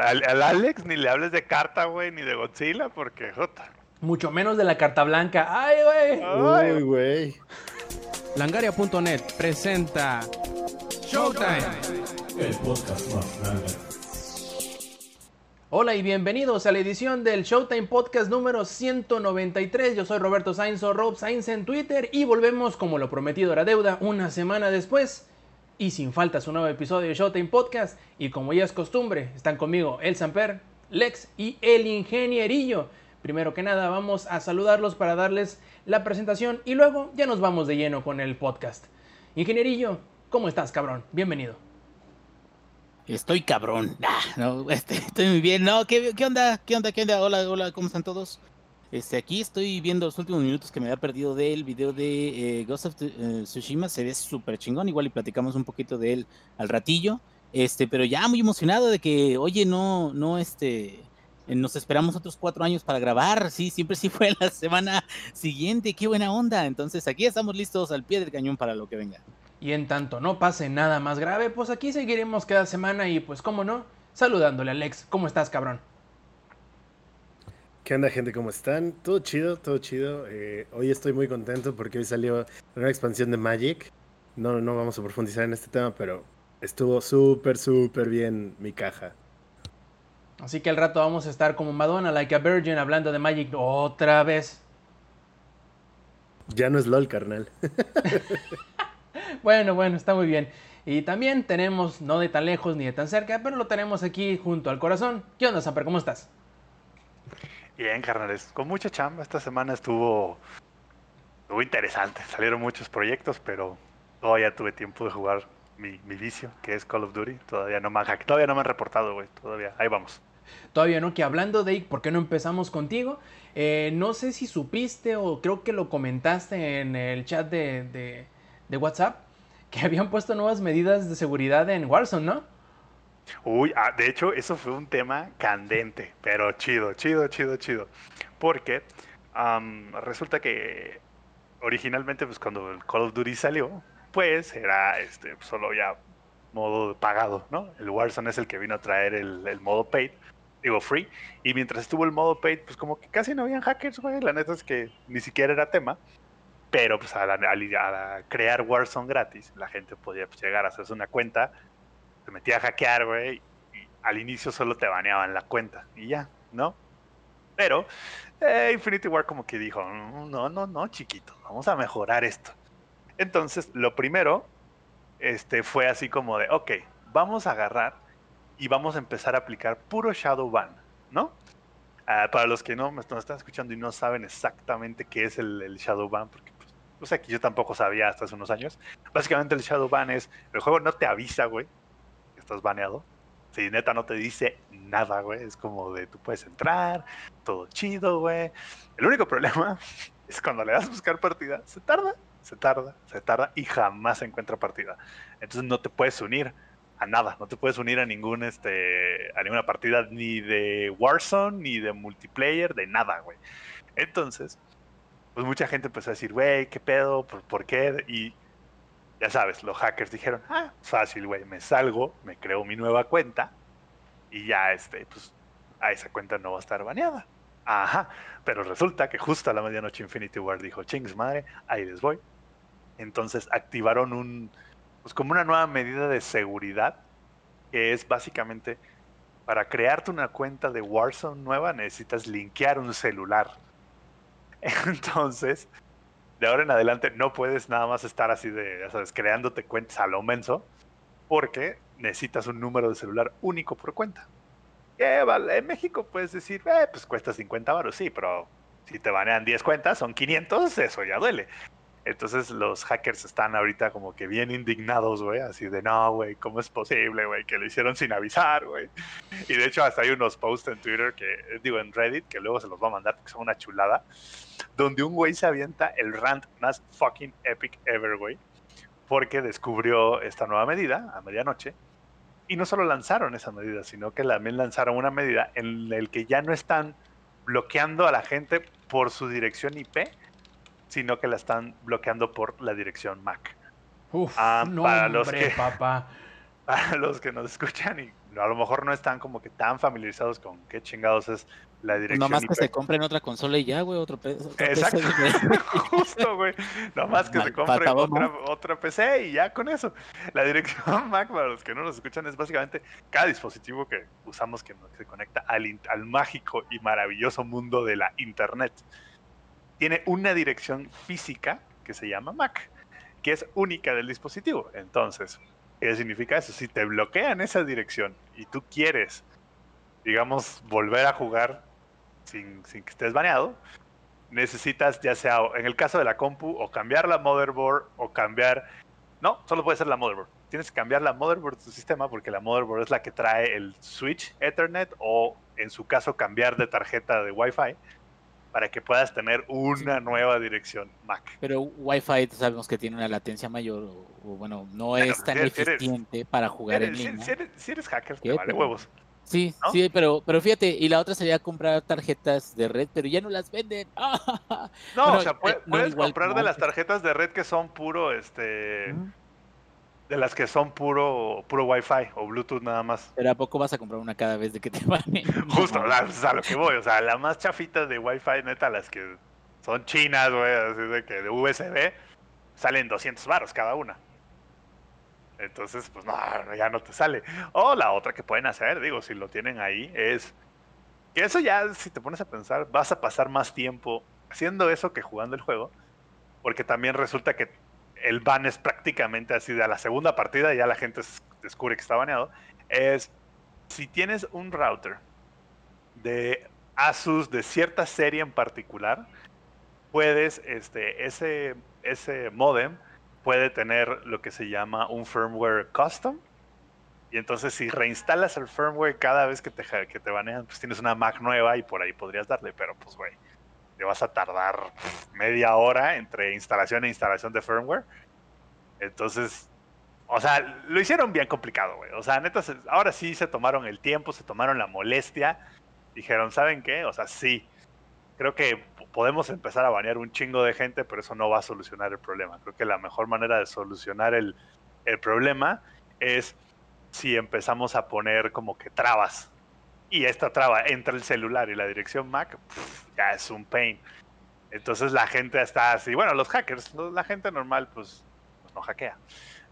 al, Alex ni le hables de carta, güey, ni de Godzilla, porque jota. Mucho menos de la carta blanca. ¡Ay, güey! Uy, güey. Langaria.net presenta Showtime. El podcast más grande. Hola y bienvenidos a la edición del Showtime Podcast número 193. Yo soy Roberto Sainz o Rob Sainz en Twitter y volvemos como lo prometido era deuda una semana después y sin falta su nuevo episodio de Showtime Podcast. Y como ya es costumbre, están conmigo el Samper, Lex y el Ingenierillo. Primero que nada, vamos a saludarlos para darles la presentación y luego ya nos vamos de lleno con el podcast. Ingenierillo, ¿cómo estás, cabrón? Bienvenido. Estoy cabrón. no, este, estoy muy bien. No, ¿qué, ¿qué, onda? ¿Qué onda? ¿Qué onda? Hola, hola, ¿cómo están todos? Este, aquí estoy viendo los últimos minutos que me había perdido del video de eh, Ghost of eh, Tsushima. Se ve súper chingón. Igual y platicamos un poquito de él al ratillo. Este, pero ya muy emocionado de que, oye, no, no, este, nos esperamos otros cuatro años para grabar. Sí, siempre sí fue la semana siguiente. Qué buena onda. Entonces aquí estamos listos al pie del cañón para lo que venga. Y en tanto no pase nada más grave, pues aquí seguiremos cada semana y pues, cómo no, saludándole Alex. ¿Cómo estás, cabrón? ¿Qué onda, gente? ¿Cómo están? Todo chido, todo chido. Eh, hoy estoy muy contento porque hoy salió una expansión de Magic. No, no vamos a profundizar en este tema, pero estuvo súper, súper bien mi caja. Así que al rato vamos a estar como Madonna, like a virgin, hablando de Magic otra vez. Ya no es LOL, carnal. bueno, bueno, está muy bien. Y también tenemos, no de tan lejos ni de tan cerca, pero lo tenemos aquí junto al corazón. ¿Qué onda, Samper? ¿Cómo estás? Bien, carnales. Con mucha chamba. Esta semana estuvo, estuvo interesante. Salieron muchos proyectos, pero todavía tuve tiempo de jugar mi, vicio, que es Call of Duty. Todavía no me han, todavía no me han reportado, güey. Todavía. Ahí vamos. Todavía no, que hablando de, ¿por qué no empezamos contigo? Eh, no sé si supiste o creo que lo comentaste en el chat de, de WhatsApp, que habían puesto nuevas medidas de seguridad en Warzone, ¿no? Uy, ah, de hecho, eso fue un tema candente, pero chido, chido, chido, chido. Porque resulta que originalmente, pues cuando el Call of Duty salió, pues era este solo ya modo pagado, ¿no? El Warzone es el que vino a traer el, modo paid, digo free, y mientras estuvo el modo paid, pues como que casi no habían hackers, güey, la neta es que ni siquiera era tema, pero pues al, crear Warzone gratis, la gente podía pues, llegar a hacerse una cuenta te metía a hackear, güey, y al inicio solo te baneaban la cuenta y ya, ¿no? Pero eh, Infinity War como que dijo, no, no, no, chiquito, vamos a mejorar esto. Entonces, lo primero este, fue así como de, ok, vamos a agarrar y vamos a empezar a aplicar puro Shadow Ban, ¿no? Ah, para los que no me están escuchando y no saben exactamente qué es el, Shadow Ban, porque pues, sé, que yo tampoco sabía hasta hace unos años. Básicamente el Shadow Ban es, el juego no te avisa, güey, estás baneado. Si neta no te dice nada, güey. Es como de tú puedes entrar, todo chido, güey. El único problema es cuando le das a buscar partida, se tarda, se tarda, se tarda y jamás se encuentra partida. Entonces no te puedes unir a nada, no te puedes unir a ningún este a ninguna partida ni de Warzone ni de multiplayer, de nada, güey. Entonces, pues mucha gente empezó a decir, güey, ¿qué pedo? ¿Por, ¿Por qué? Y ya sabes, los hackers dijeron, ah, fácil, güey, me salgo, me creo mi nueva cuenta y ya, este, pues, a esa cuenta no va a estar baneada. Ajá, pero resulta que justo a la medianoche Infinity War dijo, chings madre, ahí les voy. Entonces activaron un, pues como una nueva medida de seguridad, que es básicamente, para crearte una cuenta de Warzone nueva necesitas linkear un celular. Entonces, de ahora en adelante no puedes nada más estar así de, ya sabes, creándote cuentas a lo menso, porque necesitas un número de celular único por cuenta. Vale, en México puedes decir, eh, pues cuesta 50 baros, sí, pero si te banean 10 cuentas, son 500, eso ya duele. Entonces los hackers están ahorita como que bien indignados, güey, así de, no, güey, ¿cómo es posible, güey? Que lo hicieron sin avisar, güey. Y de hecho hasta hay unos posts en Twitter que, digo, en Reddit, que luego se los va a mandar porque son una chulada, donde un güey se avienta el rant más fucking epic ever, güey, porque descubrió esta nueva medida a medianoche. Y no solo lanzaron esa medida, sino que también lanzaron una medida en la que ya no están bloqueando a la gente por su dirección IP, sino que la están bloqueando por la dirección Mac. Uf, ah, para los que, papá. Para los que nos escuchan y a lo mejor no están como que tan familiarizados con qué chingados es la dirección. Nomás que IP. se compren otra consola y ya, güey, otro otro PC, Exacto, güey. justo, güey. Nomás que se Mal- compre faltaba otra, otra PC y ya con eso. La dirección Mac, para los que no nos escuchan, es básicamente cada dispositivo que usamos que que se conecta al, al mágico y maravilloso mundo de la Internet. Tiene una dirección física que se llama Mac, que es única del dispositivo. Entonces, ¿qué significa eso? Si te bloquean esa dirección y tú quieres, digamos, volver a jugar sin, sin que estés baneado, necesitas ya sea en el caso de la compu o cambiar la motherboard o cambiar no solo puede ser la motherboard tienes que cambiar la motherboard de tu sistema porque la motherboard es la que trae el switch Ethernet o en su caso cambiar de tarjeta de Wi-Fi para que puedas tener una nueva dirección Mac Pero Wi-Fi sabemos que tiene una latencia mayor, o, o bueno, no Bueno, es tan si eres- eficiente para jugar en Eres- línea. si eres, si eres hacker te ¿Qué? vale huevos Sí, ¿no? sí, pero, pero fíjate, y la otra sería comprar tarjetas de red, pero ya no las venden. no Bueno, o sea eh, no puedes comprar de las tarjetas de red que son puro este. De las que son puro puro Wi-Fi o Bluetooth nada más Pero ¿a poco vas a comprar una cada vez de que te banen? Justo, No, o sea, a lo que voy, o sea, la más chafita de Wi-Fi, neta, las que son chinas, güey, así de que de USB, salen 200 baros cada una. Entonces, pues no, ya no te sale. O la otra que pueden hacer, digo, si lo tienen ahí, es que eso ya, si te pones a pensar, vas a pasar más tiempo haciendo eso que jugando el juego, porque también resulta que el ban es prácticamente así de a la segunda partida, ya la gente descubre que está baneado, es si tienes un router de Asus de cierta serie en particular, puedes, este, ese, ese modem puede tener lo que se llama un firmware custom. Y entonces si reinstalas el firmware cada vez que te, que te banean, pues tienes una Mac nueva y por ahí podrías darle, pero pues güey, te vas a tardar media hora entre instalación e instalación de firmware. Entonces, o sea, lo hicieron bien complicado, güey. O sea, neta, ahora sí se tomaron el tiempo, se tomaron la molestia. Dijeron, ¿saben qué? O sea, sí. Creo que podemos empezar a banear un chingo de gente, pero eso no va a solucionar el problema. Creo que la mejor manera de solucionar el, el problema es si empezamos a poner como que trabas. Y esta traba entre el celular y la dirección Mac, ya es un pain. Entonces la gente está así, bueno, los hackers, la gente normal pues, pues no hackea.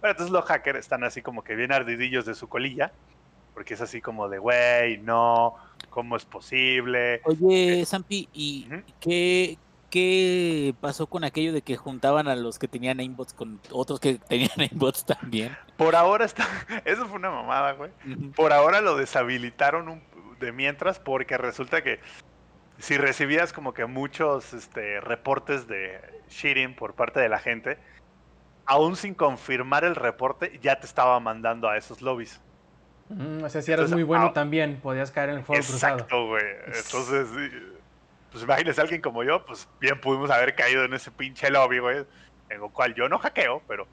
Pero entonces los hackers están así como que bien ardidillos de su colilla, porque es así como de, güey, no, ¿cómo es posible? Oye, Zampi, ¿y Ujú. qué, qué pasó con aquello de que juntaban a los que tenían aimbots con otros que tenían aimbots también? Por ahora está, eso fue una mamada, güey. Por ahora lo deshabilitaron un- de mientras porque resulta que si recibías como que muchos este, reportes de cheating por parte de la gente, aún sin confirmar el reporte, ya te estaba mandando a esos lobbies. Mm, o sea, si eras Entonces, muy bueno ah, también, podías caer en el cruzado. Exacto, güey. Entonces, pues imagínese alguien como yo, pues bien pudimos haber caído en ese pinche lobby, güey, en el cual yo no hackeo, pero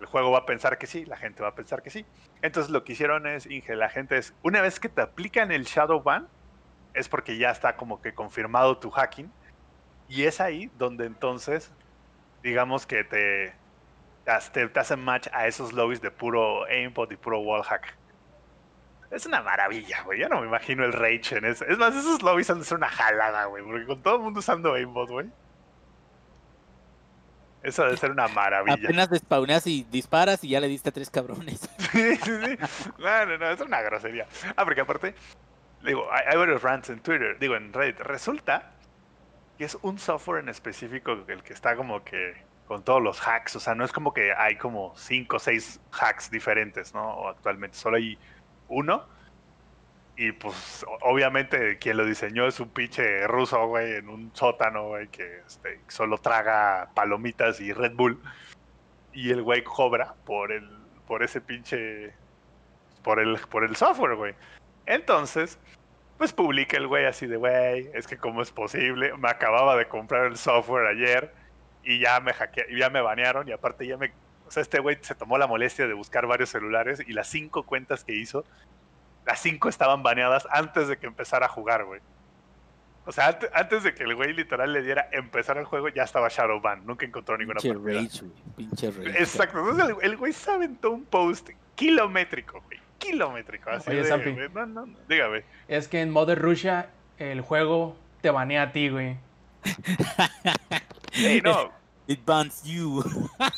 el juego va a pensar que sí, la gente va a pensar que sí. Entonces lo que hicieron es, Inge, la gente es, una vez que te aplican el Shadow Ban, es porque ya está como que confirmado tu hacking, y es ahí donde entonces, digamos que te, te, te hacen match a esos lobbies de puro aimbot y puro wallhack. Es una maravilla, güey. Yo no me imagino el rage en eso. Es más, esos lobbies han de ser una jalada, güey. Porque con todo el mundo usando aimbot, güey. Eso debe ser una maravilla. Apenas despauneas y disparas y ya le diste a tres cabrones. Sí, sí, sí. No, no, no, es una grosería. Ah, porque aparte, digo, hay, hay varios rants en Twitter, digo, en Reddit. Resulta que es un software en específico el que está como que con todos los hacks. O sea, no es como que hay como cinco o seis hacks diferentes, ¿no? O actualmente solo hay uno. Y pues, obviamente, quien lo diseñó es un pinche ruso, güey, en un sótano, güey, que este, solo traga palomitas y Red Bull. Y el güey cobra por el, por ese pinche, por el, por el software, güey. Entonces, pues publica el güey así de, güey, es que cómo es posible, me acababa de comprar el software ayer y ya me hackea, y ya me banearon y aparte ya me, o sea, este güey se tomó la molestia de buscar varios celulares y las cinco cuentas que hizo, las cinco estaban baneadas antes de que empezara a jugar, güey. O sea, ante- antes de que el güey literal le diera empezar el juego, ya estaba Shadowban. Nunca encontró ninguna Pinche partida. rage, güey. Pinche rage. Exacto. Entonces el, el güey se aventó un post kilométrico, güey. kilométrico. Así Oye, de, güey, no, no, no, dígame. Es que en Mother Russia el juego te banea a ti, güey. Sí, no. It bans you.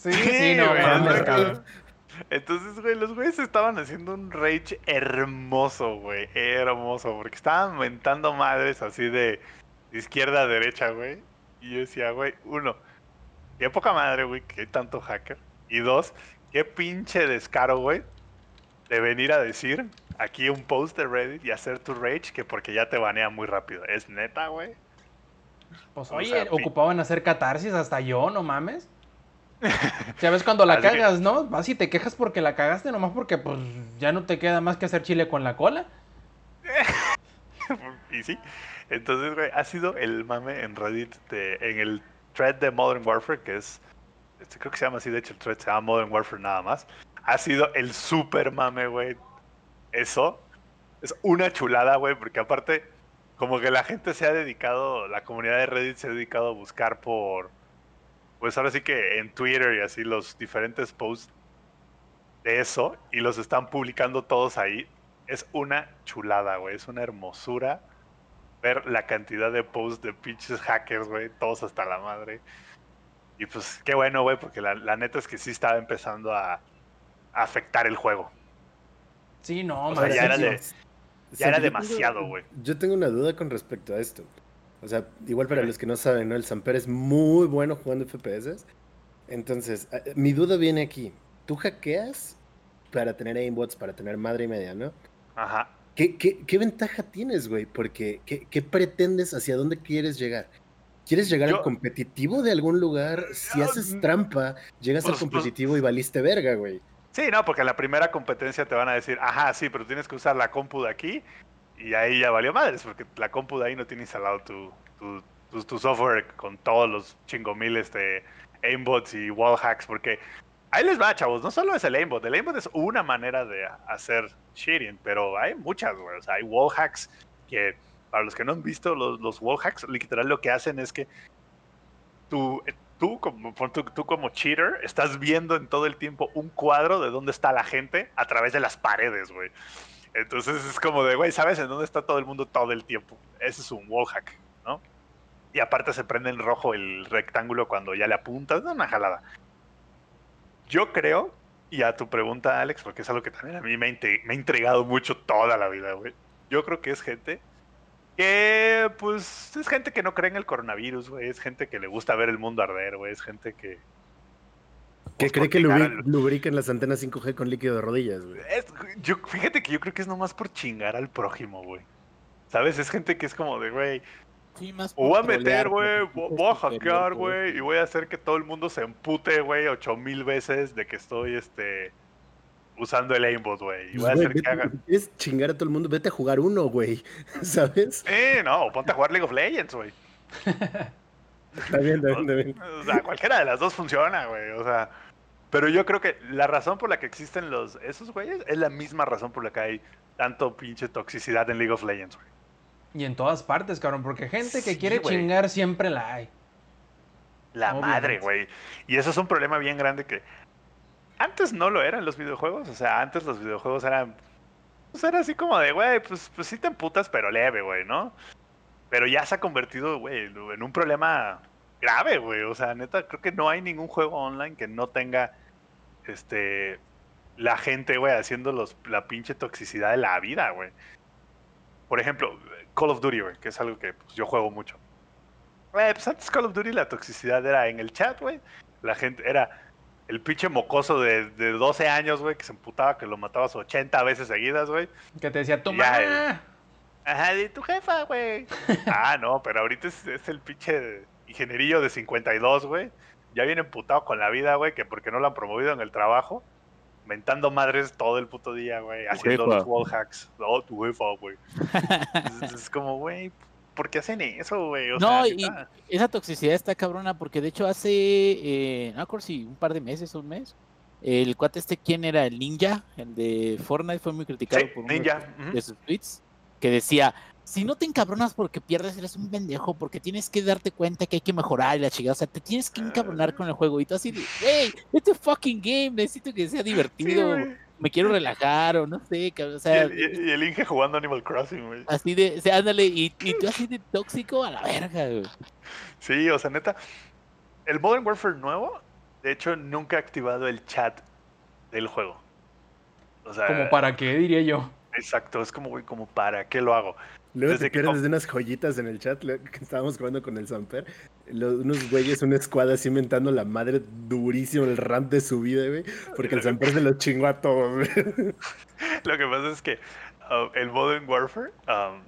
Sí, sí, no güey, mames, es cabrón. Entonces, güey, los güeyes estaban haciendo un rage hermoso, güey. Hermoso, porque estaban mentando madres así de izquierda a derecha, güey. Y yo decía, güey, uno, qué poca madre, güey, que hay tanto hacker. Y dos, qué pinche descaro, güey, de venir a decir aquí un post de Reddit y hacer tu rage que porque ya te banea muy rápido. Es neta, güey. Pues O oye, sea, ocupaban hacer catarsis hasta yo, no mames. Ya ves cuando la Así que- cagas, ¿no? Vas y te quejas porque la cagaste, nomás porque pues ya no te queda más que hacer chile con la cola. y sí. Entonces, güey, ha sido el mame en Reddit, de- en el thread de Modern Warfare, que es, este, creo que se llama así, de hecho el thread se llama Modern Warfare nada más. Ha sido el super mame, güey. Eso es una chulada, güey, porque aparte, como que la gente se ha dedicado, la comunidad de Reddit se ha dedicado a buscar por, pues ahora sí que en Twitter y así los diferentes posts de eso y los están publicando todos ahí. Es una chulada, güey. Es una hermosura ver la cantidad de posts de pinches hackers, güey. Todos hasta la madre. Y pues qué bueno, güey, porque la, la neta es que sí estaba empezando a, a afectar el juego. Sí, no, O sea, ya era de- Ya era demasiado, güey. Yo tengo una duda con respecto a esto. O sea, igual para los que no saben, ¿no? El Samper es muy bueno jugando FPS. Entonces, mi duda viene aquí. Tú hackeas para tener aimbots, para tener madre y media, ¿no? Ajá. ¿Qué, qué, qué ventaja tienes, güey? Porque, ¿qué, qué pretendes? ¿Hacia dónde quieres llegar? ¿Quieres llegar Yo- al competitivo de algún lugar? Si haces trampa, llegas al pues- pues- competitivo y valiste verga, güey. Sí, no, porque en la primera competencia te van a decir, ajá, sí, pero tienes que usar la compu de aquí. Y ahí ya valió madres, porque la compu de ahí no tiene instalado tu, tu, software con todos los chingomiles de aimbots y wall hacks, porque ahí les va, chavos, no solo es el aimbot, el aimbot es una manera de hacer cheating, pero hay muchas, güey, o sea, hay wall hacks que, para los que no han visto los, los wall hacks, literal lo que hacen es que tú, tú, como, tú, tú como cheater estás viendo en todo el tiempo un cuadro de dónde está la gente a través de las paredes, güey. Entonces es como de, güey, ¿sabes en dónde está todo el mundo todo el tiempo? Ese es un wallhack, ¿no? Y aparte se prende en rojo el rectángulo cuando ya le apuntas, es una jalada. Yo creo, y a tu pregunta, Alex, porque es algo que también a mí me me ha intrigado mucho toda la vida, güey. Yo creo que es gente que, pues, es gente que no cree en el coronavirus, güey. Es gente que le gusta ver el mundo arder, güey. Es gente que... Que pues, cree que lubri- lubrican las antenas 5G con líquido de rodillas, güey. Es- yo, fíjate que yo creo que es nomás por chingar al prójimo, güey. ¿Sabes? Es gente que es como de, güey, Sí, más o voy a meter, güey, voy a hackear, güey. y voy a hacer que todo el mundo se empute, güey, ocho mil veces de que estoy, este, usando el aimbot, güey. Y voy a Pues, hacer que hagan... quieres chingar a todo el mundo, vete a jugar uno, güey. ¿Sabes? Eh, no, ponte a jugar League of Legends, güey. Está bien, está bien, está bien. O sea, cualquiera de las dos funciona, güey. O sea, pero yo creo que la razón por la que existen los esos güeyes es la misma razón por la que hay tanto pinche toxicidad en League of Legends, güey. Y en todas partes, cabrón, porque gente que quiere güey. chingar siempre la hay. La Obviamente. madre, güey. Y eso es un problema bien grande que antes no lo eran los videojuegos. O sea, antes los videojuegos eran. Pues era así como de, güey, pues, pues sí te emputas, pero leve, güey, ¿no? Pero ya se ha convertido, güey, en un problema grave, güey. O sea, neta, creo que no hay ningún juego online que no tenga este la gente, güey, haciendo los, la pinche toxicidad de la vida, güey. Por ejemplo, Call of Duty, güey, que es algo que pues, yo juego mucho. Güey, pues antes Call of Duty la toxicidad era en el chat, güey. La gente era el pinche mocoso de, de 12 años, güey, que se emputaba que lo matabas 80 veces seguidas, güey. Que te decía, Ya, toma. Ajá, de tu jefa, güey. ah, no, pero ahorita es, es el pinche ingenierillo de 52, güey. Ya viene emputado con la vida, güey, que porque no lo han promovido en el trabajo. Mentando madres todo el puto día, güey. Haciendo los wall hacks. Oh, tu jefa, güey. es, es como, güey, ¿por qué hacen eso, güey? O No, sea, y esa toxicidad está cabrona porque de hecho hace, eh, no acuerdo si un par de meses o un mes, el cuate este, ¿quién era? El ninja, el de Fortnite, fue muy criticado Sí, por uno Ninja. de sus tweets, que decía, si no te encabronas porque pierdes, eres un pendejo, porque tienes que darte cuenta que hay que mejorar y la chingada, o sea, te tienes que encabronar con el juego y tú así de, hey, it's a fucking game, necesito que sea divertido. me quiero relajar o no sé, cabrón, o Y sea, el, y- y el Inge jugando Animal Crossing, güey. así de, o sea, ándale, y, y tú así de tóxico a la verga, güey. Sí, o sea, neta. El Modern Warfare nuevo, de hecho, nunca ha activado el chat del juego. O sea, Como para qué, diría yo. exacto, es como, güey, como para qué lo hago. Luego Desde te pierdes de unas joyitas en el chat que estábamos jugando con el Samper. Unos güeyes, una escuadra así mentando la madre durísimo el rant de su vida, güey. Porque el Samper se lo chingó a todos, güey. Lo que pasa es que uh, el Modern Warfare, um,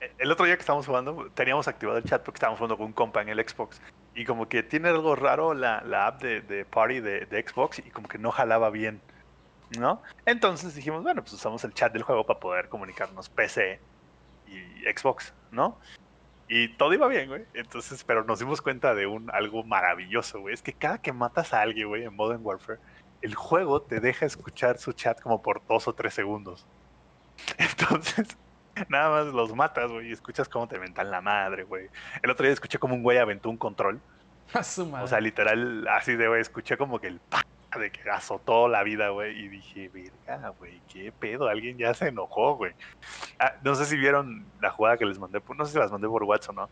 e- el otro día que estábamos jugando, teníamos activado el chat porque estábamos jugando con un compa en el Xbox. Y como que tiene algo raro la, la app de, de Party de, de Xbox y como que no jalaba bien, ¿no? Entonces dijimos, bueno, pues usamos el chat del juego para poder comunicarnos PC y Xbox, ¿no? Y todo iba bien, güey. Entonces, pero nos dimos cuenta de un algo maravilloso, güey. Es que cada que matas a alguien, güey, en Modern Warfare, el juego te deja escuchar su chat como por dos o tres segundos. Entonces, nada más los matas, güey, y escuchas cómo te mentan la madre, güey. El otro día escuché como un güey aventó un control. A su madre. O sea, literal, así de, güey, escuché como que el de que azotó la vida, güey, y dije, verga, güey, qué pedo, alguien ya se enojó, güey. Ah, no sé si vieron la jugada que les mandé, no sé si las mandé por WhatsApp o no.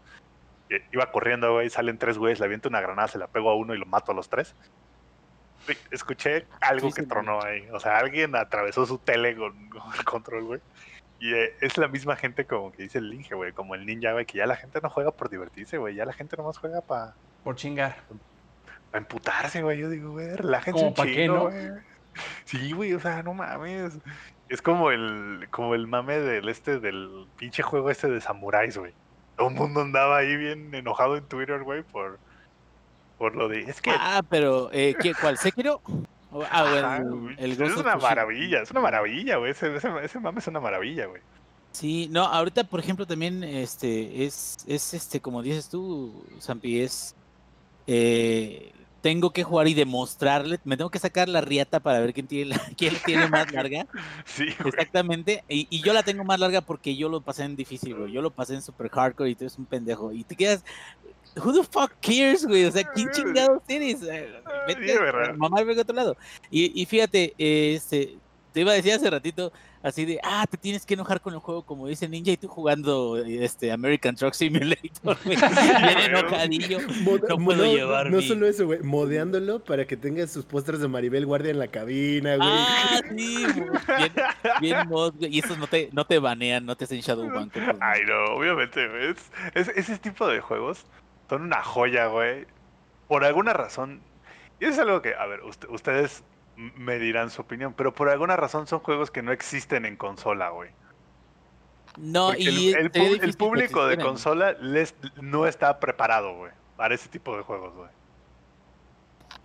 Eh, Iba corriendo, güey, salen tres güeyes, le aviento una granada, se la pego a uno y lo mato a los tres. Escuché algo Sí, que sí, tronó ahí. O sea, alguien atravesó su tele con, con el control, güey. Y eh, es la misma gente como que dice el Linge, güey, como el ninja, güey, que ya la gente no juega por divertirse, güey, ya la gente nomás juega para Por chingar. A emputarse, güey. Yo digo, güey, relájense Como un pa' qué, chingo, ¿no? güey. Sí, güey, o sea, no mames. Es como el, como el mame del este, del pinche juego este de samuráis, güey. Todo el mundo andaba ahí bien enojado en Twitter, güey, por, por lo de. Es que. Ah, pero, eh, ¿qué, ¿cuál? ¿Sekiro? Ah, bueno, el es una maravilla, es una maravilla, güey. Ese, ese, ese mame es una maravilla, güey. Sí, no, ahorita, por ejemplo, también este es, es este, como dices tú, Zampi, es eh, tengo que jugar y demostrarle, me tengo que sacar la riata para ver quién tiene la, quién tiene más larga. Sí, güey. Exactamente, y, y yo la tengo más larga porque yo lo pasé en difícil, güey. Yo lo pasé en super hardcore y tú eres un pendejo. Y te quedas, who the fuck cares, güey? O sea, ¿quién chingados eres? Eh, Vete, sí, mamá, venga a otro lado. Y, y fíjate, este, te iba a decir hace ratito, así de, ah, te tienes que enojar con el juego, como dice Ninja, y tú jugando este American Truck Simulator, güey. Bien güey. enojadillo. Mod- No puedo llevar no mi- solo eso, güey. Modeándolo para que tenga sus pósters de Maribel Guardia en la cabina, güey. Ah, sí, mo- bien, bien mod, güey, y esos no te, no te banean, no te hacen Shadowban. Ay, no, obviamente, güey. Es, es- ese tipo de juegos son una joya, güey. Por alguna razón. Y es algo que, a ver, ust- ustedes me dirán su opinión, pero por alguna razón son juegos que no existen en consola, güey. No, Porque y el, público de consola les, no está preparado, güey, para ese tipo de juegos, güey.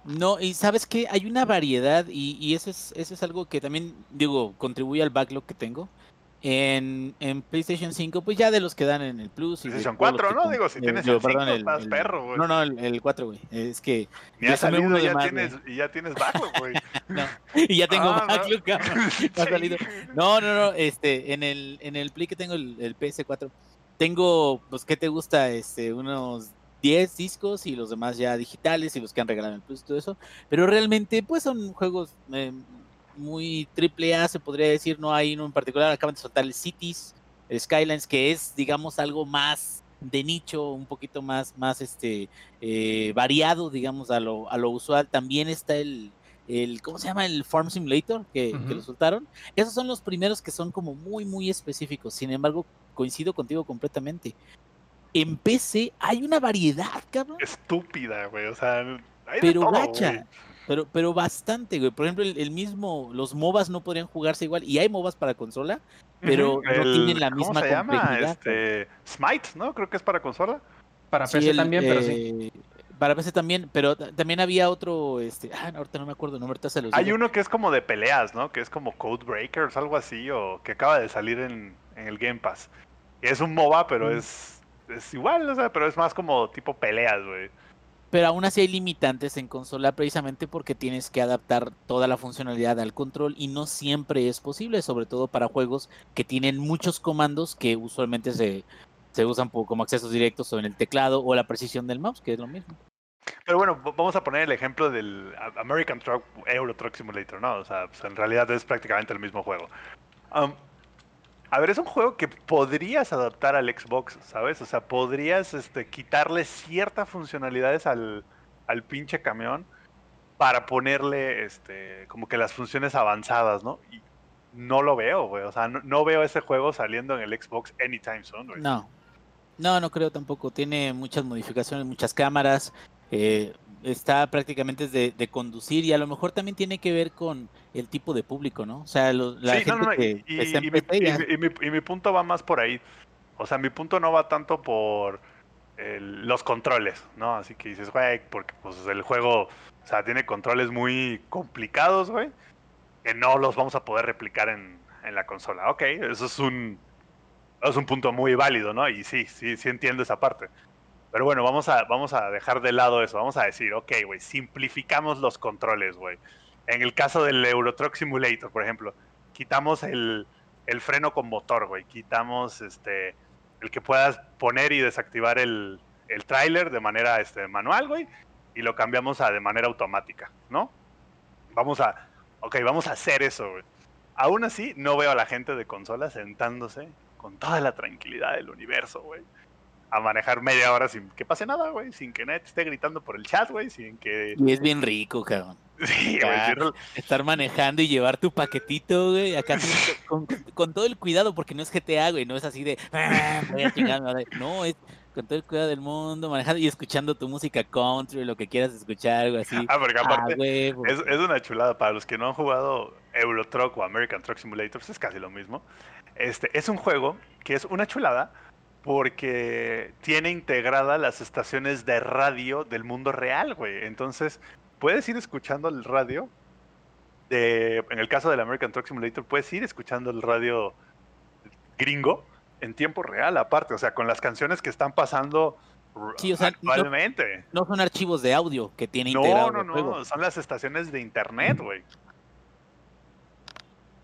No, y sabes que hay una variedad y, y eso es eso es algo que también digo contribuye al backlog que tengo. En, en PlayStation 5, pues ya de los que dan en el Plus. Y PlayStation todos los 4, que ¿no? Digo, si eh, tienes digo, el 5, perdón, estás perro, güey. No, no, el, el 4, güey. Es que ya salido uno ya, más, tienes, y ya tienes backlog, güey. no, y ya tengo Ah, no. backlog, cabrón. No Sí. salido. No, no, no, este, en el, en el Play que tengo, el, el PS4, tengo, pues, ¿qué te gusta? Este, unos 10 discos y los demás ya digitales y los que han regalado en el Plus y todo eso. Pero realmente, pues, son juegos eh, muy triple A, se podría decir, no hay uno en particular. Acaban de soltar el Cities, el Skylines, que es, digamos, algo más de nicho, un poquito más, más este, eh, variado, digamos, a lo, a lo usual. También está el, el, ¿cómo se llama? El Farm Simulator que, que Ujú. lo soltaron. Esos son los primeros que son como muy, muy específicos. Sin embargo, coincido contigo completamente. En PC hay una variedad, cabrón. Estúpida, güey. O sea, hay de Pero todo, gacha. güey. Pero, pero bastante, güey. Por ejemplo, el, el mismo, los MOBAs no podrían jugarse igual. Y hay MOBAs para consola, pero no tienen la ¿cómo misma se llama? complejidad. Este, Smite, ¿no? Creo que es para consola. Para Sí, PC el, también, pero sí. eh, Para PC también, pero ta- también había otro, este, ah, no, ahorita no me acuerdo, no, ahorita se los Hay digo. uno que es como de peleas, ¿no? Que es como Code Breakers, algo así, o que acaba de salir en, en el Game Pass. Y es un MOBA, pero Mm. es, es igual, o sea, pero es más como tipo peleas, güey. Pero aún así hay limitantes en consola precisamente porque tienes que adaptar toda la funcionalidad al control y no siempre es posible, sobre todo para juegos que tienen muchos comandos que usualmente se, se usan como accesos directos o en el teclado o la precisión del mouse, que es lo mismo. Pero bueno, vamos a poner el ejemplo del American Truck Euro Truck Simulator, ¿no? O sea, pues, en realidad es prácticamente el mismo juego. Um, a ver, es un juego que podrías adaptar al Xbox, ¿sabes? O sea, podrías este, quitarle ciertas funcionalidades al, al pinche camión para ponerle este, como que las funciones avanzadas, ¿no? Y no lo veo, güey. O sea, no, no veo ese juego saliendo en el Xbox anytime soon, güey. No, no, no creo tampoco. Tiene muchas modificaciones, muchas cámaras. Eh, está prácticamente de, de conducir y a lo mejor también tiene que ver con el tipo de público, ¿no? O sea, lo- la Sí, gente no, no, que, y, está y mi, y mi- y mi- y mi punto va más por ahí. O sea, mi punto no va tanto por el- los controles, ¿no? Así que dices, güey, porque pues el juego, o sea, tiene controles muy complicados, güey, que no los vamos a poder replicar en, en la consola. Ok, eso es un, es un punto muy válido, ¿no? Y sí, sí, sí entiendo esa parte. Pero bueno, vamos a, vamos a dejar de lado eso. Vamos a decir, ok, güey, simplificamos los controles, güey. En el caso del Euro Truck Simulator, por ejemplo, quitamos el, el freno con motor, güey. Quitamos este el que puedas poner y desactivar el, el tráiler de manera este, manual, güey. Y lo cambiamos a de manera automática, ¿no? Vamos a, ok, vamos a hacer eso, güey. Aún así, no veo a la gente de consola sentándose con toda la tranquilidad del universo, güey. A manejar media hora sin que pase nada, güey. Sin que nadie te esté gritando por el chat, güey. Sin que... Y es bien rico, cabrón. Sí, güey. Estar manejando y llevar tu paquetito, güey, acá con, todo el cuidado, porque no es GTA, güey, no es así de, "Ah, voy a chingar, me voy a-". no, es con todo el cuidado del mundo, manejando y escuchando tu música country, lo que quieras escuchar, algo así. Ah, porque aparte... Ah, huevo. Es, es una chulada para los que no han jugado Euro Truck o American Truck Simulator, pues es casi lo mismo. Este es un juego que es una chulada porque tiene integrada las estaciones de radio del mundo real, güey. Entonces, puedes ir escuchando el radio. De, en el caso del American Truck Simulator, puedes ir escuchando el radio gringo en tiempo real, aparte, o sea, con las canciones que están pasando Sí, o sea, no- actualmente. No son archivos de audio que tiene No, integrado no, juego. no, son las estaciones de internet, güey.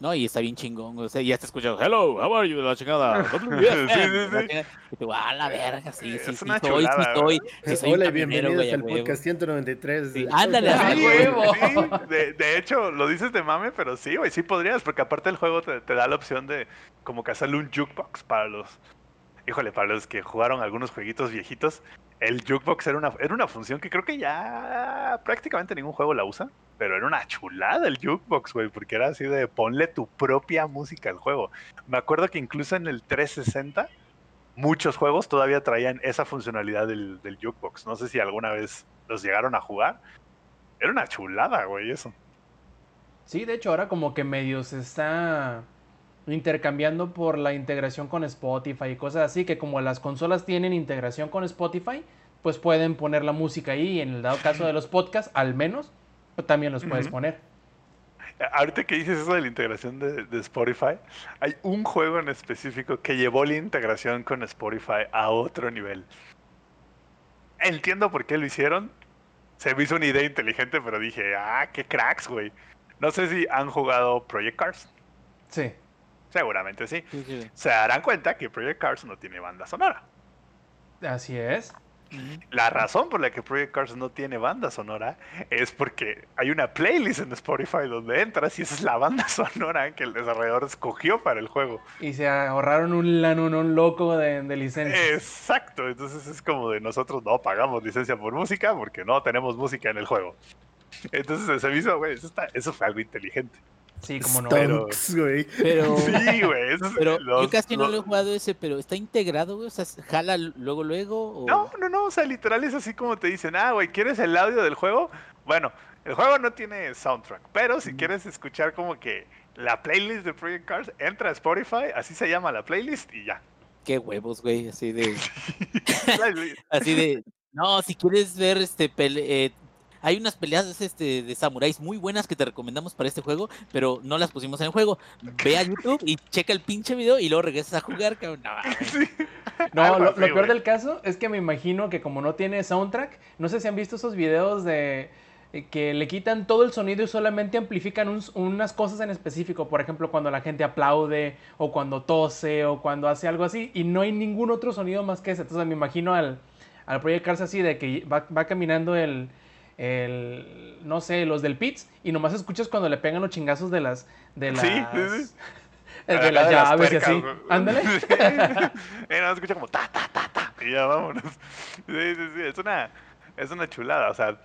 No, y está bien chingón, o sea, y ya te escuchas, hello, how are you, la chingada, WFM", Sí, sí, sí. y tú, ah, la verga, sí, sí, Es sí, una soy, sí soy, soy Hola y bienvenidos a al podcast 193. Sí, ándale, güey, huevo. sí. De, de hecho, lo dices de mame, pero sí, güey, sí podrías, porque aparte el juego te, te da la opción de como que hacerle un jukebox para los... Híjole, para los que jugaron algunos jueguitos viejitos, el jukebox era una, era una función que creo que ya prácticamente ningún juego la usa, pero era una chulada el jukebox, güey, porque era así de ponle tu propia música al juego. Me acuerdo que incluso en el 360 muchos juegos todavía traían esa funcionalidad del, del jukebox. No sé si alguna vez los llegaron a jugar. Era una chulada, güey, eso. Sí, de hecho ahora como que medio se está intercambiando por la integración con Spotify y cosas así, que como las consolas tienen integración con Spotify, pues pueden poner la música ahí y en el dado caso de los podcasts, al menos, pues también los puedes poner. Ahorita que dices eso de la integración de, de Spotify, hay un juego en específico que llevó la integración con Spotify a otro nivel. Entiendo por qué lo hicieron. Se me hizo una idea inteligente, pero dije, ah, qué cracks, güey. No sé si han jugado Project Cars. Sí. Seguramente sí. Sí, sí. Se darán cuenta que Project Cars no tiene banda sonora. Así es. La razón por la que Project Cars no tiene banda sonora es porque hay una playlist en Spotify donde entras y esa es la banda sonora que el desarrollador escogió para el juego. Y se ahorraron un lanunón loco de, de licencia. Exacto, entonces es como de nosotros no pagamos licencia por música porque no tenemos música en el juego. Entonces se me hizo, güey, eso, está- eso fue algo inteligente. Sí, como no. Pero- Stonks, güey. Pero, Sí, güey. eso es- pero los- yo casi no lo he jugado ese, pero está integrado, güey, o sea, jala luego, luego, o... No, no, no, o sea, literal es así como te dicen, ah, güey, ¿quieres el audio del juego? Bueno, el juego no tiene soundtrack, pero si quieres escuchar como que la playlist de Project Cars, entra a Spotify, así se llama la playlist y ya. Qué huevos, güey, así de... Así de, no, si quieres ver este pele- eh, hay unas peleas este, de samuráis muy buenas que te recomendamos para este juego, pero no las pusimos en el juego. Ve a YouTube y checa el pinche video y luego regresas a jugar, cabrón. No. Sí. Lo, peor del caso es que me imagino que como no tiene soundtrack, no sé si han visto esos videos de eh, que le quitan todo el sonido y solamente amplifican un- unas cosas en específico, por ejemplo, cuando la gente aplaude o cuando tose o cuando hace algo así y no hay ningún otro sonido más que ese. Entonces me imagino al, Cars así de que va, va caminando el, el, no sé, los del Pits y nomás escuchas cuando le pegan los chingazos de las, de las, Sí, sí, sí. el de las llaves y así. Ándale. Sí. Escucha como ta, ta, ta, ta. Y ya vámonos. Sí, sí, sí. Es una, es una chulada. O sea,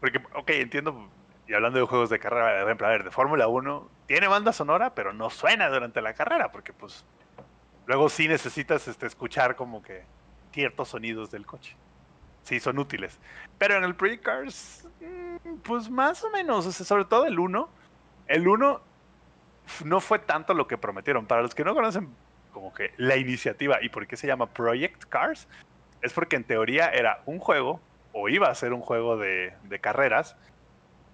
porque, ok, entiendo. Y hablando de juegos de carrera, por ejemplo, a ver, de Fórmula 1, tiene banda sonora, pero no suena durante la carrera, porque pues luego sí necesitas este, escuchar como que ciertos sonidos del coche. Sí, son útiles. Pero en el Project Cars, mm, pues más o menos, o sea, sobre todo el 1. El 1 no fue tanto lo que prometieron. Para los que no conocen como que la iniciativa y por qué se llama Project Cars, es porque en teoría era un juego, o iba a ser un juego de, carreras,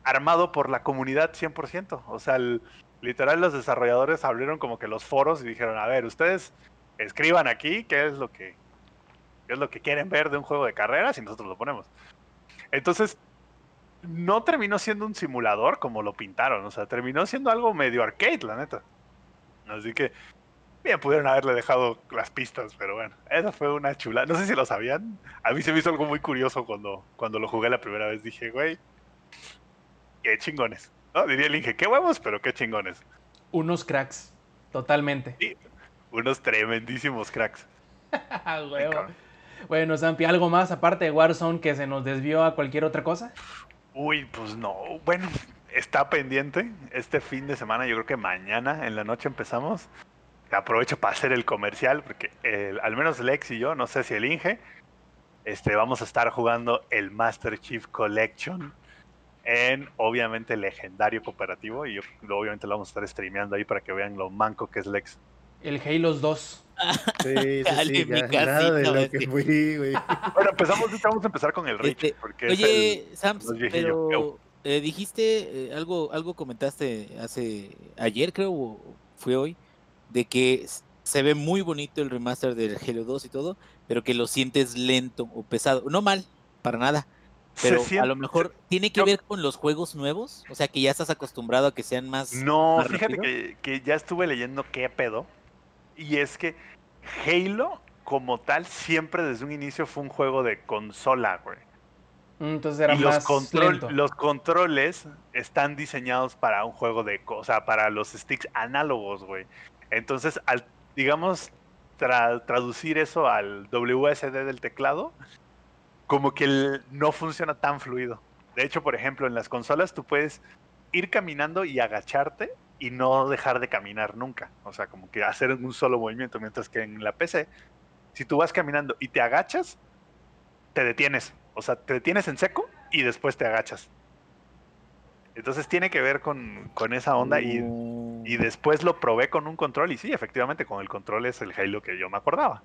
armado por la comunidad 100%. O sea, el- literal los desarrolladores abrieron como que los foros y dijeron, a ver, ustedes escriban aquí qué es lo que, es lo que quieren ver de un juego de carreras y nosotros lo ponemos. Entonces, no terminó siendo un simulador como lo pintaron, o sea, terminó siendo algo medio arcade, la neta. Así que, bien, pudieron haberle dejado las pistas, pero bueno, esa fue una chula. No sé si lo sabían, a mí se me hizo algo muy curioso cuando, cuando lo jugué la primera vez. Dije, güey, qué chingones. ¿no? Diría el Inge, qué huevos, pero qué chingones. Unos cracks, totalmente. Unos tremendísimos cracks. Huevo. Bueno, Zampi, ¿algo más aparte de Warzone que se nos desvió a cualquier otra cosa? Uy, pues no. Bueno, está pendiente. Este fin de semana, yo creo que mañana en la noche empezamos. Aprovecho para hacer el comercial, porque al menos Lex y yo, no sé si el Inge, este, vamos a estar jugando el Master Chief Collection en, obviamente, legendario cooperativo. Y yo, obviamente lo vamos a estar streameando ahí para que vean lo manco que es Lex. El Halo 2. Sí, sí, Dale, sí, mi ya, nada de casito, lo que fui, güey. Bueno, empezamos, vamos a empezar con el Rich, Este, porque Oye, viejillos. pero eh, dijiste eh, algo, algo comentaste hace ayer, creo, o fue hoy, de que se ve muy bonito el remaster del Halo 2 y todo, pero que lo sientes lento o pesado. No mal, para nada. Pero a lo mejor tiene que yo- ver con los juegos nuevos, o sea que ya estás acostumbrado a que sean más. No, más fíjate que ya estuve leyendo qué pedo. Y es que Halo, como tal, siempre desde un inicio fue un juego de consola, güey. Mm, Entonces era y los, más control- lento. los controles están diseñados para un juego de, o sea, para los sticks análogos, güey. Entonces, al, digamos, tra- traducir eso al WSD del teclado, como que el- no funciona tan fluido. De hecho, por ejemplo, en las consolas tú puedes ir caminando y agacharte y no dejar de caminar nunca. O sea, como que hacer un solo movimiento, mientras que en la PC, si tú vas caminando y te agachas, te detienes. O sea, te detienes en seco y después te agachas. Entonces tiene que ver con, con esa onda y, Oh. y después lo probé con un control y sí, efectivamente con el control es el Halo que yo me acordaba.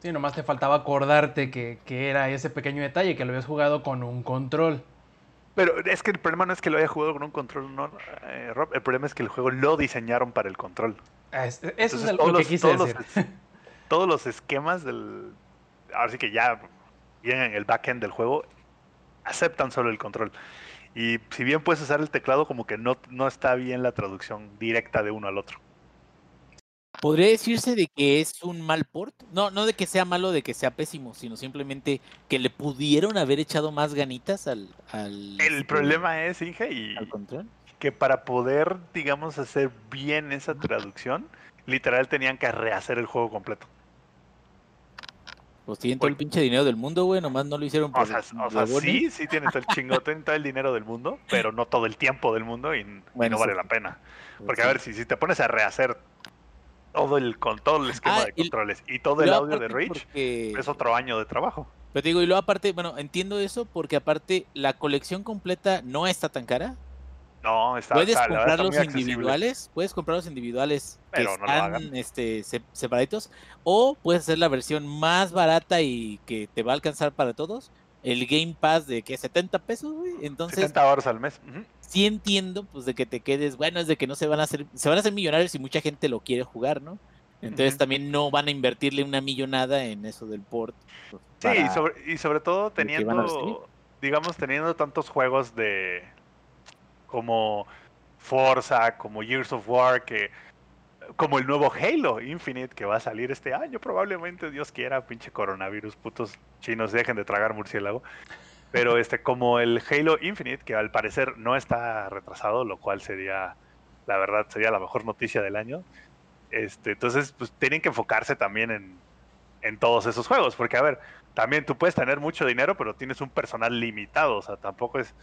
Sí, nomás te faltaba acordarte que, que era ese pequeño detalle, que lo habías jugado con un control. Pero es que el problema no es que lo haya jugado con un control, no, eh, Rob, el problema es que el juego lo diseñaron para el control. Ah, es- Eso Entonces, es el- lo que quise todos decir. los todos los esquemas del. Ahora sí que ya vienen en el backend del juego, aceptan solo el control. Y si bien puedes usar el teclado, como que no, no está bien la traducción directa de uno al otro. ¿Podría decirse de que es un mal port? No, no de que sea malo, de que sea pésimo, sino simplemente que le pudieron haber echado más ganitas al... al El este, problema es, Inge, y al control. que para poder, digamos, hacer bien esa traducción, literal tenían que rehacer el juego completo. Pues tienen todo el pinche dinero del mundo, güey, nomás no lo hicieron por O sea, o sea, huevones. sí, sí tienes el chingo, tienen todo el dinero del mundo, pero no todo el tiempo del mundo y, no vale sí. la pena. Pues Porque a sí. ver, si, si te pones a rehacer todo el con todo el esquema Ah, de y- controles y todo el audio de porque- es otro año de trabajo. Pero te digo, y luego aparte, bueno, entiendo eso porque aparte la colección completa no está tan cara. No, está, puedes está- muy accesible. individuales, puedes comprarlos individuales que Pero no lo están hagan. este, se- separaditos, o puedes hacer la versión más barata y que te va a alcanzar para todos, el Game Pass de que 70 pesos, güey. Entonces, 70 horas al mes. ujú. sí entiendo, pues, de que te quedes, bueno, es de que no se van a hacer, se van a hacer millonarios y mucha gente lo quiere jugar, ¿no? Entonces también no van a invertirle una millonada en eso del port. pues, Sí, y sobre, y sobre todo teniendo, digamos, teniendo tantos juegos de como Forza, como Years of War, que como el nuevo Halo Infinite que va a salir este año, probablemente, Dios quiera, pinche coronavirus, putos chinos dejen de tragar murciélago. Pero este, como el Halo Infinite, que al parecer no está retrasado, lo cual sería, la verdad, sería la mejor noticia del año. Este, entonces, pues tienen que enfocarse también en, en todos esos juegos, porque a ver, también tú puedes tener mucho dinero, pero tienes un personal limitado, o sea, tampoco es,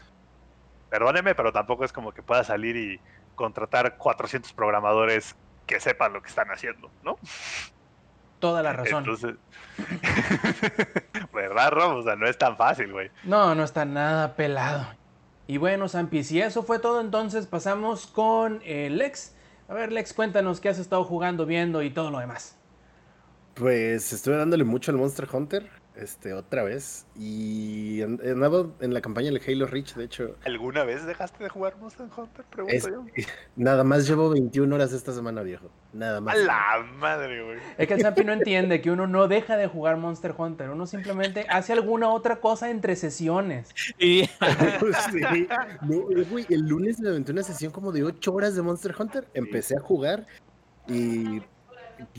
perdóneme, pero tampoco es como que puedas salir y contratar 400 programadores que sepan lo que están haciendo, ¿no? Toda la razón. Entonces, ¿verdad, Rob? O sea, no es tan fácil, güey. No, no está nada pelado. Y bueno, Zampi, si eso fue todo, entonces pasamos con eh, Lex. A ver, Lex, cuéntanos qué has estado jugando, viendo y todo lo demás. Pues estuve dándole mucho al Monster Hunter este, otra vez. Y andaba en la campaña del Halo Reach, de hecho. ¿Alguna vez dejaste de jugar Monster Hunter? Pregunto yo. Nada más llevo 21 horas esta semana, viejo. Nada más. A la madre, güey. Es que el Zampi no entiende que uno no deja de jugar Monster Hunter. Uno simplemente hace alguna otra cosa entre sesiones. Y Sí. No, güey, el lunes me aventé una sesión como de 8 horas de Monster Hunter. Empecé a jugar y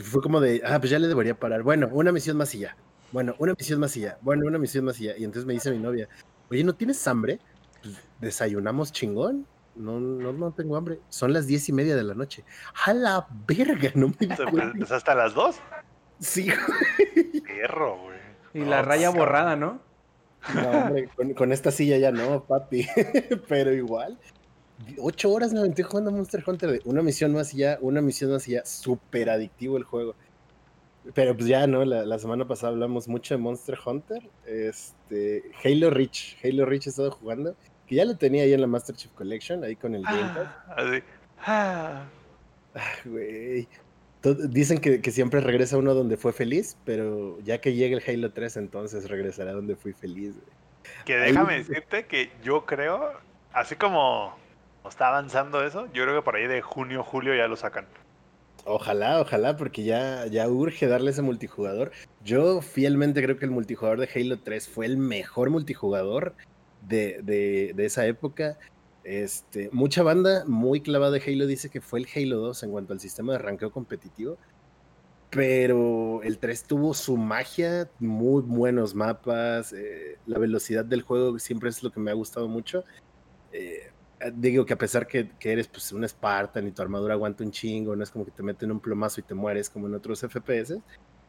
fue como de, ah, pues ya le debería parar. Bueno, una misión más y ya. Bueno, una misión más ya. Bueno, una misión más y ya. Y entonces me dice mi novia, oye, ¿no tienes hambre? Pues, desayunamos chingón. No, no, no tengo hambre. Son las diez y media de la noche. ¡A la verga! No me Pues, hasta las dos. Sí, Perro, güey. Y No, la raya borrada, ¿no? no, hombre, con, con esta silla ya no, papi. Pero igual. Ocho horas me aventé jugando Monster Hunter. de Una misión más y ya, una misión más y ya. Súper adictivo el juego. Pero pues ya, ¿no? La, la semana pasada hablamos mucho de Monster Hunter. Este, Halo Reach. Halo Reach he estado jugando. Que ya lo tenía ahí en la Master Chief Collection, ahí con el Game. Ah, así. Ah. Ah, güey. To- Dicen que, que siempre regresa uno donde fue feliz, pero ya que llegue el Halo 3, entonces regresará donde fui feliz, güey. Que Ahí- déjame decirte que yo creo, así como está avanzando eso, yo creo que por ahí de junio, julio ya lo sacan. Ojalá, ojalá, porque ya, ya urge darle ese multijugador. Yo fielmente creo que el multijugador de Halo 3 fue el mejor multijugador de, de- de esa época. Este, mucha banda muy clavada de Halo dice que fue el Halo 2 en cuanto al sistema de ranqueo competitivo. Pero el 3 tuvo su magia, muy buenos mapas, eh, la velocidad del juego siempre es lo que me ha gustado mucho. Eh, digo que a pesar que, que eres pues, un Spartan y tu armadura aguanta un chingo, no es como que te meten un plomazo y te mueres como en otros FPS,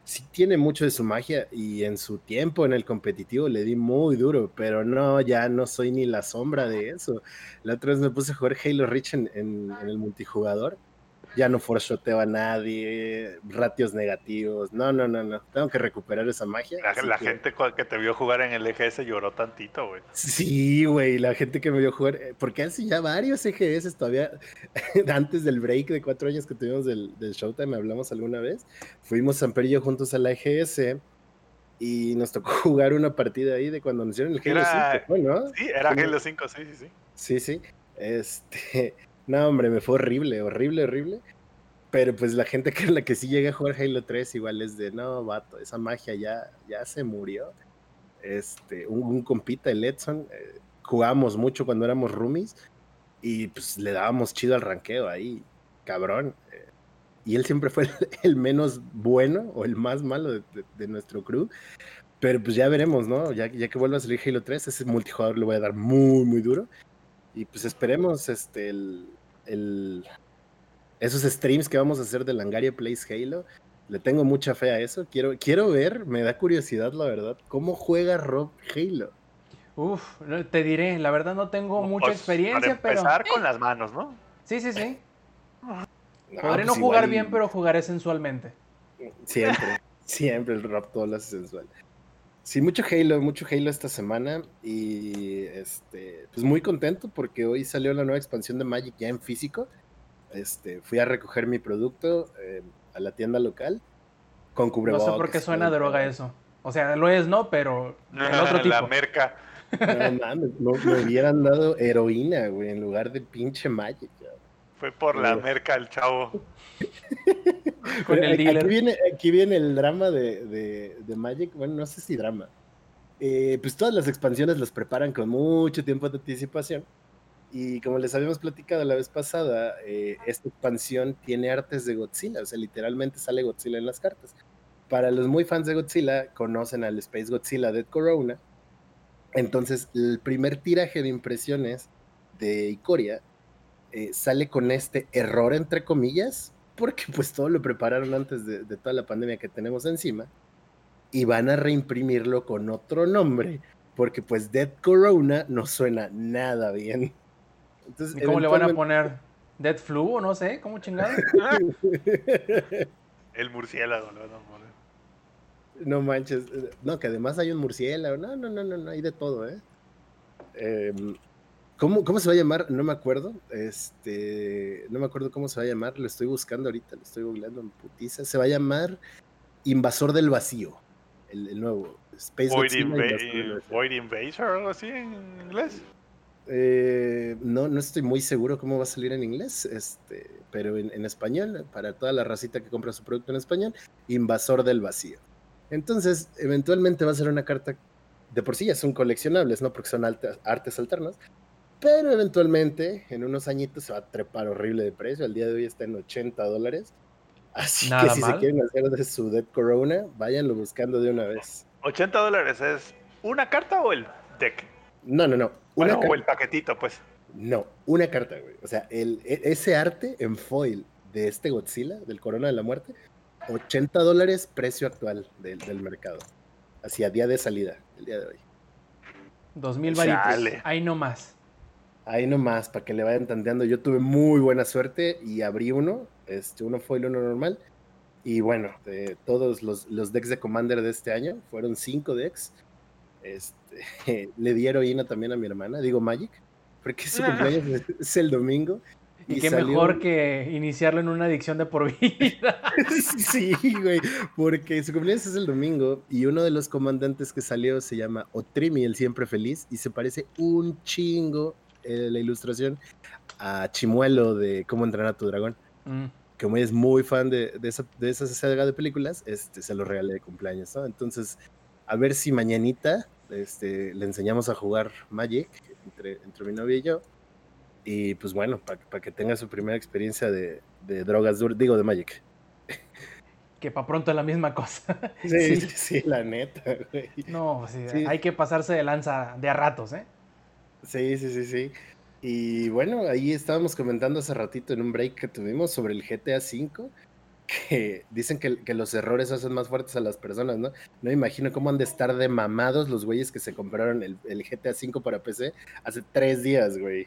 sí tiene mucho de su magia y en su tiempo en el competitivo le di muy duro, pero no, ya no soy ni la sombra de eso. La otra vez me puse a jugar Halo Reach en, en- en el multijugador, ya no forshoteo a nadie, ratios negativos, no, no, no, no, tengo que recuperar esa magia. La, así la que- gente que te vio jugar en el EGS lloró tantito, güey. Sí, güey, la gente que me vio jugar, eh, porque hace ya varios EGS todavía, antes del break de cuatro años que tuvimos del, del Showtime, hablamos alguna vez, fuimos Samper y yo juntos a la EGS y nos tocó jugar una partida ahí de cuando anunciaron el Halo Era- 5, fue, ¿no? Sí, era. Halo 5, sí, sí, sí. Sí, sí. Este, no, hombre, me fue horrible, horrible, horrible. Pero pues la gente que la que sí llega a jugar Halo 3 igual es de, no, vato, esa magia ya, ya se murió. Este, un, un compita, el Edson, eh, jugábamos mucho cuando éramos roomies y pues le dábamos chido al ranqueo ahí, cabrón. eh, y él siempre fue el, menos bueno o el más malo de nuestro crew. Pero pues ya veremos, ¿no? Ya, ya que vuelva a salir Halo 3, ese multijugador le voy a dar muy, muy duro. Y pues esperemos este el, el- esos streams que vamos a hacer de Langaria Plays Halo. Le tengo mucha fe a eso. Quiero, quiero ver, me da curiosidad, la verdad, cómo juega Rob Halo. Uf, no, te diré, la verdad no tengo mucha Pues, experiencia, Para pero... empezar con las manos, ¿no? Sí, sí, sí. No, Podré no pues jugar igual- bien, pero jugaré sensualmente. Siempre, siempre el Rob todo lo hace sensual. Sí, mucho Halo, mucho Halo esta semana. Y este, pues muy contento porque hoy salió la nueva expansión de Magic ya en físico. Este, fui a recoger mi producto eh, a la tienda local con No cubrebocas. sé por qué suena droga eso. O sea, lo es, ¿no? Pero el otro tipo. La merca. No mames, no, me hubieran dado heroína, güey, en lugar de pinche Magic. ya. Fue por la merca el chavo. Con el Aquí- dealer. Aquí viene, aquí viene el drama de, de- de Magic. Bueno, no sé si drama. Eh, pues todas las expansiones las preparan con mucho tiempo de anticipación. Y como les habíamos platicado la vez pasada, eh, esta expansión tiene artes de Godzilla, o sea, literalmente sale Godzilla en las cartas. Para los muy fans de Godzilla, conocen al Space Godzilla Dead Corona. Entonces, el primer tiraje de impresiones de Ikoria eh, sale con este error, entre comillas, porque pues todo lo prepararon antes de, de toda la pandemia que tenemos encima, y van a reimprimirlo con otro nombre, porque pues Dead Corona no suena nada bien. Entonces, ¿Y cómo le van a poner? ¿Dead Flu o no sé? ¿Cómo chingado? El murciélago, ¿no? No, no manches. No, que además hay un murciélago. No, no, no, no, no hay de todo, ¿eh? Em, ¿cómo, ¿Cómo se va a llamar? No me acuerdo. Este. No me acuerdo cómo se va a llamar. Lo estoy buscando ahorita, lo estoy googleando en putiza. Se va a llamar Invasor del Vacío. El, nuevo. Space Void, Void Invader o algo así en inglés. Eh, no, no estoy muy seguro cómo va a salir en inglés, este, pero en, español, para toda la racita que compra su producto en español, Invasor del Vacío. Entonces, eventualmente va a ser una carta, de por sí ya son coleccionables, ¿no? Porque son artes alternas, pero eventualmente, en unos añitos, se va a trepar horrible de precio. Al día de hoy está en 80 dólares. Así que si se quieren hacer de su Dead Corona, váyanlo buscando de una vez. ¿80 dólares es una carta o el deck? No, no, no. Bueno, o el paquetito, pues. No, una carta, güey. O sea, el, e, ese arte en foil de este Godzilla, del Corona de la Muerte, 80 dólares precio actual del, del mercado. Hacia día de salida, el día de hoy. 2000 varitos. Ahí no más. Ahí nomás, para que le vayan tanteando. Yo tuve muy buena suerte y abrí uno, este, uno foil, uno normal. Y bueno, todos los, los decks de Commander de este año, fueron cinco decks. Este, le di heroína también a mi hermana, digo Magic, porque su cumpleaños es el domingo. Y, qué mejor que iniciarlo en una adicción de por vida. sí, güey, porque su cumpleaños es el domingo y uno de los comandantes que salió se llama Otrimi, el siempre feliz, y se parece un chingo eh, la ilustración a Chimuelo de Cómo entrenar a tu dragón. Mm. Como es muy fan de, de, esa, de esa saga de películas, este, se lo regalé de cumpleaños, ¿no? Entonces, a ver si mañanita este, le enseñamos a jugar Magic entre, entre mi novia y yo. Y pues bueno, para que tenga su primera experiencia de, de drogas duras, digo de Magic. Que para pronto es la misma cosa. Sí, sí, sí, la neta, güey. No, sí, hay que pasarse de lanza de a ratos, ¿eh? Sí, sí, sí, sí. Y bueno, ahí estábamos comentando hace ratito en un break que tuvimos sobre el GTA V, que dicen que, que, los errores hacen más fuertes a las personas, ¿no? No imagino cómo han de estar de mamados los güeyes que se compraron el, el GTA V para PC hace tres días, güey.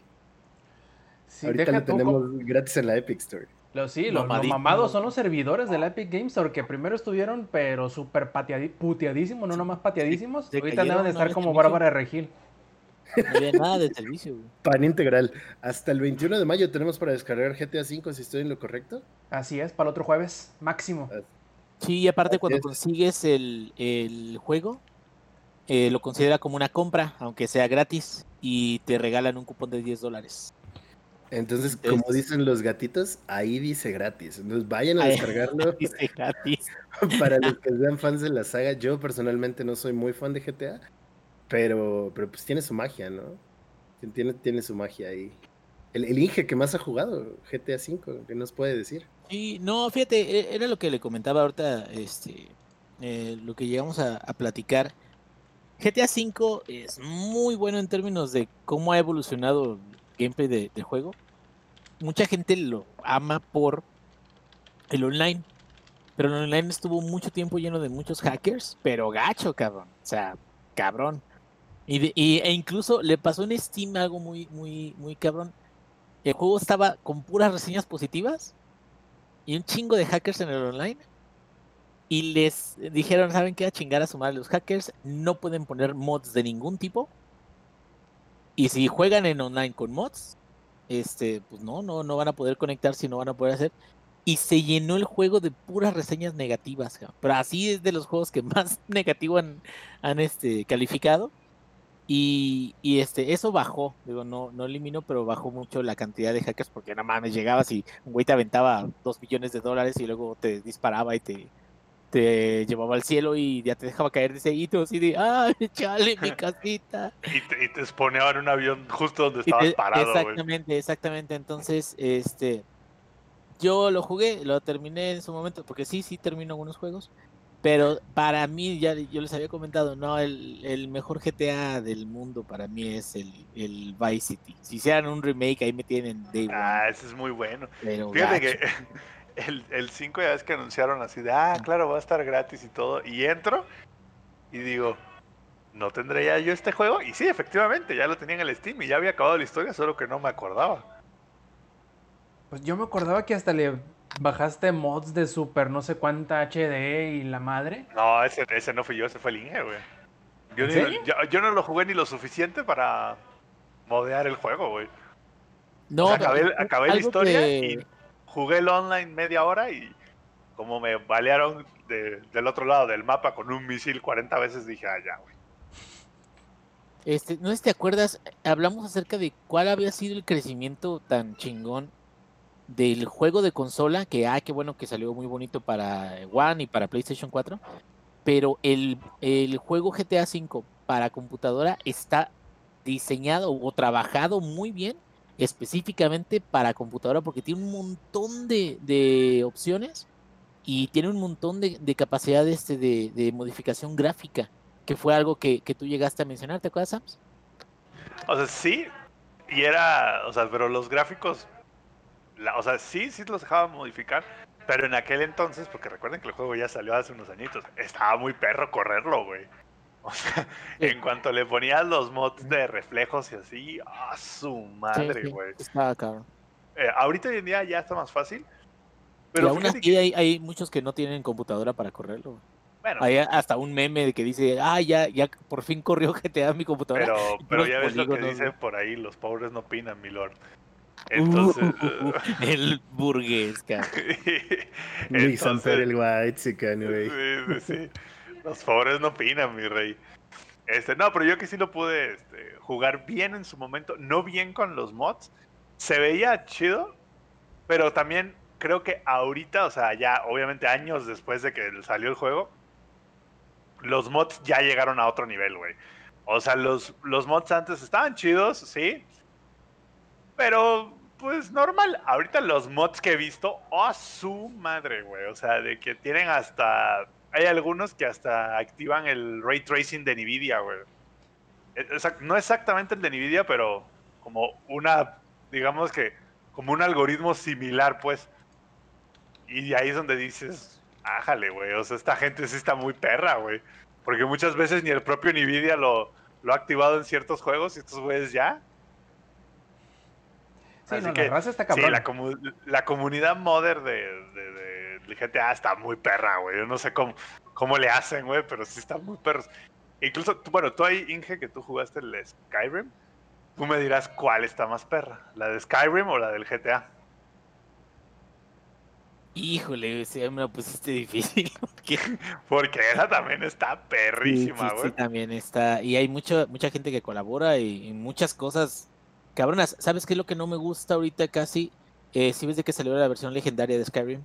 Ahorita lo tenemos gratis en la Epic Store. Lo, sí, los mamados son los servidores de la Epic Games Store que primero estuvieron, pero súper puteadísimos, no nomás pateadísimos. Ahorita deben de estar como Bárbara de Regil. No había nada de servicio, Pan integral. Hasta el 21 de mayo tenemos para descargar GTA V, si estoy en lo correcto. Así es, para el otro jueves, máximo. Sí, y aparte cuando consigues el, juego, eh, lo considera como una compra, aunque sea gratis, y te regalan un cupón de 10 dólares. Entonces, como dicen los gatitos, ahí dice gratis. Entonces vayan a descargarlo. Dice gratis. Para los que sean fans de la saga, yo personalmente no soy muy fan de GTA, pero, pero pues tiene su magia, ¿no? Tiene, tiene su magia ahí. El, el Inge que más ha jugado, GTA V, ¿qué nos puede decir? Sí, no, fíjate, e, era lo que le comentaba ahorita, este, eh, lo que llegamos a, platicar. GTA V es muy bueno en términos de cómo ha evolucionado el gameplay de, juego. Mucha gente lo ama por el online, pero el online estuvo mucho tiempo lleno de muchos hackers, pero gacho, cabrón. O sea, cabrón. Y, e incluso le pasó en Steam algo muy, muy, muy cabrón. El juego estaba con puras reseñas positivas y un chingo de hackers en el online. Y les dijeron, ¿saben qué? A chingar a su madre los hackers. No pueden poner mods de ningún tipo. Y si juegan en online con mods, este, pues no, no, no van a poder conectarse y no van a poder hacer. Y se llenó el juego de puras reseñas negativas. Pero así es de los juegos que más negativo han, han este, calificado. Y, este, eso bajó, digo, no, no eliminó, pero bajó mucho la cantidad de hackers porque nada más llegabas y un güey te aventaba dos millones de dólares y luego te disparaba y te, te llevaba al cielo y ya te dejaba caer de seguido, así de, ¡ay, chale, mi casita! y, te, y te un avión justo donde Y estabas te- parado, exactamente, exactamente. Entonces, este, yo lo jugué, lo terminé en su momento, porque sí, sí termino algunos juegos, pero para mí, ya yo les había comentado, no, el, el mejor GTA del mundo para mí es el, el Vice City. Si hicieran un remake, ahí me tienen Day One, Ah, ese es muy bueno. pero Fíjate gacho. que el, el 5 ya ves que anunciaron así de, ah, claro, va a estar gratis y todo. Y entro y digo, ¿no tendré ya yo este juego? Y sí, efectivamente, ya lo tenía en el Steam y ya había acabado la historia, solo que no me acordaba. Pues yo me acordaba que hasta le bajaste mods de super no sé cuánta HD y la madre. No, ese, ese no fui yo, ese fue el Inge, güey. Yo, ¿En ni- serio? yo, yo no lo jugué ni lo suficiente para modear el juego, güey. No, O sea, pero acabé, acabé la historia que- y jugué el online media hora y como me balearon de- del otro lado del mapa con un misil 40 veces, dije, ah, ya, güey. Este, no sé si te acuerdas, hablamos acerca de cuál había sido el crecimiento tan chingón del juego de consola, que ah, qué bueno que salió muy bonito para One y para PlayStation 4, pero el, el juego GTA V para computadora está diseñado o trabajado muy bien específicamente para computadora porque tiene un montón de, de opciones y tiene un montón de, de capacidad este, de, de modificación gráfica que fue algo que, que tú llegaste a mencionar, ¿te acuerdas, Sams? O sea, sí, y era, o sea, pero los gráficos, la- o sea, sí, sí los dejaba modificar, pero en aquel entonces, porque recuerden que el juego ya salió hace unos añitos, estaba muy perro correrlo, güey. O sea, Sí. en cuanto le ponías los mods de reflejos y así, ¡ah, su Sí, madre, güey! Eh, ahorita hoy en día ya está más fácil, y pero aún fíjate así que- hay, hay muchos que no tienen computadora para correrlo. bueno, Hay hasta un meme de que dice, ah, ya, ya por fin corrió GTA mi computadora. pero, y pero ya ves lo que polígonos, dice güey. por ahí, los pobres no opinan, mi lord. Entonces... Uh, el burgués. Luis Amper el White, sí, güey. Sí, sí, sí. Los pobres no opinan, mi rey. Este, no, pero yo que sí lo pude este, jugar bien en su momento, no bien con los mods. Se veía chido, pero también creo que ahorita, o sea, ya obviamente años después de que salió el juego, los mods ya llegaron a otro nivel, güey. O sea, los, los mods antes estaban chidos, sí. Pero, pues normal. Ahorita los mods que he visto, oh, su madre, güey. O sea, de que tienen hasta. Hay algunos que hasta activan el ray tracing de Nvidia, güey. E- No exactamente el de Nvidia, pero como una. Digamos que. Como un algoritmo similar, pues. Y ahí es donde dices. Ájale, güey. O sea, esta gente sí está muy perra, güey. Porque muchas veces ni el propio Nvidia lo, lo ha activado en ciertos juegos y estos güeyes ya. Sí, Así no, que, la raza está Sí, la, comu- la comunidad modder de, de, GTA está muy perra, güey. Yo no sé cómo, cómo le hacen, güey, pero sí están muy perros. Incluso, tú- bueno, tú ahí, Inge, que tú jugaste el Skyrim, tú me dirás cuál está más perra, la de Skyrim o la del GTA. Híjole, ese me lo pusiste difícil. porque Porque esa también está perrísima, sí, güey. sí, también está. Y hay mucha, mucha gente que colabora y, y muchas cosas cabronas. ¿Sabes qué es lo que no me gusta ahorita casi? Eh, si ves de que salió la versión legendaria de Skyrim.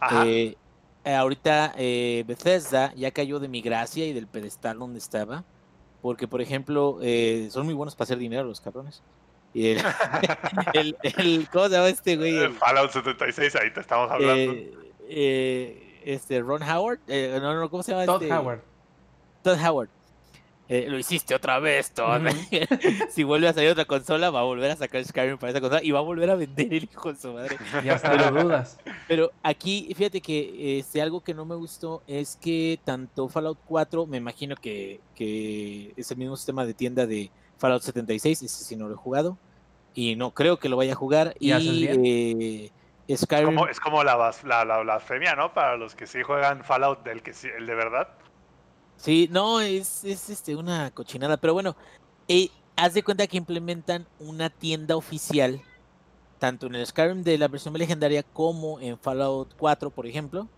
Ajá. Eh, eh, ahorita eh, Bethesda ya cayó de mi gracia y del pedestal donde estaba. Porque, por ejemplo, eh, son muy buenos para hacer dinero los cabrones. Y el, el, el- ¿cómo se llama este güey? El El- Fallout 76, ahí te estamos hablando. eh, eh, este Ron Howard, eh, no, no, ¿cómo se llama Todd este? Howard. Todd Howard. Eh, lo hiciste otra vez, Todd. si vuelve a salir otra consola, va a volver a sacar Skyrim para esa consola y va a volver a vender el hijo de su madre. Ya hasta lo dudas. Pero aquí, fíjate que este, algo que no me gustó es que tanto Fallout 4, me imagino que, que es el mismo sistema de tienda de Fallout 76, ese sí no lo he jugado. Y no creo que lo vaya a jugar. ¿Y eh, Skyrim. Como, es como la, bas- la, la blasfemia, ¿no? Para los que sí juegan Fallout del que sí, el de verdad. Sí, no, es, es este, una cochinada. Pero bueno, eh, haz de cuenta que implementan una tienda oficial, tanto en el Skyrim de la versión legendaria como en Fallout 4, por ejemplo,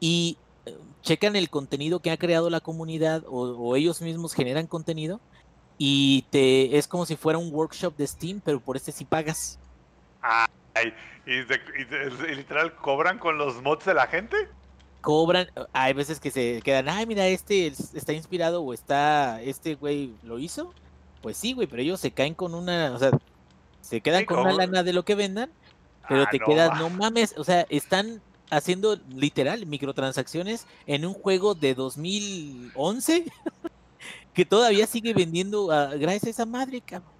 y eh, checan el contenido que ha creado la comunidad o, o ellos mismos generan contenido y te es como si fuera un workshop de Steam, pero por este sí pagas. Ay, y, de- y literal cobran con los mods de la gente. Cobran, hay veces que se quedan, ay, mira, este está inspirado o está, este güey lo hizo. Pues sí, güey, pero ellos se caen con una, o sea, se quedan con una lana de lo que vendan, pero Ah, te no, quedas, no mames, o sea, están haciendo literal microtransacciones en un juego de 2011 que todavía sigue vendiendo gracias a esa madre, cabrón.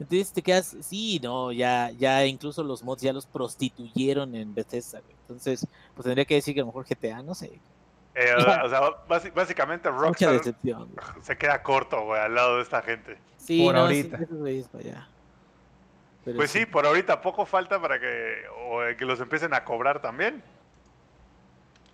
Entonces te quedas, sí, no, ya, ya incluso los mods ya los prostituyeron en Bethesda, güey. Entonces, pues tendría que decir que a lo mejor GTA, no sé, Eh, o sea, básicamente mucha Rockstar se queda corto, güey, al lado de esta gente. Sí, Por no, ahorita. sí, esos güeyes para allá. Pero Pues sí, por ahorita poco falta para que, o, eh, que los empiecen a cobrar también.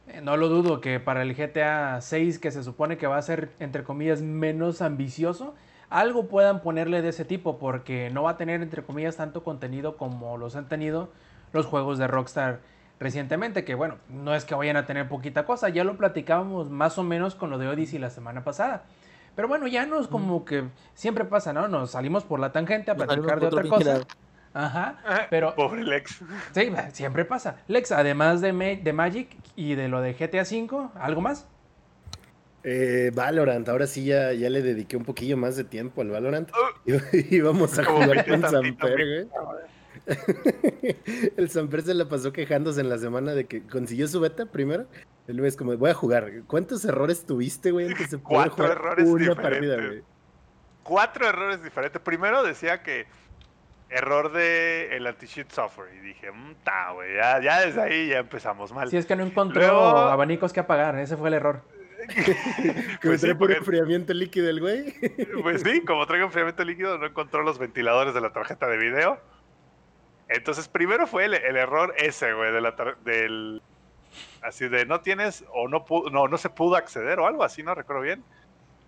Eh, No lo dudo que para el GTA 6, que se supone que va a ser, entre comillas, menos ambicioso, algo puedan ponerle de ese tipo, porque no va a tener, entre comillas, tanto contenido como los han tenido los juegos de Rockstar recientemente, que bueno, no es que vayan a tener poquita cosa, ya lo platicábamos más o menos con lo de Odyssey la semana pasada. Pero bueno, ya no es como que siempre pasa, ¿no? Nos salimos por la tangente a platicar de otra cosa. Ajá, pero Pobre Lex. Sí, siempre pasa. Lex, además de, Ma- de Magic y de lo de GTA V, ¿algo más? Eh, Valorant, ahora sí ya, ya le dediqué un poquillo más de tiempo al Valorant. Y, y vamos a jugar con Samper, güey. El Samper se la pasó quejándose en la semana de que consiguió su beta primero. El güey es como, voy a jugar. ¿Cuántos errores tuviste, güey, antes de poder Cuatro jugar errores una partida, diferentes. güey? Cuatro errores diferentes. Primero decía que error de el anti-cheat software. Y dije, mmm, ta, güey, ya, ya desde ahí ya empezamos mal. Si es que no encontró Luego- abanicos que apagar, ese fue el error. Que Pues sí, entré por porque- enfriamiento líquido el güey. Pues sí, como traigo enfriamiento líquido, no encontró los ventiladores de la tarjeta de video. Entonces, primero fue el, el error ese, güey, de la tar- del. Así de no tienes o no, no, no se pudo acceder o algo así, no recuerdo bien,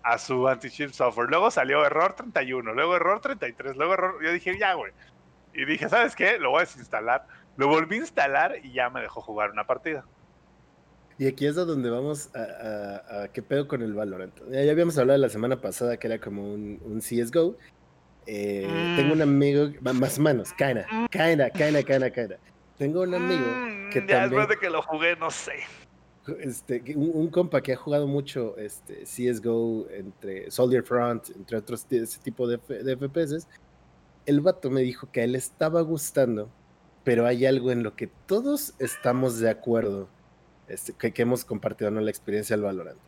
a su anti-cheat software. Luego salió error 31, luego error 33, luego error. Yo dije, ya, güey. Y dije, ¿sabes qué? Lo voy a desinstalar. Lo volví a instalar y ya me dejó jugar una partida. Y aquí es a donde vamos a, a- a qué pedo con el Valorant. Ya, habíamos hablado la semana pasada que era como un, un CSGO. Eh, Mm. Tengo un amigo, más o menos, kinda, kinda, kinda, kinda, kinda. Tengo un amigo Mm, que ya también, después de que lo jugué, no sé. este, un, un compa que ha jugado mucho este, CSGO entre Soldier Front, entre otros ese tipo de, de FPS. El vato me dijo que a él estaba gustando, pero hay algo en lo que todos estamos de acuerdo, este, que, que hemos compartido ¿no? la experiencia del Valorant.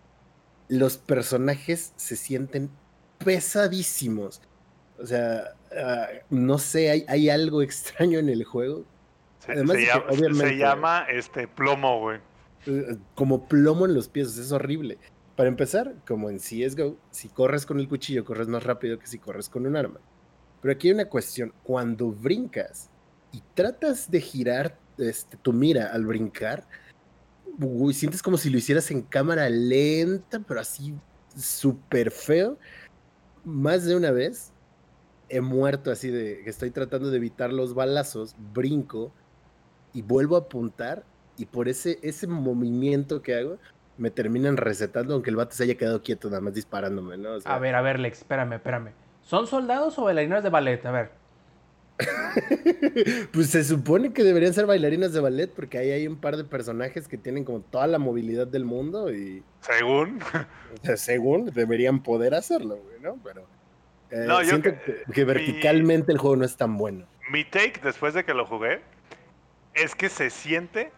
Los personajes se sienten pesadísimos. O sea, ah, no sé, hay, hay algo extraño en el juego. Se, Además se que, llama, este plomo, güey. eh, como plomo en los pies, es horrible. Para empezar, como en CSGO, si corres con el cuchillo, corres más rápido que si corres con un arma. Pero aquí hay una cuestión, cuando brincas y tratas de girar este, tu mira al brincar, sientes como si lo hicieras en cámara lenta, pero así súper feo. Más de una vez he muerto así de que estoy tratando de evitar los balazos, brinco y vuelvo a apuntar y por ese, ese movimiento que hago me terminan recetando aunque el vato se haya quedado quieto nada más disparándome, ¿no? A ver, a ver, Lex, espérame, espérame. ¿Son soldados o bailarinas de ballet? A ver. pues se supone que deberían ser bailarinas de ballet porque ahí hay un par de personajes que tienen como toda la movilidad del mundo y Según. o sea, según deberían poder hacerlo, güey, ¿no? Pero eh, No, siento que verticalmente el juego no es tan bueno. Mi take después de que lo jugué es que se siente.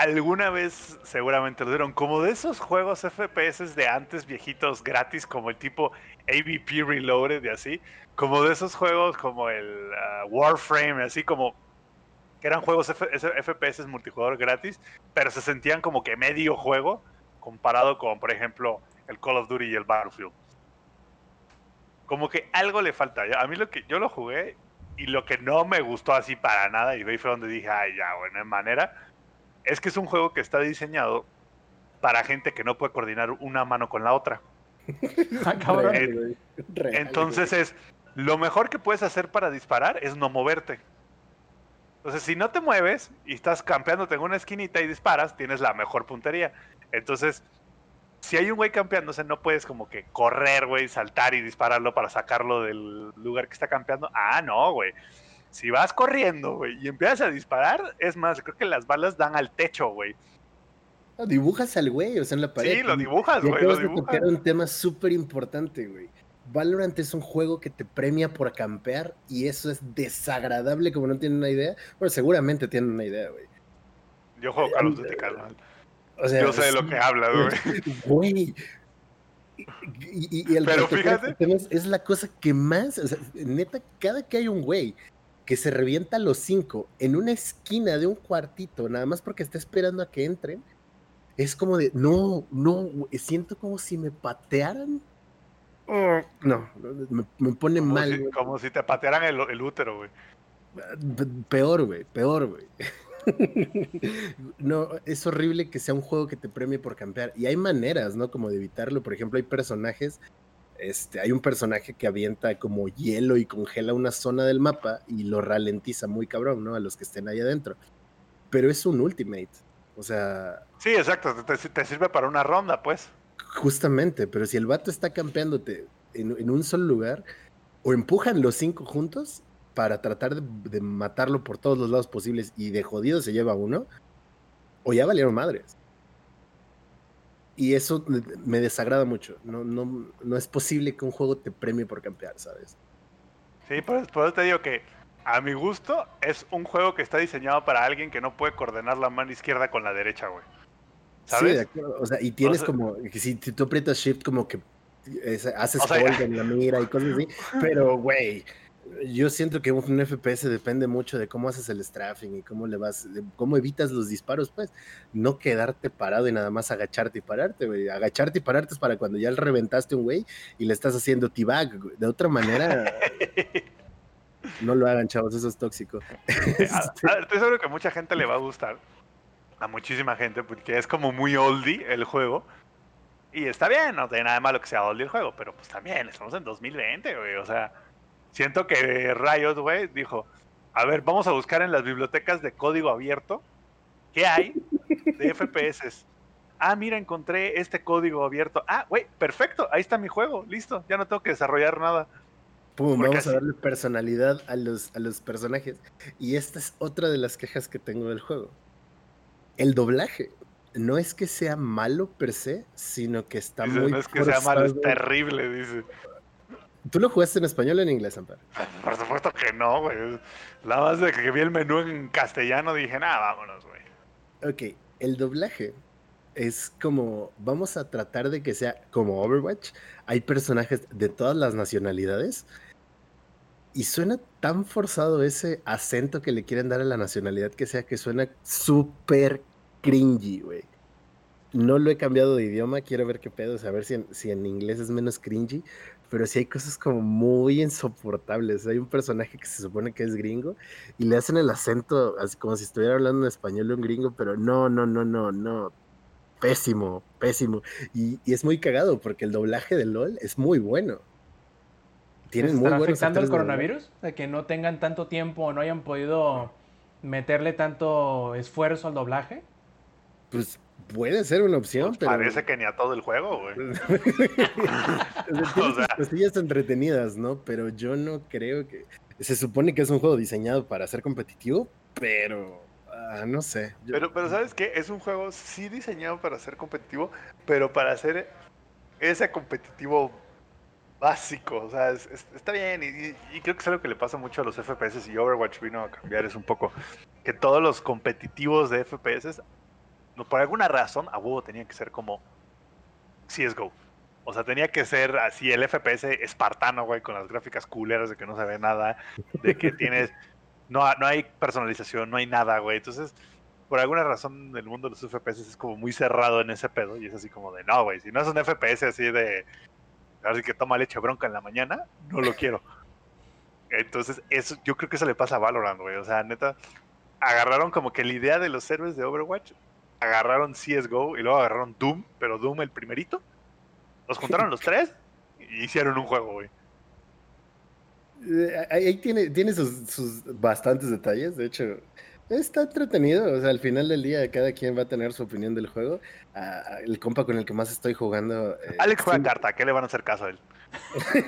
Alguna vez seguramente lo dieron como de esos juegos FPS de antes viejitos gratis, como el tipo AVP Reloaded y así, como de esos juegos como el ah, Warframe, así como que eran juegos FPS multijugador gratis, pero se sentían como que medio juego comparado con, por ejemplo, el Call of Duty y el Battlefield. Como que algo le falta. A mí lo que yo lo jugué y lo que no me gustó así para nada, y ahí fue donde dije, ay, ya, bueno, de manera, es que es un juego que está diseñado para gente que no puede coordinar una mano con la otra. Ah. Real. Real, Entonces es, lo mejor que puedes hacer para disparar es no moverte. Entonces, si no te mueves y estás campeándote en una esquinita y disparas, tienes la mejor puntería. Entonces, si hay un güey campeándose, no puedes como que correr, güey, saltar y dispararlo para sacarlo del lugar que está campeando. Ah, no, güey. Si vas corriendo, güey, y empiezas a disparar, es más, creo que las balas dan al techo, güey. No, dibujas al güey, o sea, en la pared. Sí, lo dibujas, güey, lo acabas de tocar un tema súper importante, güey. Valorant es un juego que te premia por campear y eso es desagradable como no tienen una idea. Bueno, seguramente tienen una idea, güey. Yo juego Call of Duty, carnal. O sea, Yo sé de lo que hablas, güey. Güey. Y, y- y el Pero fíjate. es, es la cosa que más, o sea, neta, cada que hay un güey que se revienta a los cinco en una esquina de un cuartito, nada más porque está esperando a que entren, es como de, no, no, güey, siento como si me patearan. Oh, no, me, me pone Como, mal. si, güey. como si te patearan el, el útero, güey. Pe- Peor, güey, peor, güey. no, es horrible que sea un juego que te premie por campear. Y hay maneras, ¿no? Como de evitarlo. Por ejemplo, hay personajes. Este, hay un personaje que avienta como hielo y congela una zona del mapa y lo ralentiza muy cabrón, ¿no? A los que estén ahí adentro. Pero es un ultimate. O sea, Sí, exacto. Te, te- sirve para una ronda, pues. justamente, pero si el vato está campeándote en, en un solo lugar, o empujan los cinco juntos para tratar de, de matarlo por todos los lados posibles y de jodido se lleva uno, o ya valieron madres. Y eso me- desagrada mucho. No, no, no es posible que un juego te premie por campear, ¿sabes? Sí, por, por eso te digo que a mi gusto es un juego que está diseñado para alguien que no puede coordinar la mano izquierda con la derecha, güey. Sí, ¿Sabes? de acuerdo. O sea, y tienes sea- como, si, si tú aprietas shift como que es- haces O sea, hold en la mira y cosas así, pero güey, yo siento que un FPS depende mucho de cómo haces el strafing y cómo le vas, cómo evitas los disparos, pues, no quedarte parado y nada más agacharte y pararte, güey. Agacharte y pararte es para cuando ya reventaste un güey y le estás haciendo T-bag. De otra manera, no lo hagan, chavos, eso es tóxico. Este, A- a- Estoy seguro que mucha gente le va a gustar. A muchísima gente, porque es como muy oldie el juego. Y está bien, no tiene nada de malo que sea oldie el juego, pero pues también estamos en 2020, güey. O sea, siento que Riot, güey, dijo: A ver, vamos a buscar en las bibliotecas de código abierto qué hay de FPS. Ah, mira, encontré este código abierto. Ah, güey, perfecto, ahí está mi juego, listo, ya no tengo que desarrollar nada. Pum, Porque vamos a darle personalidad a los, a los personajes. Y esta es otra de las quejas que tengo del juego. El doblaje. No es que sea malo per se, sino que está Dice, muy no es que sea malo, es terrible, dice. ¿Tú lo jugaste en español o en inglés, Ampar? Por supuesto que no, güey. Nada más de que vi el menú en castellano dije, nada, vámonos, güey. Ok, el doblaje es como, vamos a tratar de que sea como Overwatch. Hay personajes de todas las nacionalidades. Y suena tan forzado ese acento que le quieren dar a la nacionalidad que sea que suena súper cringy, güey. No lo he cambiado de idioma, quiero ver qué pedo, a ver si en, si en inglés es menos cringy, pero sí hay cosas como muy insoportables. Hay un personaje que se supone que es gringo y le hacen el acento así como si estuviera hablando en español un gringo, pero no, no, no, no, no. Pésimo, pésimo. Y, y es muy cagado porque el doblaje de LOL es muy bueno. Tienen muy ¿Estará buenos afectando el de coronavirus? De que no tengan tanto tiempo o no hayan podido meterle tanto esfuerzo al doblaje. Pues puede ser una opción, Pues pero. Parece que ni a todo el juego, güey. o sea, cosillas entretenidas, ¿no? Pero yo no creo que. Se supone que es un juego diseñado para ser competitivo, pero. ah, no sé. Yo- Pero, pero ¿sabes qué? Es un juego sí diseñado para ser competitivo, pero para ser ese competitivo básico. O sea, es- es- está bien. Y creo que es algo que le pasa mucho a los FPS y Overwatch vino a cambiar. Es un poco que todos los competitivos de FPS, por alguna razón, a huevo tenían que ser como CSGO. O sea, tenía que ser así el FPS espartano, güey, con las gráficas culeras de que no se ve nada, de que tienes... No, no hay personalización, no hay nada, güey. Entonces, por alguna razón, el mundo de los FPS es como muy cerrado en ese pedo y es así como de, no, güey, si no es un FPS así de... Así que toma leche bronca en la mañana, no lo quiero. Entonces, eso, yo creo que eso le pasa a Valorant, güey. O sea, neta, agarraron como que la idea de los héroes de Overwatch, agarraron CSGO y luego agarraron Doom, pero Doom el primerito. Los juntaron los tres y hicieron un juego, güey. Eh, Ahí tiene, tiene sus, sus bastantes detalles, de hecho, está entretenido, o sea, al final del día cada quien va a tener su opinión del juego. Ah, el compa con el que más estoy jugando... eh, Alex juega sí- carta, ¿qué le van a hacer caso a él? Sí,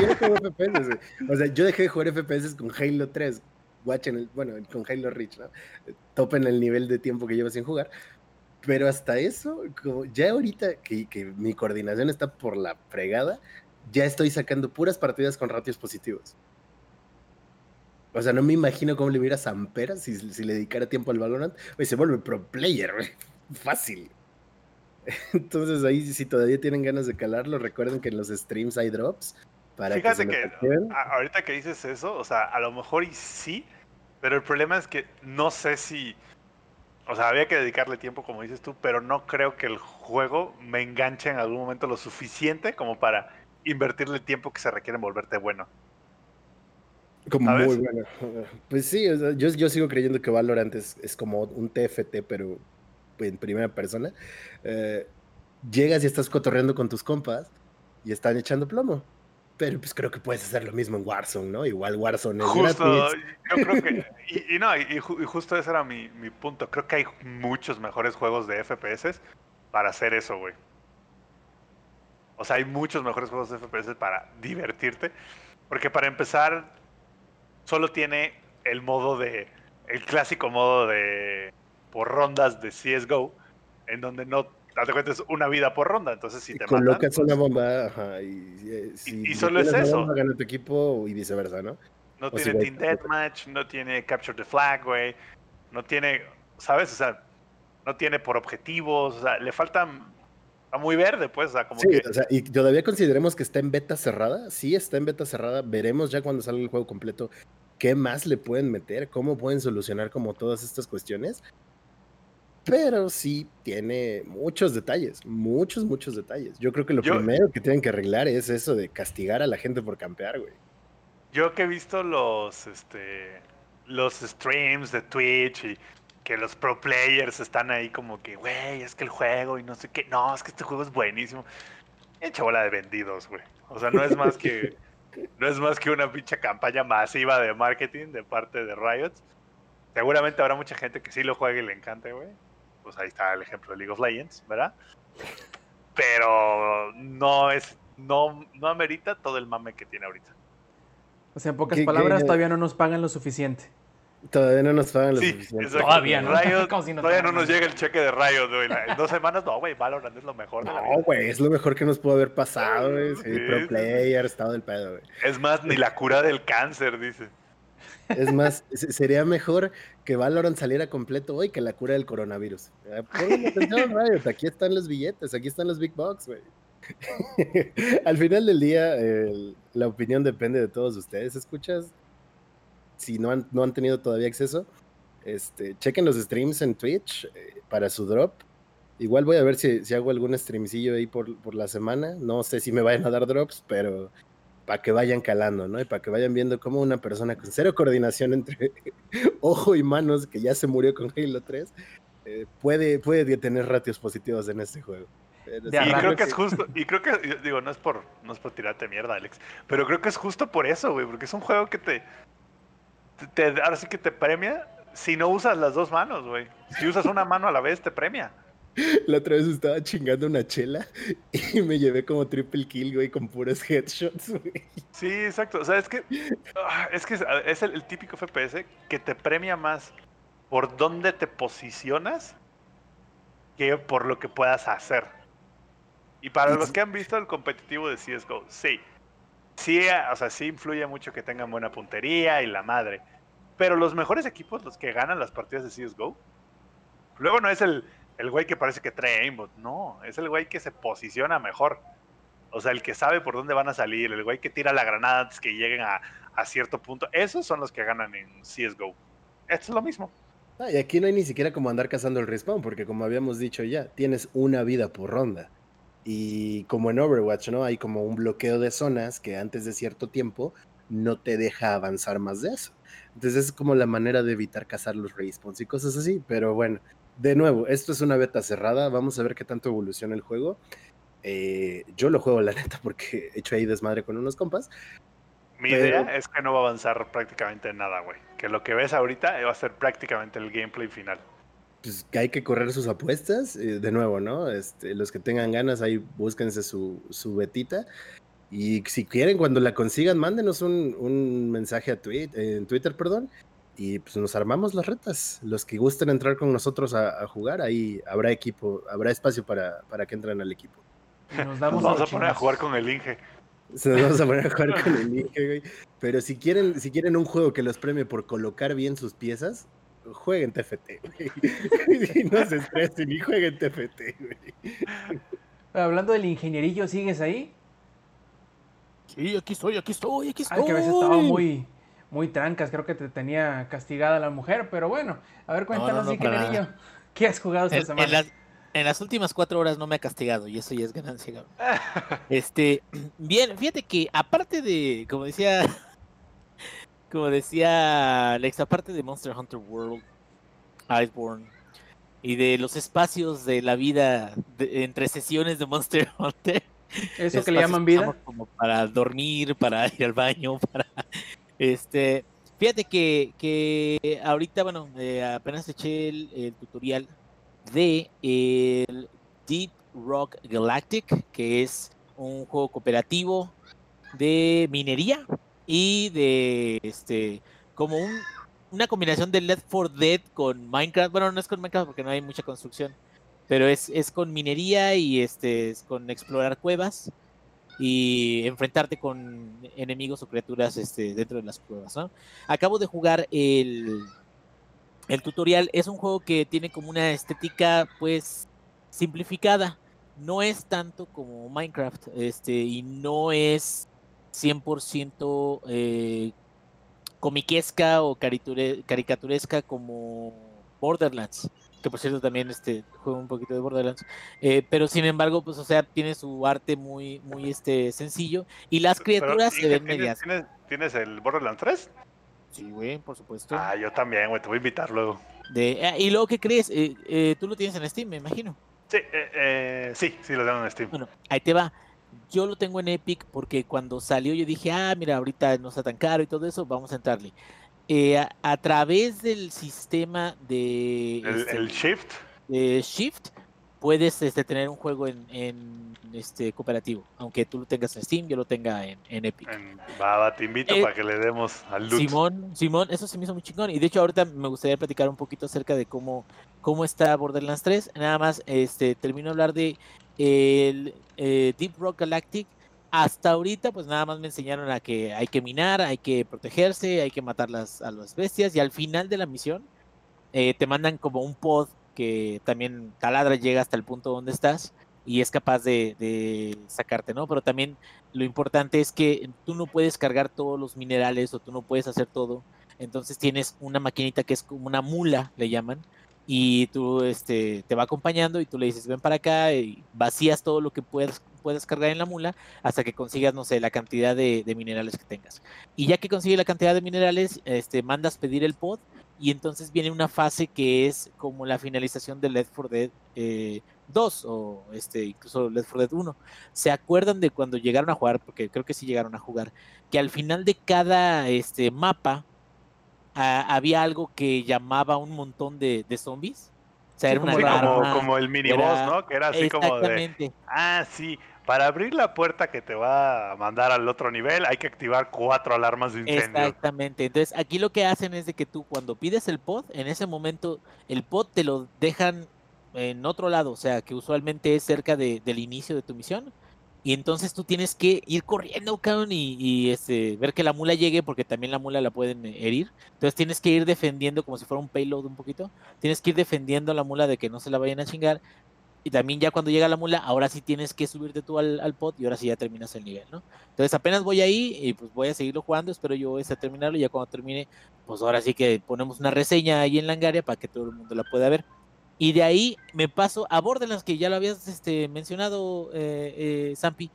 yo juego FPS. O sea, yo dejé de jugar FPS con Halo 3, watchen el, bueno, con Halo Reach, ¿no? Topen el nivel de tiempo que llevo sin jugar. Pero hasta eso, como ya ahorita que, que mi coordinación está por la fregada, ya estoy sacando puras partidas con ratios positivos. O sea, no me imagino cómo le hubiera Zampera si, si le dedicara tiempo al Valorant. Oye, se vuelve pro player, güey. Fácil. Entonces ahí si todavía tienen ganas de calarlo, recuerden que en los streams hay drops. Para Fíjate que, que, a- ahorita que dices eso, o sea, a lo mejor y sí, pero el problema es que no sé si, o sea, había que dedicarle tiempo, como dices tú, pero no creo que el juego me enganche en algún momento lo suficiente como para invertirle el tiempo que se requiere en volverte bueno. Como ¿sabes? muy bueno. Pues sí, o sea, yo, yo sigo creyendo que Valorant es, es como un TFT, pero en primera persona. Eh, llegas y estás cotorreando con tus compas y están echando plomo. Pero pues creo que puedes hacer lo mismo en Warzone, ¿no? Igual Warzone es Justo, gratis. yo creo que, y, y no, y, y ju- y justo ese era mi, mi punto. Creo que hay muchos mejores juegos de FPS para hacer eso, güey. O sea, hay muchos mejores juegos de FPS para divertirte. Porque para empezar, solo tiene el modo de. El clásico modo de. Por rondas de CSGO. En donde no. Date cuenta, es una vida por ronda. Entonces, si Y te matan. colocas pues, una bomba, ajá, y, eh, si y solo es eso. bomba, gana tu equipo y viceversa, ¿no? No O si tiene güey, Team Deathmatch, no tiene Capture the Flag, güey. No tiene, ¿sabes? O sea, no tiene por objetivos, o sea, le falta, está muy verde, pues, o sea, como Sí, que... o sea, y todavía consideremos que está en beta cerrada. Sí, está en beta cerrada. Veremos ya cuando salga el juego completo qué más le pueden meter, cómo pueden solucionar como todas estas cuestiones. Pero sí tiene muchos detalles, muchos, muchos detalles. Yo creo que lo Yo- primero que tienen que arreglar es eso de castigar a la gente por campear, güey. Yo que he visto los, este, los streams de Twitch y que los pro players están ahí como que, güey, es que el juego y no sé qué, no, es que este juego es buenísimo. Hecha bola de vendidos, güey. O sea, no es más que, no es más que una pinche campaña masiva de marketing de parte de Riot. Seguramente habrá mucha gente que sí lo juegue y le encante, güey. Pues ahí está el ejemplo de League of Legends, ¿verdad? Pero no es, no, no amerita todo el mame que tiene ahorita. O sea, en pocas ¿Qué- qué- palabras, todavía no nos pagan lo suficiente. Todavía no nos pagan lo Sí, suficiente. Todavía, ¿no? Riot- si todavía no nos llega el cheque de Riot, güey. En dos semanas, no, güey, Valorant es lo mejor. de la vida. No, güey, es lo mejor que nos pudo haber pasado, güey. Sí, pro player, estado del pedo, güey. Es más, ni la cura del cáncer, dice. Es más, se- sería mejor que Valorant saliera completo hoy que la cura del coronavirus. Pongan atención, Riot, aquí están los billetes, aquí están los big bucks, güey. Al final del día, la opinión depende de todos ustedes. ¿Escuchas? Si no han, no han tenido todavía acceso, este, chequen los streams en Twitch eh, para su drop. Igual voy a ver si, si hago algún streamcillo ahí por, por la semana. No sé si me vayan a dar drops, pero para que vayan calando, ¿no? Y para que vayan viendo cómo una persona con cero coordinación entre ojo y manos, que ya se murió con Halo 3, eh, puede, puede tener ratios positivos en este juego. Y creo que es justo, y creo que, digo, no es por, no es por tirarte mierda, Alex, pero creo que es justo por eso, güey, porque es un juego que te, te, te- ahora sí que te premia si no usas las dos manos, güey. Si usas una mano a la vez, te premia. La otra vez estaba chingando una chela y me llevé como triple kill, güey, con puros headshots, güey. Sí, exacto. O sea, es que ah, es, que es, es el, típico FPS que te premia más por dónde te posicionas que por lo que puedas hacer. Y para los que han visto el competitivo de CSGO, sí. Sí, eh, o sea, sí influye mucho que tengan buena puntería y la madre. Pero los mejores equipos, los que ganan las partidas de CSGO, luego no es el, el güey que parece que trae aimbot, no, es el güey que se posiciona mejor. O sea, el que sabe por dónde van a salir, el güey que tira la granada antes que lleguen a, a cierto punto. Esos son los que ganan en CSGO. Esto es lo mismo. Ah, y aquí no hay ni siquiera como andar cazando el respawn, porque como habíamos dicho ya, tienes una vida por ronda. Y como en Overwatch, ¿no? Hay como un bloqueo de zonas que antes de cierto tiempo no te deja avanzar más de eso. Entonces es como la manera de evitar cazar los respawns y cosas así. Pero bueno, de nuevo, esto es una beta cerrada. Vamos a ver qué tanto evoluciona el juego. Eh, yo lo juego, la neta, porque he hecho ahí desmadre con unos compas. Mi Pero- idea es que no va a avanzar prácticamente nada, güey. Que lo que ves ahorita va a ser prácticamente el gameplay final. pues que hay que correr sus apuestas, eh, de nuevo, ¿no? Este, los que tengan ganas, ahí búsquense su, su betita. Y si quieren, cuando la consigan, mándenos un, un mensaje a tweet, en Twitter, perdón. Y pues nos armamos las retas. Los que gusten entrar con nosotros a, a jugar, ahí habrá equipo, habrá espacio para, para que entren al equipo. Y Nos vamos a poner a jugar con el Inge. Se nos vamos a poner a jugar con el Inge, güey. Pero si quieren, si quieren un juego que los premie por colocar bien sus piezas, jueguen TFT, güey. Y no se estresen y jueguen TFT, güey. Hablando del ingenierillo, ¿sigues ahí? Sí, aquí estoy, aquí estoy, aquí estoy. Ay, que a veces estaba muy, muy trancas, creo que te tenía castigada la mujer, pero bueno, a ver, cuéntanos, no, ingenierillo, ¿qué has jugado esta En, semana? en las, en las últimas cuatro horas no me ha castigado y eso ya es ganancia. Este, bien, fíjate que aparte de, como decía, como decía Alex, aparte de Monster Hunter World, Iceborne y de los espacios de la vida de- entre sesiones de Monster Hunter, Eso que le llaman vida. como para dormir, para ir al baño, para este. Fíjate que, que ahorita, bueno, eh, apenas eché el, el tutorial de Deep Rock Galactic, que es un juego cooperativo de minería y de este como un, una combinación de Left 4 Dead con Minecraft. Bueno, no es con Minecraft porque no hay mucha construcción, pero es, es con minería y este es con explorar cuevas y enfrentarte con enemigos o criaturas este, dentro de las cuevas. ¿no? Acabo de jugar el, el tutorial. Es un juego que tiene como una estética pues simplificada. No es tanto como Minecraft este, y no es 100% eh, comiquesca o caricaturesca como Borderlands que por cierto también este juego un poquito de Borderlands eh, pero sin embargo pues o sea tiene su arte muy muy este sencillo y las Pero, criaturas se Inge, ven ¿tienes, medias ¿tienes, tienes el Borderlands 3? sí güey por supuesto Ah, yo también, güey. Te voy a invitar luego. de, ah, y luego qué crees Eh, eh, tú lo tienes en Steam me imagino Sí, eh, eh, sí, sí, lo tengo en Steam. Bueno, ahí te va. Yo lo tengo en Epic porque cuando salió yo dije, ah, mira, ahorita no está tan caro y todo eso, vamos a entrarle. Eh, a, a través del sistema de, El, este, el Shift. de Shift, puedes este, tener un juego en, en, este cooperativo. Aunque tú lo tengas en Steam, yo lo tenga en, en Epic. En, va, va, te invito Eh, para que le demos al loot. Simón, Simón, eso se me hizo muy chingón. Y de hecho ahorita me gustaría platicar un poquito acerca de cómo, cómo está Borderlands 3. Nada más, este, termino de hablar de el eh, Deep Rock Galactic. Hasta ahorita, pues nada más me enseñaron a que hay que minar, hay que protegerse, hay que matar las, a las bestias. Y al final de la misión, eh, te mandan como un pod que también taladra, llega hasta el punto donde estás y es capaz de, de sacarte, ¿no? Pero también lo importante es que tú no puedes cargar todos los minerales o tú no puedes hacer todo. Entonces tienes una maquinita que es como una mula, le llaman, y tú este, te va acompañando y tú le dices, ven para acá y vacías todo lo que puedas, puedas cargar en la mula hasta que consigas, no sé, la cantidad de, minerales que tengas. Y ya que consigues la cantidad de minerales, este, mandas pedir el pod y entonces viene una fase que es como la finalización de Left 4 Dead eh, 2 o este, incluso Left 4 Dead 1. ¿Se acuerdan de cuando llegaron a jugar? Porque creo que sí llegaron a jugar. Que al final de cada este, mapa ah, había algo que llamaba un montón de, de zombies. O sea, Sí, era una como Sí, la como, como el miniboss, ¿no? Que era así como de. Ah, sí. Para abrir la puerta que te va a mandar al otro nivel, hay que activar cuatro alarmas de incendio. Exactamente. Entonces, aquí lo que hacen es de que tú cuando pides el pod, en ese momento el pod te lo dejan en otro lado, o sea, que usualmente es cerca de- del inicio de tu misión. Y entonces tú tienes que ir corriendo, cabrón, y, y, este, ver que la mula llegue, porque también la mula la pueden eh, herir. Entonces tienes que ir defendiendo como si fuera un payload un poquito. Tienes que ir defendiendo a la mula de que no se la vayan a chingar. Y también ya cuando llega la mula, ahora sí tienes que subirte tú al, al pod y ahora sí ya terminas el nivel, ¿no? Entonces apenas voy ahí y pues voy a seguirlo jugando, espero yo este terminarlo y ya cuando termine, pues ahora sí que ponemos una reseña ahí en Langaria para que todo el mundo la pueda ver. Y de ahí me paso a Borderlands, que ya lo habías este, mencionado, eh, eh, Zampi.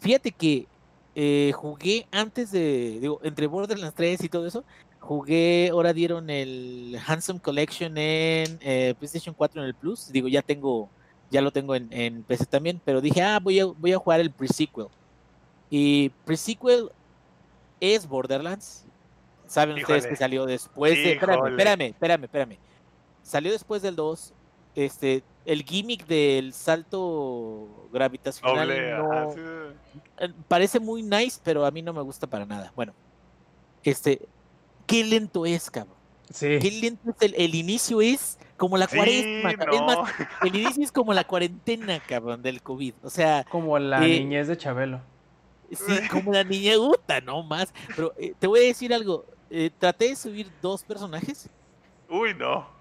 Fíjate que eh, jugué antes de, digo, entre Borderlands 3 y todo eso, jugué, ahora dieron el Handsome Collection en eh, PlayStation 4 en el Plus. Digo, ya tengo, ya lo tengo en, en PC también, pero dije, ah, voy a, voy a jugar el pre-sequel. Y pre-sequel es Borderlands. Saben ustedes que salió después de. Espérame, espérame, espérame, espérame. Salió después del 2. Este, el gimmick del salto gravitacional no- sí. eh, parece muy nice, pero a mí no me gusta para nada. Bueno, este, qué lento es, cabrón. Sí. Qué lento es el, el inicio es como la Sí, cuaresma. Es más, el inicio es como la cuarentena, cabrón, del COVID. O sea, Como la Eh, niñez de Chabelo. sí, como la niña gusta, no más. Pero eh, te voy a decir algo. eh, traté de subir dos personajes. Uy, no.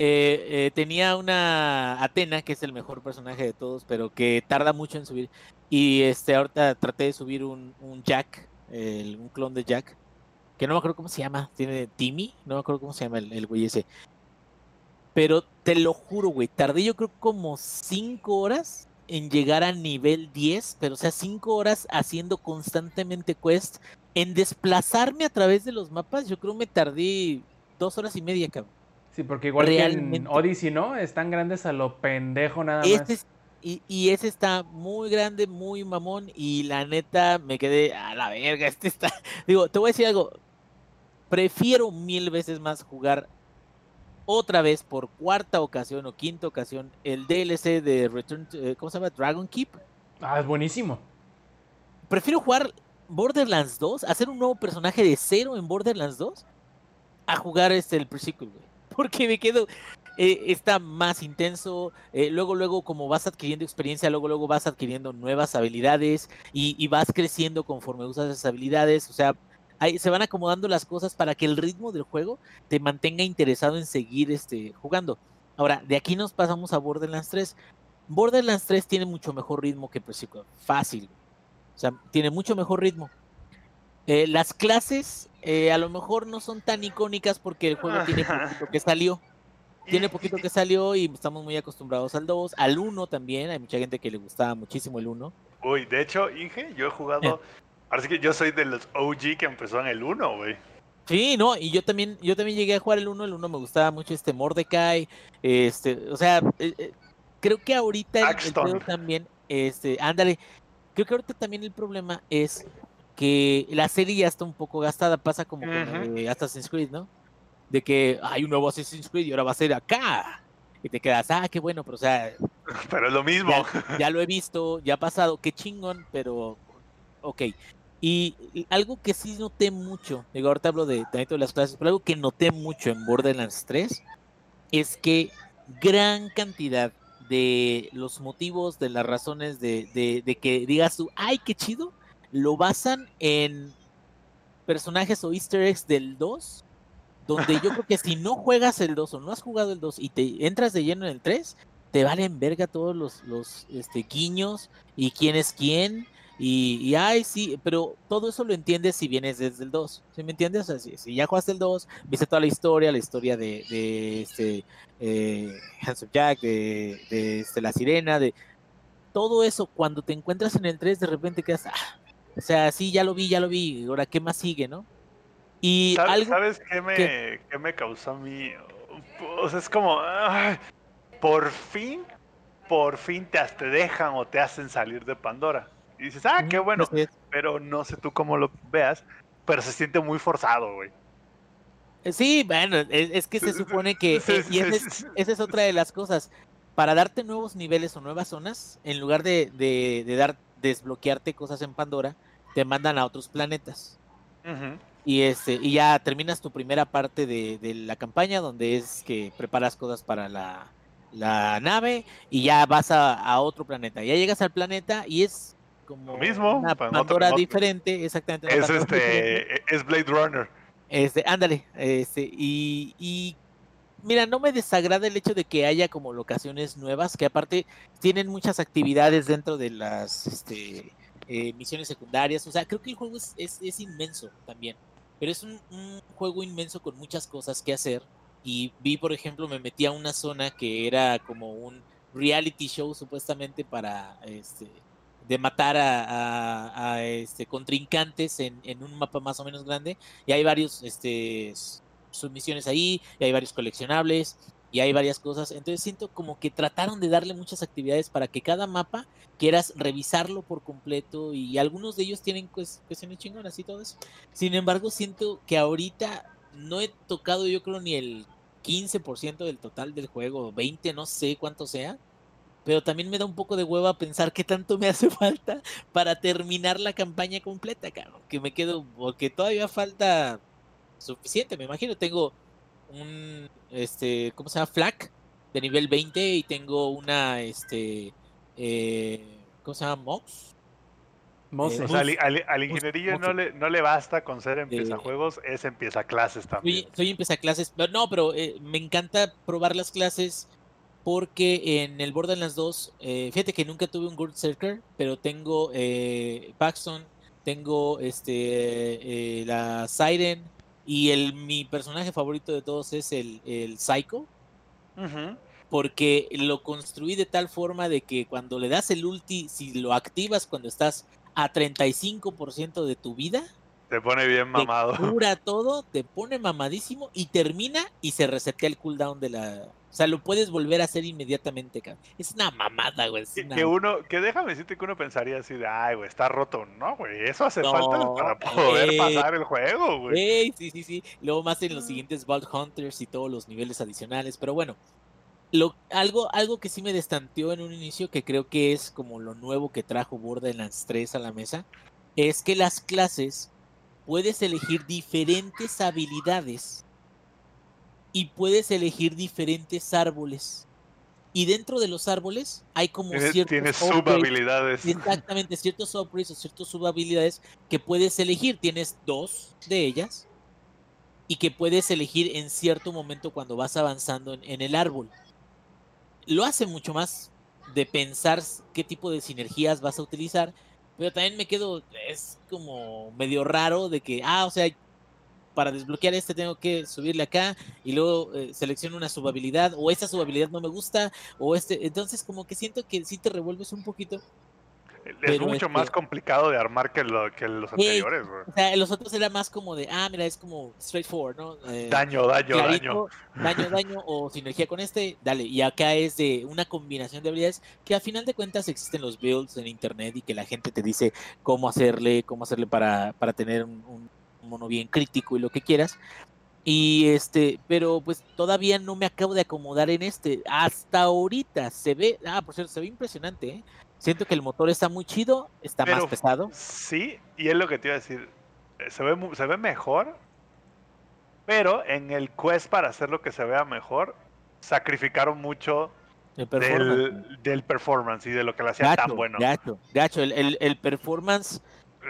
Eh, eh, tenía una Atena, que es el mejor personaje de todos, pero que tarda mucho en subir. Y este ahorita traté de subir un, un Jack, el- un clon de Jack, que no me acuerdo cómo se llama. Tiene Timmy, no me acuerdo cómo se llama el, el güey ese. Pero te lo juro, güey, tardé yo creo como 5 horas en llegar a nivel 10, pero o sea, 5 horas haciendo constantemente quest. En desplazarme a través de los mapas, yo creo me tardé dos horas y media, cabrón. Sí, porque igual que en Realmente. Odyssey, ¿no? Están grandes a lo pendejo nada más. Es- y, y ese está muy grande, muy mamón. Y la neta me quedé a la verga. Este está. Digo, te voy a decir algo. Prefiero mil veces más jugar otra vez por cuarta ocasión o quinta ocasión el DLC de Return to, eh, ¿cómo se llama? Dragon Keep. Ah, es buenísimo. Prefiero jugar Borderlands 2, hacer un nuevo personaje de cero en Borderlands 2, a jugar este el pre-sequel, güey. Porque me quedo. eh, está más intenso. eh, luego, luego, como vas adquiriendo experiencia, luego, luego vas adquiriendo nuevas habilidades y, vas creciendo conforme usas esas habilidades. O sea, ahí se van acomodando las cosas para que el ritmo del juego te mantenga interesado en seguir este, jugando. Ahora, de aquí nos pasamos a Borderlands 3. Borderlands 3 tiene mucho mejor ritmo que pre-sequel. Fácil. O sea, tiene mucho mejor ritmo. Eh, las clases eh, a lo mejor no son tan icónicas porque el juego tiene poquito que salió. Tiene poquito que salió y estamos muy acostumbrados al 2, al 1 también. Hay mucha gente que le gustaba muchísimo el 1. Uy, de hecho, Inge, yo he jugado. Ahora sí que yo soy de los OG que empezó en el 1, güey. Sí, no, y yo también, yo también llegué a jugar el 1, el 1 me gustaba mucho este Mordecai, este, o sea, eh, eh, creo que ahorita el, el también, este, ándale, creo que ahorita también el problema es que la serie ya está un poco gastada, pasa como con de Assassin's Creed, ¿no? De que hay un nuevo Assassin's Creed y ahora va a ser acá. Y te quedas, ah, qué bueno, pero o sea, Pero es lo mismo. ya lo he visto, ya ha pasado, qué chingón, pero ok. Y y algo que sí noté mucho, digo, ahorita hablo de también de las clases, pero algo que noté mucho en Borderlands 3 es que gran cantidad de los motivos, de las razones de, de, de que digas tú, ay, qué chido, lo basan en personajes o easter eggs del 2, donde yo creo que si no juegas el 2 o no has jugado el 2 y te entras de lleno en el 3, te valen verga todos los, los este, guiños y quién es quién. Y, ay, sí, pero todo eso lo entiendes si vienes desde el 2. ¿Sí me entiendes? O sea, si, ya jugaste el 2, viste toda la historia, la historia de, de este eh, Handsome Jack, de, de este, la sirena, de todo eso, cuando te encuentras en el 3, de repente quedas, ah, o sea, sí, ya lo vi, ya lo vi, ahora qué más sigue, ¿no? Y ¿Sabes, algo ¿sabes qué, me, que- qué me causó a mí? O sea, es como, ay, por fin, por fin te, te dejan o te hacen salir de Pandora. Y dices, ah, qué Ujú, bueno, pero no sé tú cómo lo veas, pero se siente muy forzado, güey. Eh, Sí, bueno, es, es que se supone que, Sí, eh, y sí, esa sí, es, sí. esa es otra de las cosas. Para darte nuevos niveles o nuevas zonas, en lugar de, de, de dar, desbloquearte cosas en Pandora, te mandan a otros planetas. Y este, y ya terminas tu primera parte de, de la campaña, donde es que preparas cosas para la, la nave, y ya vas a, a otro planeta. Ya llegas al planeta y es como Lo mismo, una Pandora diferente, exactamente. una Es diferente. este, es Blade Runner. Este, ándale, este, y, y mira, no me desagrada el hecho de que haya como locaciones nuevas, que aparte tienen muchas actividades dentro de las este, eh, misiones secundarias. O sea, creo que el juego es, es, inmenso también, pero es un, juego inmenso con muchas cosas que hacer. Y vi, por ejemplo, me metí a una zona que era como un reality show supuestamente para este de matar a, a- este contrincantes en, en un mapa más o menos grande y hay varios este submisiones ahí y hay varios coleccionables y hay varias cosas entonces siento como que trataron de darle muchas actividades para que cada mapa quieras revisarlo por completo y algunos de ellos tienen cues- cuestiones chingonas y todo eso sin embargo siento que ahorita no he tocado yo creo ni el 15% del total del juego 20 no sé cuánto sea pero también me da un poco de hueva pensar qué tanto me hace falta para terminar la campaña completa, cabrón. Que me quedo, porque todavía falta suficiente, me imagino. Tengo un, este, ¿cómo se llama? Flak de nivel 20 y tengo una, este, eh, ¿cómo se llama? Mox. Moses. Eh, O sea, al, al- Mus- no le, no le basta con ser empieza Eh, juegos, es empieza clases también. Soy, soy empieza clases. pero No, pero eh, me encanta probar las clases porque en el Borderlands 2, eh, fíjate que nunca tuve un Gold Circle, pero tengo eh, Paxton, tengo este eh, la Siren y el mi personaje favorito de todos es el, el Psycho. Porque lo construí de tal forma de que cuando le das el ulti, si lo activas cuando estás a 35% de tu vida, Te pone bien te mamado. cura todo, te pone mamadísimo y termina y se resetea el cooldown de la... O sea, lo puedes volver a hacer inmediatamente, cabrón. Es una mamada, güey. una- que uno, que déjame decirte que uno pensaría así de, ay, güey, está roto. No, güey, eso hace No, falta para poder eh, pasar el juego, güey. Ey, sí, sí, sí. Luego más en los siguientes Vault Hunters y todos los niveles adicionales. Pero bueno, lo, algo, algo que sí me destanteó en un inicio, que creo que es como lo nuevo que trajo Borderlands 3 a la mesa, es que las clases puedes elegir diferentes habilidades y puedes elegir diferentes árboles. Y dentro de los árboles hay como Tienes, ciertos tienes subhabilidades. Exactamente, ciertos upgrades o ciertos subhabilidades que puedes elegir. Tienes dos de ellas y que puedes elegir en cierto momento cuando vas avanzando en, en el árbol. Lo hace mucho más de pensar qué tipo de sinergias vas a utilizar, pero también me quedo, es como medio raro de que, ah, o sea, para desbloquear este tengo que subirle acá y luego eh, selecciono una subhabilidad o esta subhabilidad no me gusta o este, entonces como que siento que sí te revuelves un poquito Es pero mucho este- más complicado de armar que, lo, que los anteriores. O sea, los otros era más como de, ah, mira, es como straightforward, ¿no? Eh, Daño, daño, daño. daño, daño o sinergia con este, dale. Y acá es de una combinación de habilidades que a final de cuentas existen los builds en internet y que la gente te dice cómo hacerle, cómo hacerle para, para tener un, un mono bien crítico y lo que quieras. Y este, pero pues todavía no me acabo de acomodar en este. Hasta ahorita se ve, ah, por cierto, se ve impresionante, ¿eh? Siento que el motor está muy chido, está más pesado. Sí, y es lo que te iba a decir. eh, Se ve, se ve mejor, pero en el quest para hacer lo que se vea mejor, sacrificaron mucho performance. del, del performance y de lo que le hacía Gacho, tan bueno. gacho, gacho. El, el- el performance,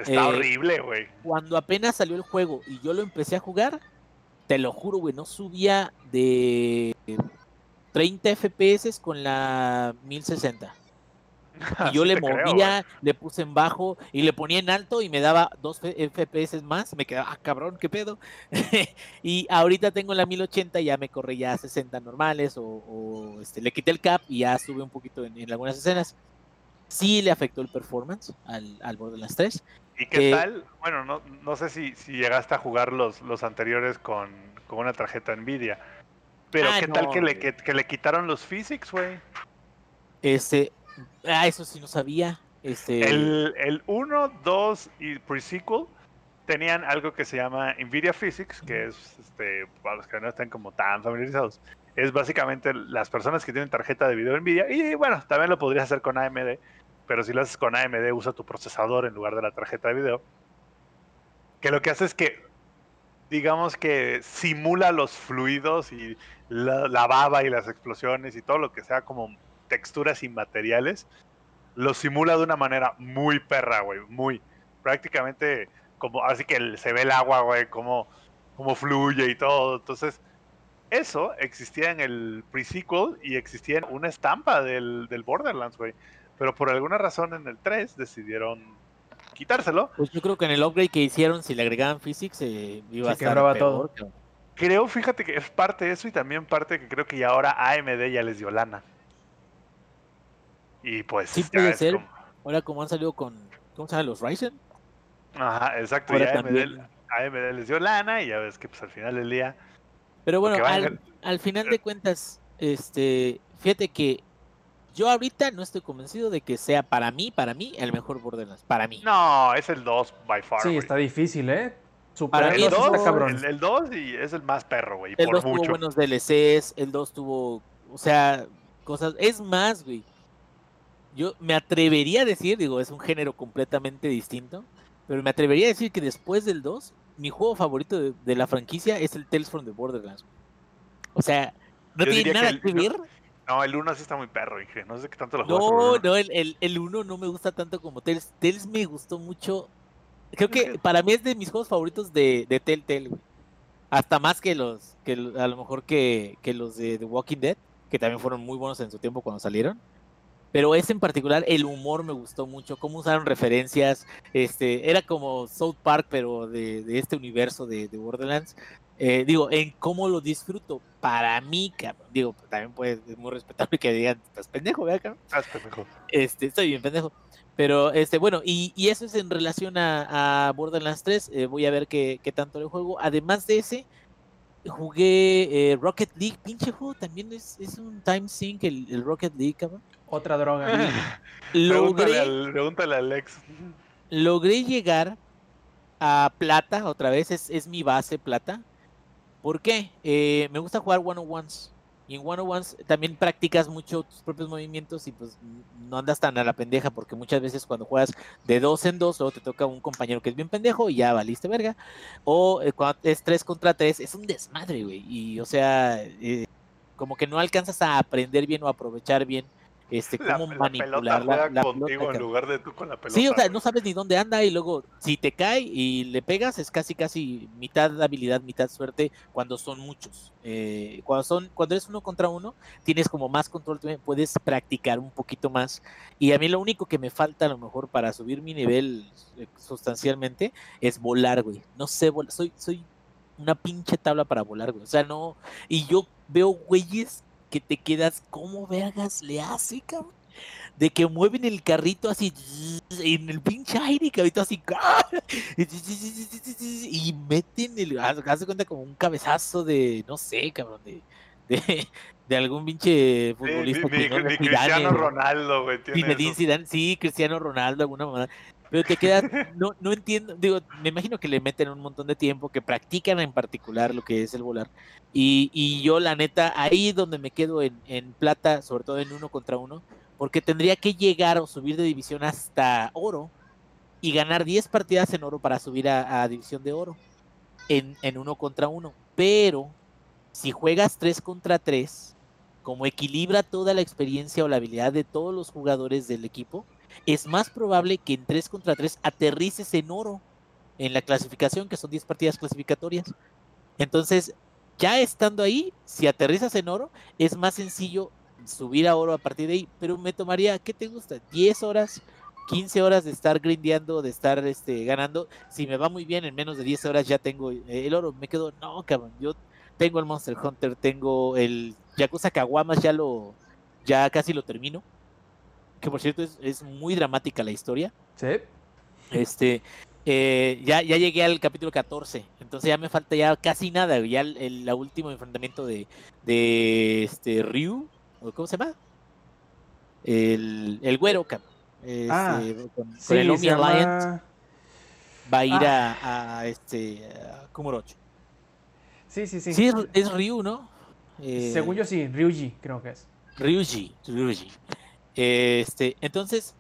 Está eh, horrible, güey. cuando apenas salió el juego y yo lo empecé a jugar, te lo juro, güey, no subía de 30 FPS con la 1060. Y yo Sí le creo, movía, le puse en bajo y le ponía en alto y me daba 2 FPS más. Me quedaba, ah, cabrón, qué pedo. y ahorita tengo la 1080, ya me corre ya a 60 normales o, o, este, le quité el cap y ya sube un poquito en, en algunas escenas. Sí le afectó el performance al, al Borderlands 3. ¿Y qué tal? Bueno, no, no sé si, si llegaste a jugar los, los anteriores con, con una tarjeta Nvidia. Pero Ah, qué tal que le, que, que le quitaron los physics, güey. Este, ah, eso sí no sabía. Este, El, el 1, 2 y pre-sequel tenían algo que se llama Nvidia Physics, que es, este, para los que no estén como tan familiarizados, es básicamente las personas que tienen tarjeta de video Nvidia, y bueno, también lo podrías hacer con AMD, pero si lo haces con AMD usa tu procesador en lugar de la tarjeta de video, que lo que hace es que, digamos que simula los fluidos y la, baba y las explosiones y todo lo que sea como texturas inmateriales, lo simula de una manera muy perra, güey, muy. Prácticamente como, así que se ve el agua, güey, cómo, cómo fluye y todo. Entonces, eso existía en el pre-sequel y existía en una estampa del, del Borderlands, güey. Pero por alguna razón en el 3 decidieron quitárselo. pues yo creo que en el upgrade que hicieron, si le agregaban physics, eh, iba Se a estar todo. Creo, fíjate que es parte de eso y también parte que creo que ya ahora AMD ya les dio lana. Y pues Sí puede ser. como- Ahora como han salido con, ¿cómo se llama? Los Ryzen. Ajá, exacto. Ahora y AMD. AMD les dio lana y ya ves que pues al final del día Pero bueno, al, al final de cuentas, este, fíjate que yo ahorita no estoy convencido de que sea para mí, para mí, el mejor Borderlands. Para mí. No, es el 2 by far. Sí, güey. está difícil, ¿eh? Para mí el es eso 2, está cabrón. el, el 2 y es el más perro, güey, El por 2 tuvo mucho. buenos DLCs, el 2 tuvo, o sea, cosas. Es más, güey. Yo me atrevería a decir, digo, es un género completamente distinto, pero me atrevería a decir que después del 2, mi juego favorito de, de la franquicia es el Tales from the Borderlands. O sea, no Yo tiene que nada el- que no, ver. No, el 1 sí está muy perro, dije. No sé qué tanto lo No, juegas. no, el, el, el uno no me gusta tanto como Tales. Tales me gustó mucho. Creo que para mí es de mis juegos favoritos de, de Telltale, güey. Hasta más que los, que a lo mejor que, que los de The Walking Dead, que también fueron muy buenos en su tiempo cuando salieron. Pero ese en particular, el humor me gustó mucho, cómo usaron referencias, este, era como South Park, pero de, de este universo de, de Borderlands. Eh, digo, en cómo lo disfruto, para mí, cabrón, digo, también puede, es muy respetable que digan, estás pendejo, ¿verdad, cabrón? Ah, es pendejo. Este, estoy bien pendejo. Pero, este, bueno, y, y eso es en relación a, a Borderlands 3. eh, voy a ver qué, qué tanto le juego. Además de ese, jugué eh, Rocket League. Pinche juego también es, es un time sync el, el Rocket League, cabrón. Otra droga. Pregúntale Logré, al, pregúntale a Alex. logré llegar a plata, otra vez, es, es mi base plata. ¿Por qué? Eh, me gusta jugar one on ones. Y en one on ones también practicas mucho tus propios movimientos y pues no andas tan a la pendeja porque muchas veces cuando juegas de dos en dos, luego te toca un compañero que es bien pendejo y ya valiste verga. O eh, cuando es tres contra tres, es un desmadre, güey. Y o sea, eh, como que no alcanzas a aprender bien o aprovechar bien este cómo la manipular pelota la, juega la contigo pelota, en lugar de tú con la pelota. Sí, o sea, no sabes ni dónde anda y luego si te cae y le pegas es casi casi mitad habilidad, mitad suerte cuando son muchos. Eh, cuando son cuando eres uno contra uno tienes como más control, puedes practicar un poquito más. Y a mí lo único que me falta a lo mejor para subir mi nivel eh, sustancialmente es volar, güey. No sé volar, soy soy una pinche tabla para volar, güey. O sea, no y yo veo güeyes que te quedas como vergas le hace, cabrón de que mueven el carrito así en el pinche aire, cabrito así y meten el de cuenta como un cabezazo de no sé, cabrón, de, de, de algún pinche Sí, futbolista que no Cristiano Zidane. Ronaldo, güey. tiene. Zidane, sí, Cristiano Ronaldo, alguna manera. Pero te quedas, no, no entiendo, digo, me imagino que le meten un montón de tiempo, que practican en particular lo que es el volar. Y, y yo, la neta, ahí donde me quedo en, en plata, sobre todo en uno contra uno, porque tendría que llegar o subir de división hasta oro y ganar 10 partidas en oro para subir a, a división de oro en, en uno contra uno. Pero si juegas 3 contra 3, como equilibra toda la experiencia o la habilidad de todos los jugadores del equipo, es más probable que en 3 contra 3 aterrices en oro en la clasificación, que son 10 partidas clasificatorias. Entonces, ya estando ahí, si aterrizas en oro, es más sencillo subir a oro a partir de ahí, pero me tomaría, ¿qué te gusta? 10 horas, 15 horas de estar grindeando, de estar este, ganando. Si me va muy bien, en menos de 10 horas ya tengo eh, el oro. Me quedo, no, cabrón, yo tengo el Monster Hunter, tengo el Yakuza Kawamas, ya lo, ya casi lo termino. Que por cierto es, es muy dramática la historia. Sí. Este, eh, ya, ya llegué al capítulo 14, entonces ya me falta ya casi nada, ya el, último enfrentamiento de, de este Ryu, ¿o ¿cómo se llama? El, el güero. Este, Ah, con, el Omi Alliance llama... va a ir ah. a, a, este a. Sí, sí, sí. Sí, es, es Ryu, ¿no? Eh, Según yo sí, Ryuji creo que es. Ryuji, Ryuji. Este, entonces,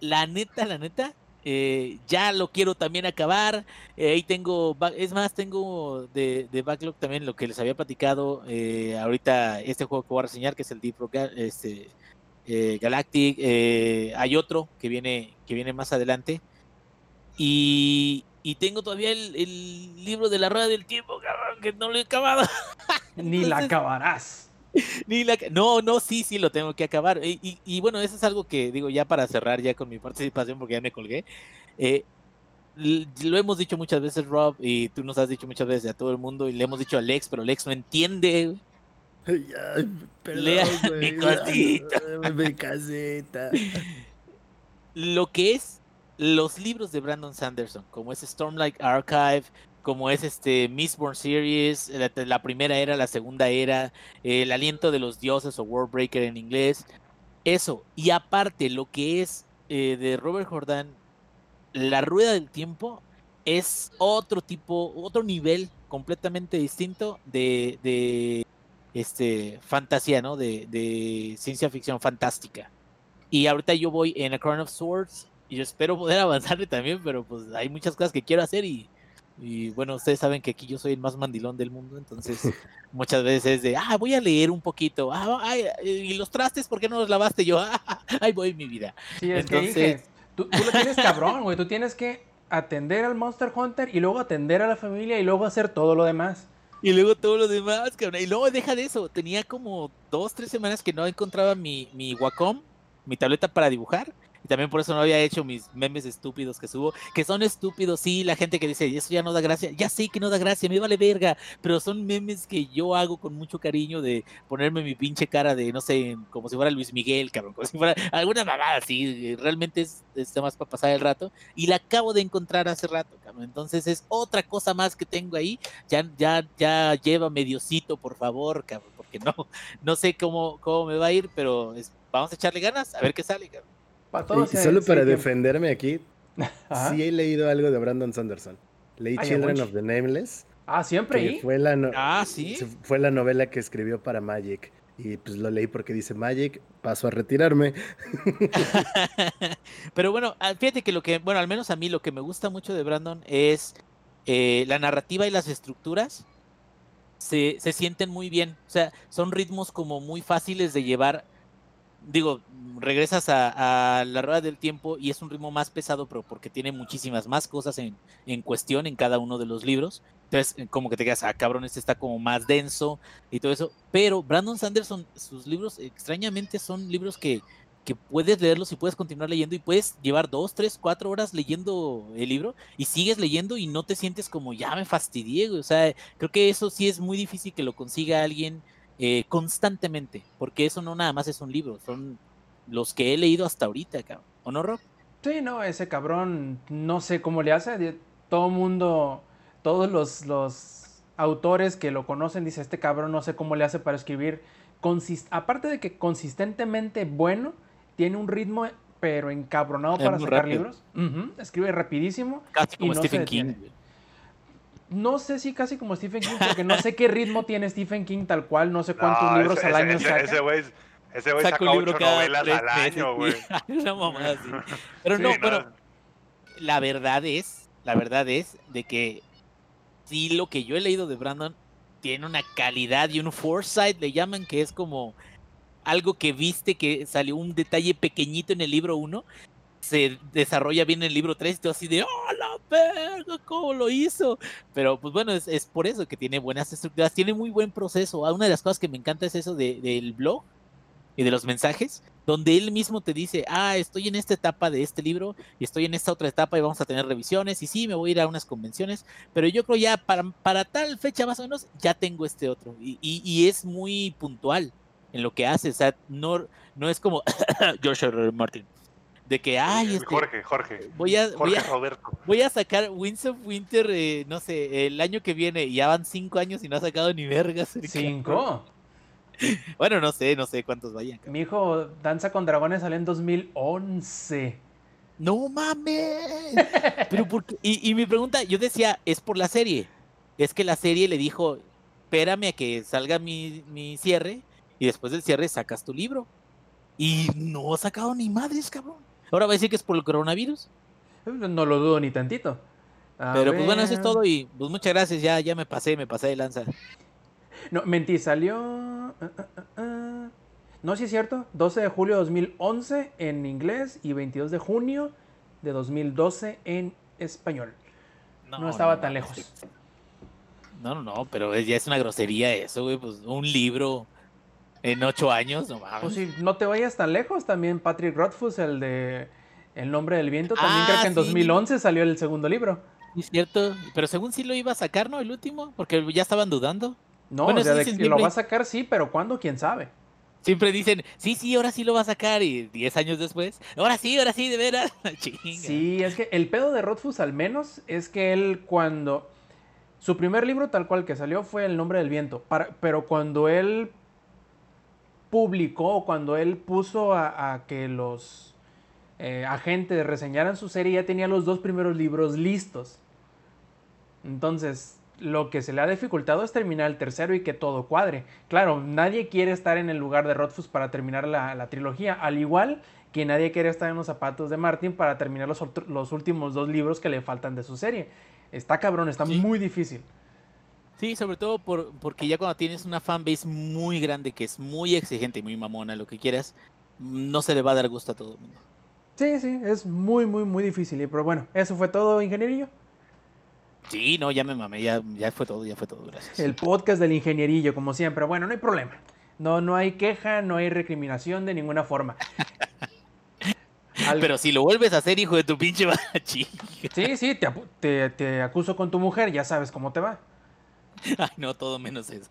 la neta, la neta, eh, ya lo quiero también acabar. eh, ahí tengo, es más, tengo de, de backlog también lo que les había platicado. eh, ahorita este juego que voy a reseñar, que es el Deep Rock este, eh, Galactic. eh, hay otro que viene, que viene más adelante. Y, y tengo todavía el, el libro de la rueda del tiempo, cabrón, que no lo he acabado. Ni la acabarás. ni la ca- No, no, sí, sí, lo tengo que acabar. Y, y- y bueno, eso es algo que digo ya para cerrar ya con mi participación porque ya me colgué. eh, lo hemos dicho muchas veces, Rob, y tú nos has dicho muchas veces a todo el mundo, y le hemos dicho a Lex, pero Lex no entiende. güey. Ay, perdón, Lea mi cosita. Ay, Mi casita. Lo que es los libros de Brandon Sanderson, como es Stormlight Archive, como es este Mistborn Series, la, primera era, la segunda era, El aliento de los dioses o Worldbreaker en inglés, eso. Y aparte, lo que es eh, de Robert Jordan, La Rueda del Tiempo, es otro tipo, otro nivel completamente distinto de, de este, fantasía, ¿no? De, de ciencia ficción fantástica. Y ahorita yo voy en A Crown of Swords y yo espero poder avanzarle también, pero pues hay muchas cosas que quiero hacer y Y bueno, ustedes saben que aquí yo soy el más mandilón del mundo, entonces muchas veces es de, ah, voy a leer un poquito. Ah, ay, y los trastes, ¿por qué no los lavaste? Yo, ah, ahí voy mi vida. Sí, es que Entonces- dije, tú, tú lo tienes cabrón, güey. Tú tienes que atender al Monster Hunter y luego atender a la familia y luego hacer todo lo demás. Y luego todo lo demás, cabrón. Y luego deja de eso. Tenía como dos, tres semanas que no encontraba mi, mi Wacom, mi tableta para dibujar. Y también por eso no había hecho mis memes estúpidos que subo. Que son estúpidos, sí, la gente que dice, eso ya no da gracia. Ya sé que no da gracia, me vale verga. Pero son memes que yo hago con mucho cariño de ponerme mi pinche cara de, no sé, como si fuera Luis Miguel, cabrón. Como si fuera alguna mamada así. Realmente es, es más para pasar el rato. Y la acabo de encontrar hace rato, cabrón. Entonces es otra cosa más que tengo ahí ya, ya, ya lleva mediocito, por favor, cabrón, porque no, no sé cómo, cómo me va a ir, pero es- vamos a echarle ganas, a ver qué sale, cabrón. Para todo Y se- solo para tiempo. defenderme aquí, Ajá. sí he leído algo de Brandon Sanderson. Leí Ay, Children of the Nameless, Ah, siempre fue la, no- Ah, ¿sí? fue la novela que escribió para Magic. Y pues lo leí porque dice Magic, paso a retirarme. Pero bueno, ah, fíjate que lo que, bueno, al menos a mí lo que me gusta mucho de Brandon es eh, la narrativa y las estructuras se, se sienten muy bien. O sea, son ritmos como muy fáciles de llevar. Digo, regresas a, a la rueda del tiempo y es un ritmo más pesado, pero porque tiene muchísimas más cosas en, en cuestión en cada uno de los libros. Entonces, eh, como que te quedas, ah, cabrón, este está como más denso y todo eso. Pero Brandon Sanderson, sus libros extrañamente son libros que, que puedes leerlos y puedes continuar leyendo y puedes llevar dos, tres, cuatro horas leyendo el libro y sigues leyendo y no te sientes como ya me fastidié. O sea, creo que eso sí es muy difícil que lo consiga alguien eh, constantemente, porque eso no nada más es un libro, son los que he leído hasta ahorita, cabrón. ¿O no, Rob? Sí, no, ese cabrón, no sé cómo le hace. Todo mundo, todos los, los autores que lo conocen, dice, este cabrón no sé cómo le hace para escribir. Aparte de que consistentemente bueno, tiene un ritmo, pero encabronado Es para sacar rápido. libros. Escribe rapidísimo. Casi como no Stephen King. detiene. No sé si casi como Stephen King, porque no sé qué ritmo tiene Stephen King tal cual, no sé cuántos No, libros ese- al año ese- saca. Ese güey ese Saca saca un libro ocho cada novelas tres al meses, año, güey. Una mamada así. Pero Sí, no, no, bueno, la verdad es, la verdad es de que sí lo que yo he leído de Brandon tiene una calidad y un foresight, le llaman, que es como algo que viste que salió un detalle pequeñito en el libro 1, se desarrolla bien en el libro 3 y todo así de, ¡oh, la verga! ¿Cómo lo hizo? Pero pues bueno, es, por eso que tiene buenas estructuras, tiene muy buen proceso. Ah, Una de las cosas que me encanta es eso de- del blog y de los mensajes, donde él mismo te dice, ah, estoy en esta etapa de este libro y estoy en esta otra etapa y vamos a tener revisiones y sí, me voy a ir a unas convenciones, pero yo creo ya para, para tal fecha más o menos ya tengo este otro y, y- es muy puntual en lo que hace, o sea, no, no es como George. R. Martin, de que, ay, este, Jorge, Jorge. voy a, voy Jorge a, Roberto. voy a sacar Winds of Winter, eh, no sé, el año que viene y ya van cinco años y no ha sacado ni vergas. Cinco. Bueno, no sé, no sé cuántos vayan. cabrón. Mi hijo Danza con Dragones salió en 2011. No mames. Pero por qué? Y, y mi pregunta, yo decía, es por la serie. Es que la serie le dijo, espérame a que salga mi, mi cierre y después del cierre sacas tu libro. Y no ha sacado ni madres, cabrón. Ahora va a decir que es por el coronavirus. No lo dudo ni tantito. A Pero pues bueno, eso es todo y pues muchas gracias, ya, ya me pasé, me pasé de lanza. No, mentí, salió. ah, ah, ah. No, sí es cierto. 12 de julio de 2011 en inglés y 22 de junio de 2012 en español. No, estaba tan lejos. No, no, no, pero ya es una grosería eso, güey. Pues un libro en ocho años, no mames. Pues si no te vayas tan lejos, también Patrick Rothfuss, el de El nombre del viento, también Ah, creo que en sí. 2011 salió el segundo libro. Es cierto, pero según sí lo iba a sacar, ¿no? El último, porque ya estaban dudando. No, Bueno, o sea, eso de que lo va a sacar sí, pero ¿cuándo? ¿Quién sabe? Siempre dicen, sí, sí, ahora sí lo va a sacar. Y 10 años después, ahora sí, ahora sí, de veras. Chinga. Sí, es que el pedo de Rothfuss al menos es que él cuando... Su primer libro tal cual que salió fue El nombre del viento, para- pero cuando él publicó, cuando él puso a, a que los eh, agentes reseñaran su serie, ya tenía los dos primeros libros listos. Entonces, lo que se le ha dificultado es terminar el tercero y que todo cuadre. Claro, nadie quiere estar en el lugar de Rothfuss para terminar la, trilogía, al igual que nadie quiere estar en los zapatos de Martin para terminar los, los últimos dos libros que le faltan de su serie. Está cabrón, está muy difícil. Sí, sobre todo por, porque ya cuando tienes una fanbase muy grande que es muy exigente y muy mamona, lo que quieras, no se le va a dar gusto a todo el mundo. Sí, sí, es muy, muy, muy difícil. Pero bueno, eso fue todo, ingenierillo. Sí, no, ya me mamé, ya, ya fue todo, ya fue todo, gracias. El podcast del ingenierillo, como siempre. Bueno, no hay problema. No, no hay queja, no hay recriminación de ninguna forma. Pero si lo vuelves a hacer, hijo de tu pinche bachi. Sí, sí, te, te, te, acuso con tu mujer, ya sabes cómo te va. Ay, no, todo menos eso.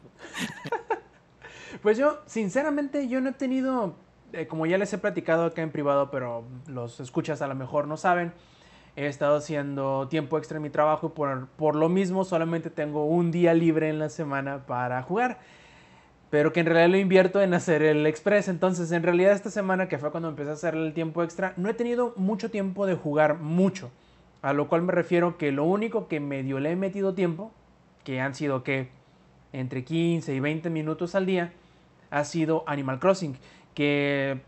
pues yo, sinceramente, yo no he tenido, eh, como ya les he platicado acá en privado, pero los escuchas a lo mejor no saben, he estado haciendo tiempo extra en mi trabajo y por, por lo mismo solamente tengo un día libre en la semana para jugar pero que en realidad lo invierto en hacer el express. Entonces, en realidad esta semana, que fue cuando empecé a hacer el tiempo extra, no he tenido mucho tiempo de jugar mucho. A lo cual me refiero que lo único que medio le he metido tiempo, que han sido que entre 15 y 20 minutos al día, ha sido Animal Crossing, que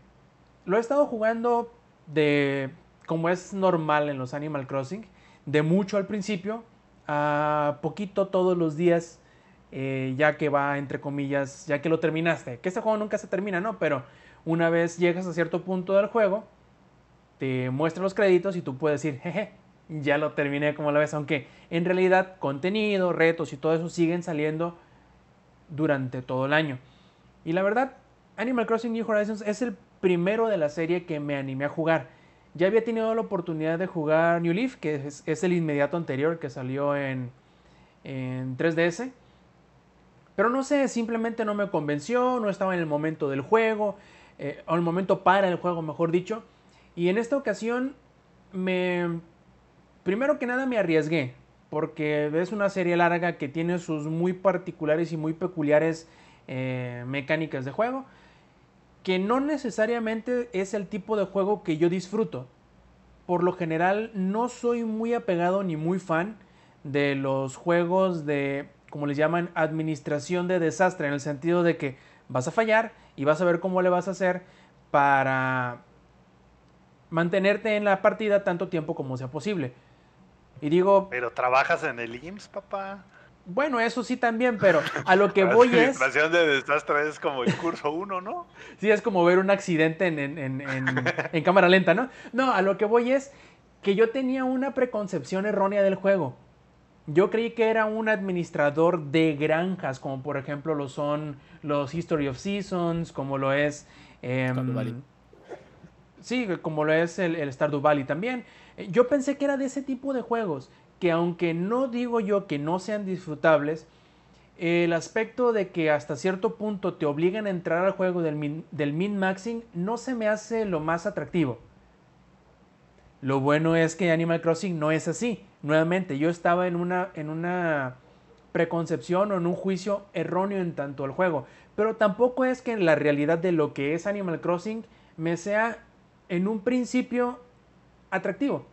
lo he estado jugando de como es normal en los Animal Crossing, de mucho al principio, a poquito todos los días eh, ya que va, entre comillas, ya que lo terminaste. Que este juego nunca se termina, ¿no? Pero una vez llegas a cierto punto del juego, te muestra los créditos y tú puedes decir, jeje, ya lo terminé como lo ves. Aunque en realidad contenido, retos y todo eso siguen saliendo durante todo el año. Y la verdad, Animal Crossing New Horizons es el primero de la serie que me animé a jugar. Ya había tenido la oportunidad de jugar New Leaf, que es, el inmediato anterior que salió en, en 3DS. Pero no sé, simplemente no me convenció, no estaba en el momento del juego, eh, o el momento para el juego, mejor dicho. Y en esta ocasión me... Primero que nada me arriesgué, porque es una serie larga que tiene sus muy particulares y muy peculiares eh, mecánicas de juego, que no necesariamente es el tipo de juego que yo disfruto. Por lo general no soy muy apegado ni muy fan de los juegos de como les llaman, administración de desastre, en el sentido de que vas a fallar y vas a ver cómo le vas a hacer para mantenerte en la partida tanto tiempo como sea posible. Y digo... Pero trabajas en el IMSS, papá. Bueno, eso sí también, pero a lo que voy es... Administración de desastre es como el curso 1, ¿no? sí, es como ver un accidente en, en, en cámara lenta, ¿no? No, a lo que voy es que yo tenía una preconcepción errónea del juego. Yo creí que era un administrador de granjas, como por ejemplo lo son los History of Seasons, como lo es... Em, sí, como lo es el, el, Stardew Valley también. Eh, yo pensé que era de ese tipo de juegos, que aunque no digo yo que no sean disfrutables, el aspecto de que hasta cierto punto te obligan a entrar al juego del min, del min maxing no se me hace lo más atractivo. Lo bueno es que Animal Crossing no es así. Nuevamente, yo estaba en una, en una preconcepción o en un juicio erróneo en tanto al juego. Pero tampoco es que la realidad de lo que es Animal Crossing me sea en un principio atractivo.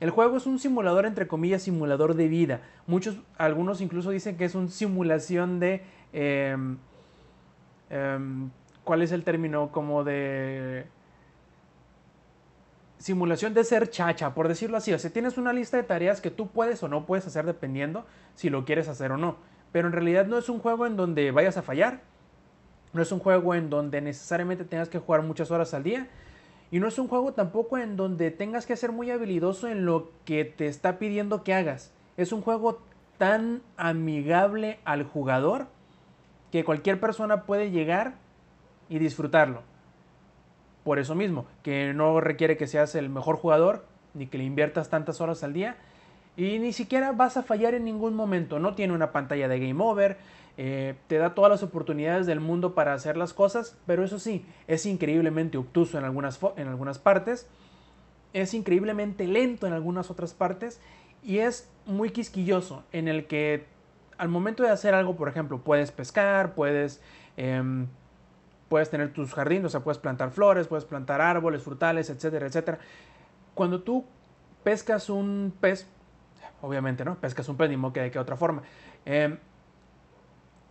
El juego es un simulador, entre comillas, simulador de vida. Muchos, algunos incluso dicen que es una simulación de... Em, ¿Cuál es el término? Como de simulación de ser chacha, por decirlo así. O sea, tienes una lista de tareas que tú puedes o no puedes hacer dependiendo si lo quieres hacer o no. Pero en realidad no es un juego en donde vayas a fallar. No es un juego en donde necesariamente tengas que jugar muchas horas al día. Y no es un juego tampoco en donde tengas que ser muy habilidoso en lo que te está pidiendo que hagas. Es un juego tan amigable al jugador que cualquier persona puede llegar y disfrutarlo por eso mismo, que no requiere que seas el mejor jugador, ni que le inviertas tantas horas al día, y ni siquiera vas a fallar en ningún momento. No tiene una pantalla de game over, eh, te da todas las oportunidades del mundo para hacer las cosas, pero eso sí, es increíblemente obtuso en algunas, en algunas partes, es increíblemente lento en algunas otras partes, y es muy quisquilloso, en el que al momento de hacer algo, por ejemplo, puedes pescar, puedes... Em, puedes tener tus jardines, o sea, puedes plantar flores, puedes plantar árboles, frutales, etcétera, etcétera. Cuando tú pescas un pez, obviamente, ¿no? Pescas un pez, ni modo que de qué otra forma. Em,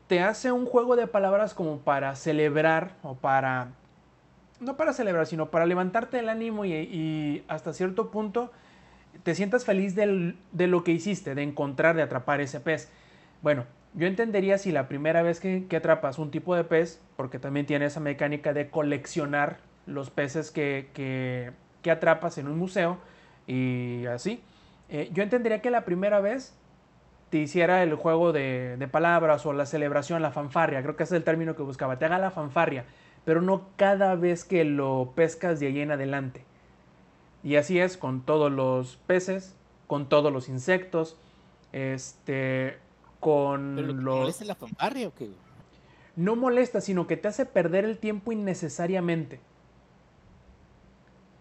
te hace un juego de palabras como para celebrar o para... No para celebrar, sino para levantarte el ánimo y, hasta cierto punto te sientas feliz de lo que hiciste, de encontrar, de atrapar ese pez. Bueno, yo entendería si la primera vez que, atrapas un tipo de pez, porque también tiene esa mecánica de coleccionar los peces que, atrapas en un museo y así. Eh, yo entendería que la primera vez te hiciera el juego de, palabras o la celebración, la fanfarria, creo que ese es el término que buscaba, te haga la fanfarria, pero no cada vez que lo pescas de ahí en adelante. Y así es con todos los peces, con todos los insectos, este, con ¿Pero los... ¿Molesta la fanfarria o qué? No molesta, sino que te hace perder el tiempo innecesariamente.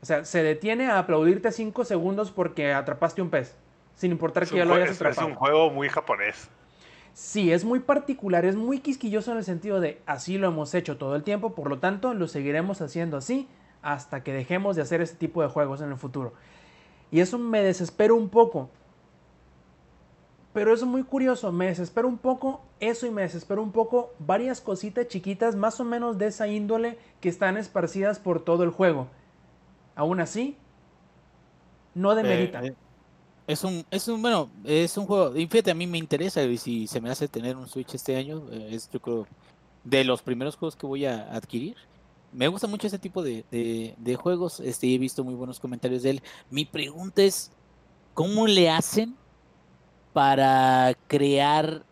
O sea, se detiene a aplaudirte cinco segundos porque atrapaste un pez sin importar que ya lo hayas atrapado. Es un juego muy japonés. Sí, es muy particular, es muy quisquilloso en el sentido de así lo hemos hecho todo el tiempo, por lo tanto lo seguiremos haciendo así hasta que dejemos de hacer este tipo de juegos en el futuro. Y eso me desespera un poco. Pero es muy curioso, me desespera un poco eso y me desespera un poco varias cositas chiquitas más o menos de esa índole que están esparcidas por todo el juego. Aún así, no demerita. Eh, es un, es un, bueno, es un juego, fíjate, a mí me interesa y si se me hace tener un Switch este año, eh, es yo creo de los primeros juegos que voy a adquirir. Me gusta mucho ese tipo de, de, juegos, este, he visto muy buenos comentarios de él. Mi pregunta es, ¿cómo le hacen para crear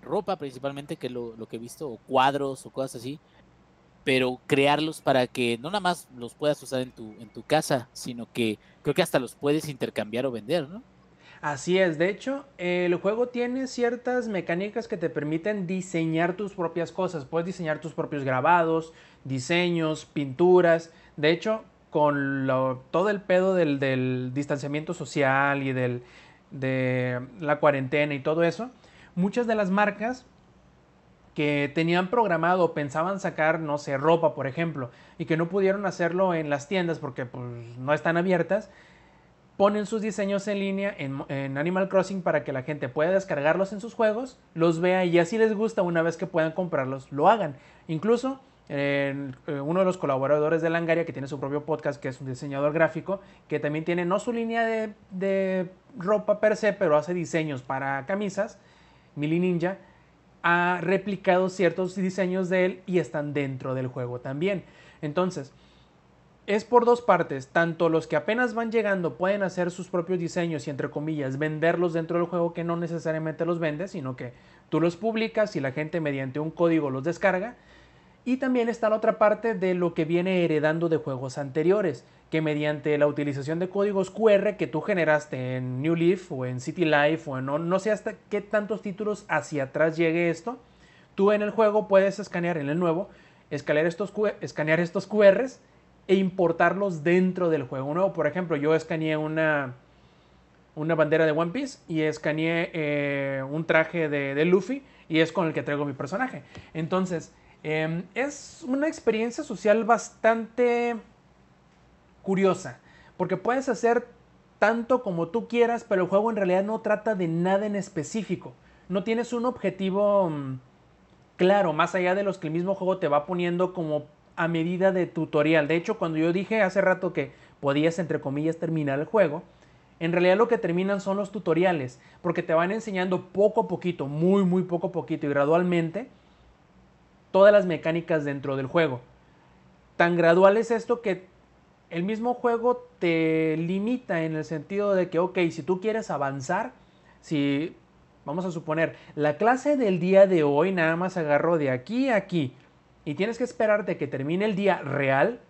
ropa principalmente, que lo, lo que he visto, o cuadros o cosas así, pero crearlos para que no nada más los puedas usar en tu, en tu casa, sino que creo que hasta los puedes intercambiar o vender, ¿no? Así es, de hecho, el juego tiene ciertas mecánicas que te permiten diseñar tus propias cosas. Puedes diseñar tus propios grabados, diseños, pinturas. De hecho, con todo el pedo del, del, distanciamiento social y del, de la cuarentena y todo eso, muchas de las marcas que tenían programado, pensaban sacar, no sé, ropa, por ejemplo, y que no pudieron hacerlo en las tiendas porque pues, no están abiertas, ponen sus diseños en línea en, Animal Crossing para que la gente pueda descargarlos en sus juegos, los vea y así les gusta una vez que puedan comprarlos, lo hagan. Incluso eh, uno de los colaboradores de Langaria, que tiene su propio podcast, que es un diseñador gráfico, que también tiene no su línea de, de ropa per se, pero hace diseños para camisas, Mili Ninja, ha replicado ciertos diseños de él y están dentro del juego también. Entonces, es por dos partes, tanto los que apenas van llegando pueden hacer sus propios diseños y entre comillas venderlos dentro del juego que no necesariamente los vendes, sino que tú los publicas y la gente mediante un código los descarga. Y también está la otra parte de lo que viene heredando de juegos anteriores, que mediante la utilización de códigos QR que tú generaste en New Leaf o en City Life o en no, no sé hasta qué tantos títulos hacia atrás llegue esto, tú en el juego puedes escanear en el nuevo, escanear estos, escanear estos QRs e importarlos dentro del juego nuevo. Por ejemplo, yo escaneé una, una bandera de One Piece y escaneé eh, un traje de, Luffy y es con el que traigo mi personaje. Entonces, em, es una experiencia social bastante curiosa, porque puedes hacer tanto como tú quieras, pero el juego en realidad no trata de nada en específico. No tienes un objetivo mm, claro, más allá de los que el mismo juego te va poniendo como a medida de tutorial. De hecho, cuando yo dije hace rato que podías, entre comillas, terminar el juego, en realidad lo que terminan son los tutoriales, porque te van enseñando poco a poquito, muy, muy poco a poquito y gradualmente todas las mecánicas dentro del juego. Tan gradual es esto que el mismo juego te limita en el sentido de que, ok, si tú quieres avanzar, si, vamos a suponer, la clase del día de hoy nada más agarró de aquí a aquí y tienes que esperarte que termine el día real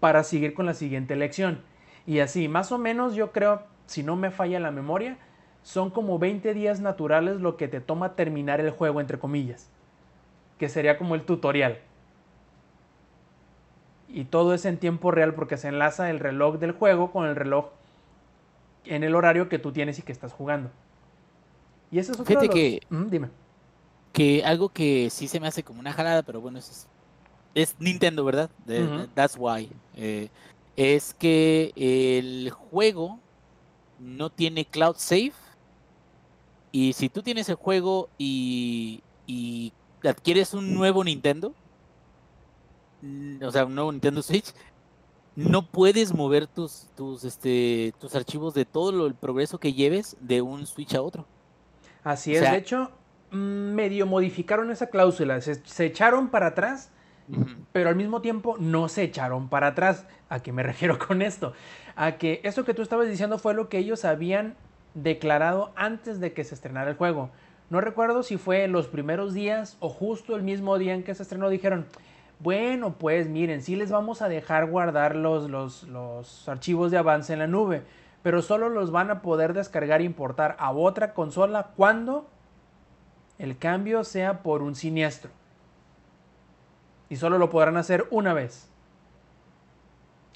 para seguir con la siguiente lección. Y así, más o menos yo creo, si no me falla la memoria, son como 20 días naturales lo que te toma terminar el juego, entre comillas, que sería como el tutorial y todo es en tiempo real porque se enlaza el reloj del juego con el reloj en el horario que tú tienes y que estás jugando. Y eso es Fíjate que, dime. Que algo que sí se me hace como una jalada, pero bueno, es, es Nintendo, ¿verdad? That's why. Eh, es que el juego no tiene cloud save Y si tú tienes el juego y, y adquieres un nuevo Nintendo, o sea, un nuevo Nintendo Switch, no puedes mover tus, tus, este, tus archivos de todo lo- el progreso que lleves de un Switch a otro. Así O es, sea- de hecho, mm, medio modificaron esa cláusula, se, se echaron para atrás, pero al mismo tiempo no se echaron para atrás. ¿A qué me refiero con esto? A que eso que tú estabas diciendo fue lo que ellos habían declarado antes de que se estrenara el juego. No recuerdo si fue en los primeros días o justo el mismo día en que se estrenó dijeron, bueno, pues miren, sí les vamos a dejar guardar los, los, los archivos de avance en la nube, pero solo los van a poder descargar e importar a otra consola cuando el cambio sea por un siniestro. Y solo lo podrán hacer una vez.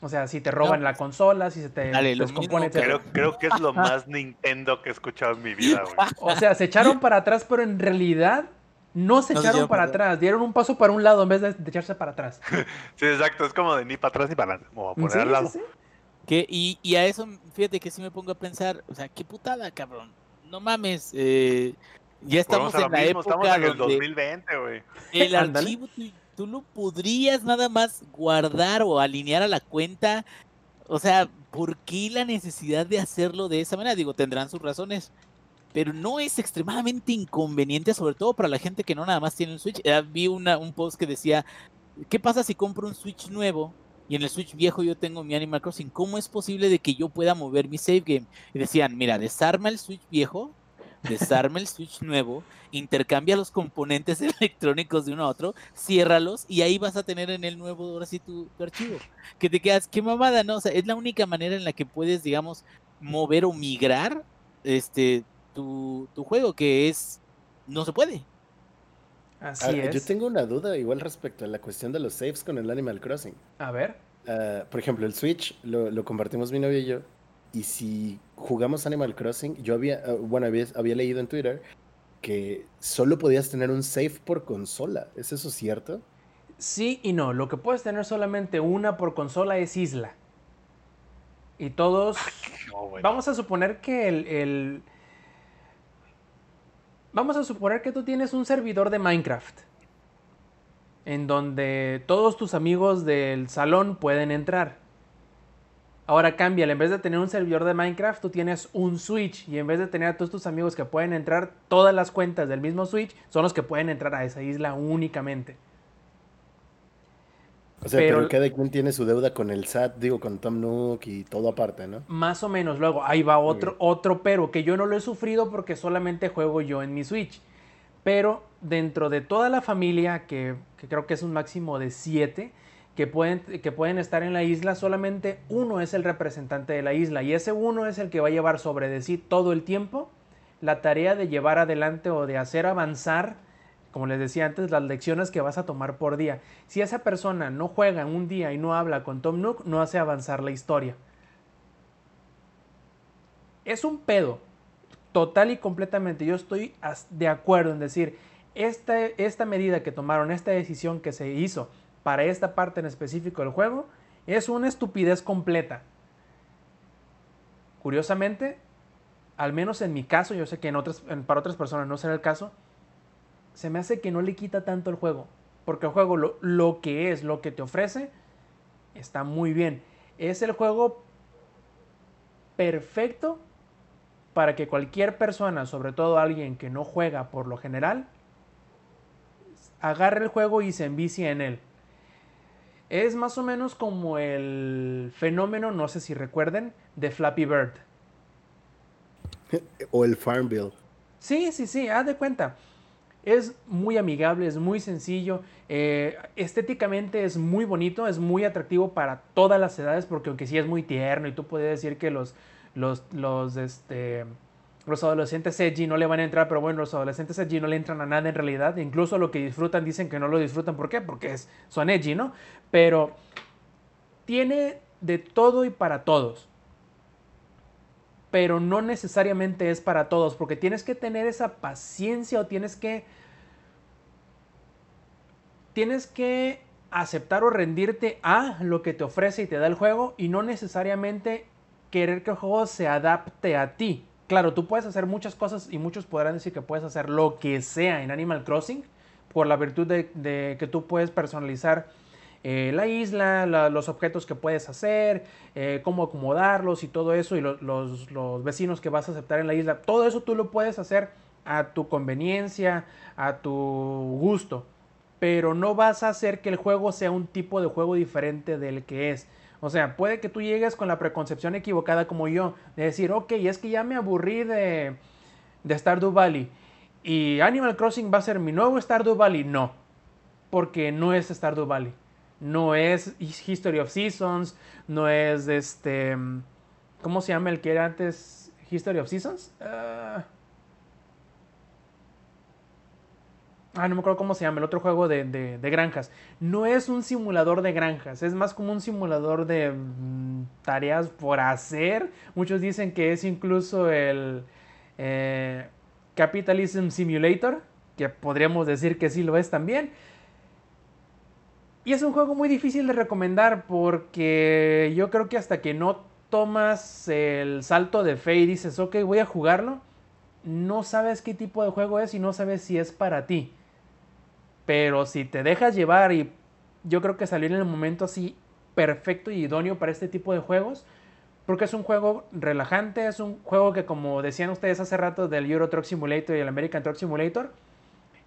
O sea, si te roban No. la consola, si se te Dale, descompone. Creo, creo que es lo más Nintendo que he escuchado en mi vida, güey. O sea, se echaron para atrás, pero en realidad no se No echaron para para atrás. Dieron un paso para un lado en vez de, de echarse para atrás. Sí, exacto. Es como de ni para atrás ni para adelante. A poner Sí, al sí, lado. sí. Que, y, y a eso, fíjate que sí me pongo a pensar, o sea, qué putada, cabrón. No mames, eh, ya estamos en la mismo, estamos época en el donde 2020, güey. el archivo tú, tú lo podrías nada más guardar o alinear a la cuenta. O sea, ¿por qué la necesidad de hacerlo de esa manera? Digo, tendrán sus razones. Pero no es extremadamente inconveniente, sobre todo para la gente que no nada más tiene un Switch. Eh, vi una, un post que decía, ¿qué pasa si compro un Switch nuevo y en el Switch viejo yo tengo mi Animal Crossing? ¿Cómo es posible de que yo pueda mover mi save game? Y decían, mira, desarma el Switch viejo, desarma el Switch nuevo, intercambia los componentes electrónicos de uno a otro, ciérralos y ahí vas a tener en el nuevo ahora sí tu, tu archivo. Que te quedas, qué mamada, ¿no? O sea, es la única manera en la que puedes, digamos, mover o migrar este tu, tu juego, que es no se puede. Así Ah, es. Yo tengo una duda igual respecto a la cuestión de los saves con el Animal Crossing. A ver. Ah, por ejemplo, el Switch lo, lo compartimos mi novia y yo. Y si jugamos Animal Crossing, yo había, ah, bueno, había, había leído en Twitter que solo podías tener un save por consola. ¿Es eso cierto? Sí y no. Lo que puedes tener solamente una por consola es isla. Y todos. No. Vamos a suponer que el, el- Vamos a suponer que tú tienes un servidor de Minecraft. En donde todos tus amigos del salón pueden entrar. Ahora cambia, en vez de tener un servidor de Minecraft, tú tienes un Switch. Y en vez de tener a todos tus amigos que pueden entrar, todas las cuentas del mismo Switch son los que pueden entrar a esa isla únicamente. O sea, Pero- pero, cada quien tiene su deuda con el SAT, digo, con Tom Nook y todo aparte, ¿no? Más o menos, luego ahí va otro, otro pero, que yo no lo he sufrido porque solamente juego yo en mi Switch. Pero dentro de toda la familia, que, que creo que es un máximo de siete, que pueden, que pueden estar en la isla, solamente uno es el representante de la isla. Y ese uno es el que va a llevar sobre de sí todo el tiempo la tarea de llevar adelante o de hacer avanzar, como les decía antes, las lecciones que vas a tomar por día. Si esa persona no juega un día y no habla con Tom Nook, no hace avanzar la historia es un pedo. Total y completamente. Yo estoy de acuerdo en decir, esta, esta medida que tomaron, esta decisión que se hizo para esta parte en específico del juego, es una estupidez completa. Curiosamente, al menos en mi caso, yo sé que en otras, para otras personas no será el caso, se me hace que no le quita tanto el juego. Porque el juego, lo, lo que es, lo que te ofrece, está muy bien. Es el juego perfecto para que cualquier persona, sobre todo alguien que no juega por lo general, agarre el juego y se envicie en él. Es más o menos como el fenómeno, no sé si recuerden, de Flappy Bird. O el Farm Bill. Sí, sí, sí, haz de cuenta. Es muy amigable, es muy sencillo, eh, estéticamente es muy bonito, es muy atractivo para todas las edades, porque aunque sí es muy tierno y tú puedes decir que los, los, los, este, los adolescentes edgy no le van a entrar, pero bueno, los adolescentes edgy no le entran a nada en realidad, incluso lo que disfrutan dicen que no lo disfrutan, ¿por qué? Porque es, son edgy, ¿no? Pero tiene de todo y para todos pero no necesariamente es para todos, porque tienes que tener esa paciencia o tienes que tienes que aceptar o rendirte a lo que te ofrece y te da el juego y no necesariamente querer que el juego se adapte a ti, claro, tú puedes hacer muchas cosas y muchos podrán decir que puedes hacer lo que sea en Animal Crossing por la virtud de, que tú puedes personalizar eh, la isla, los objetos que puedes hacer, eh, cómo acomodarlos y todo eso, y los, los, vecinos que vas a aceptar en la isla. Todo eso tú lo puedes hacer a tu conveniencia, a tu gusto, pero no vas a hacer que el juego sea un tipo de juego diferente del que es. O sea, puede que tú llegues con la preconcepción equivocada como yo, de decir, ok, es que ya me aburrí de, de Stardew Valley y Animal Crossing va a ser mi nuevo Stardew Valley. No, porque no es Stardew Valley. No es History of Seasons, no es este... ¿Cómo se llama el que era antes History of Seasons? Uh, Ah, no me acuerdo cómo se llama, el otro juego de, granjas. No es un simulador de granjas, es más como un simulador de mm, tareas por hacer. Muchos dicen que es incluso el eh, Capitalism Simulator, que podríamos decir que sí lo es también. Y es un juego muy difícil de recomendar porque yo creo que hasta que no tomas el salto de fe y dices, ok, voy a jugarlo, no sabes qué tipo de juego es y no sabes si es para ti. Pero si te dejas llevar y yo creo que salió en el momento así perfecto y idóneo para este tipo de juegos, porque es un juego relajante, es un juego que como decían ustedes hace rato del Euro Truck Simulator y el American Truck Simulator,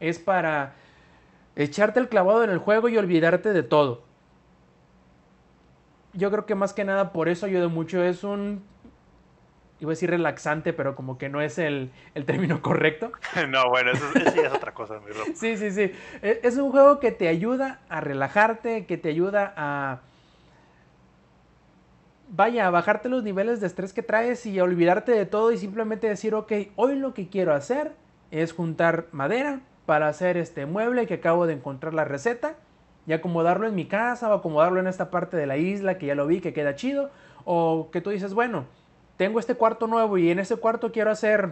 es para echarte el clavado en el juego y olvidarte de todo. Yo creo que más que nada por eso ayuda mucho, es un iba a decir relaxante, pero como que no es el, término correcto. no, bueno, eso, sí es otra cosa, mi Sí, sí, sí. E, es un juego que te ayuda a relajarte, que te ayuda a... Vaya, a bajarte los niveles de estrés que traes y a olvidarte de todo y simplemente decir, ok, hoy lo que quiero hacer es juntar madera para hacer este mueble que acabo de encontrar la receta y acomodarlo en mi casa o acomodarlo en esta parte de la isla que ya lo vi que queda chido o que tú dices, bueno, tengo este cuarto nuevo y en ese cuarto quiero hacer,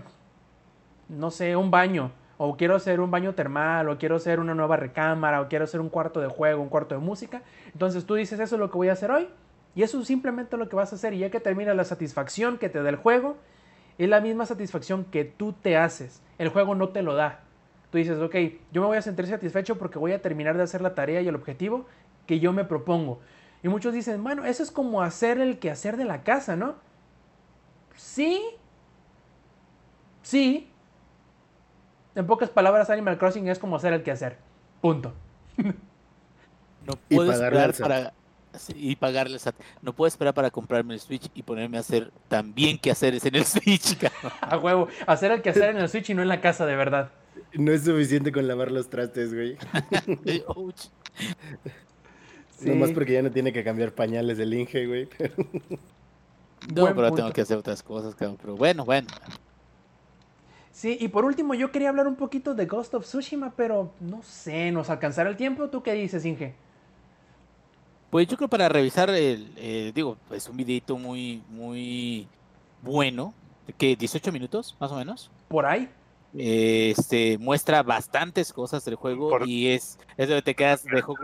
no sé, un baño, o quiero hacer un baño termal, o quiero hacer una nueva recámara, o quiero hacer un cuarto de juego, un cuarto de música. Entonces tú dices, eso es lo que voy a hacer hoy, y eso es simplemente lo que vas a hacer, y ya que termina la satisfacción que te da el juego, es la misma satisfacción que tú te haces. El juego no te lo da. Tú dices, ok, yo me voy a sentir satisfecho porque voy a terminar de hacer la tarea y el objetivo que yo me propongo. Y muchos dicen, bueno, eso es como hacer el quehacer de la casa, ¿no? Sí. Sí. En pocas palabras, Animal Crossing es como hacer el que hacer. Punto. No puedo esperar para. y pagarle No puedo esperar para comprarme el Switch y ponerme a hacer también que hacer es en el Switch. A huevo. Hacer el que hacer en el Switch y no en la casa, de verdad. No es suficiente con lavar los trastes, güey. No más porque ya no tiene que cambiar pañales del Inge, güey. No, pero tengo que hacer otras cosas, Pero bueno, bueno. Sí, y por último, yo quería hablar un poquito de Ghost of Tsushima, pero no sé, ¿nos alcanzará el tiempo? ¿Tú qué dices, Inge? Pues yo creo para revisar el, eh, digo, es un videito muy, muy bueno, que 18 minutos, más o menos. Por ahí. Este muestra bastantes cosas del juego y es, es donde te quedas, dejó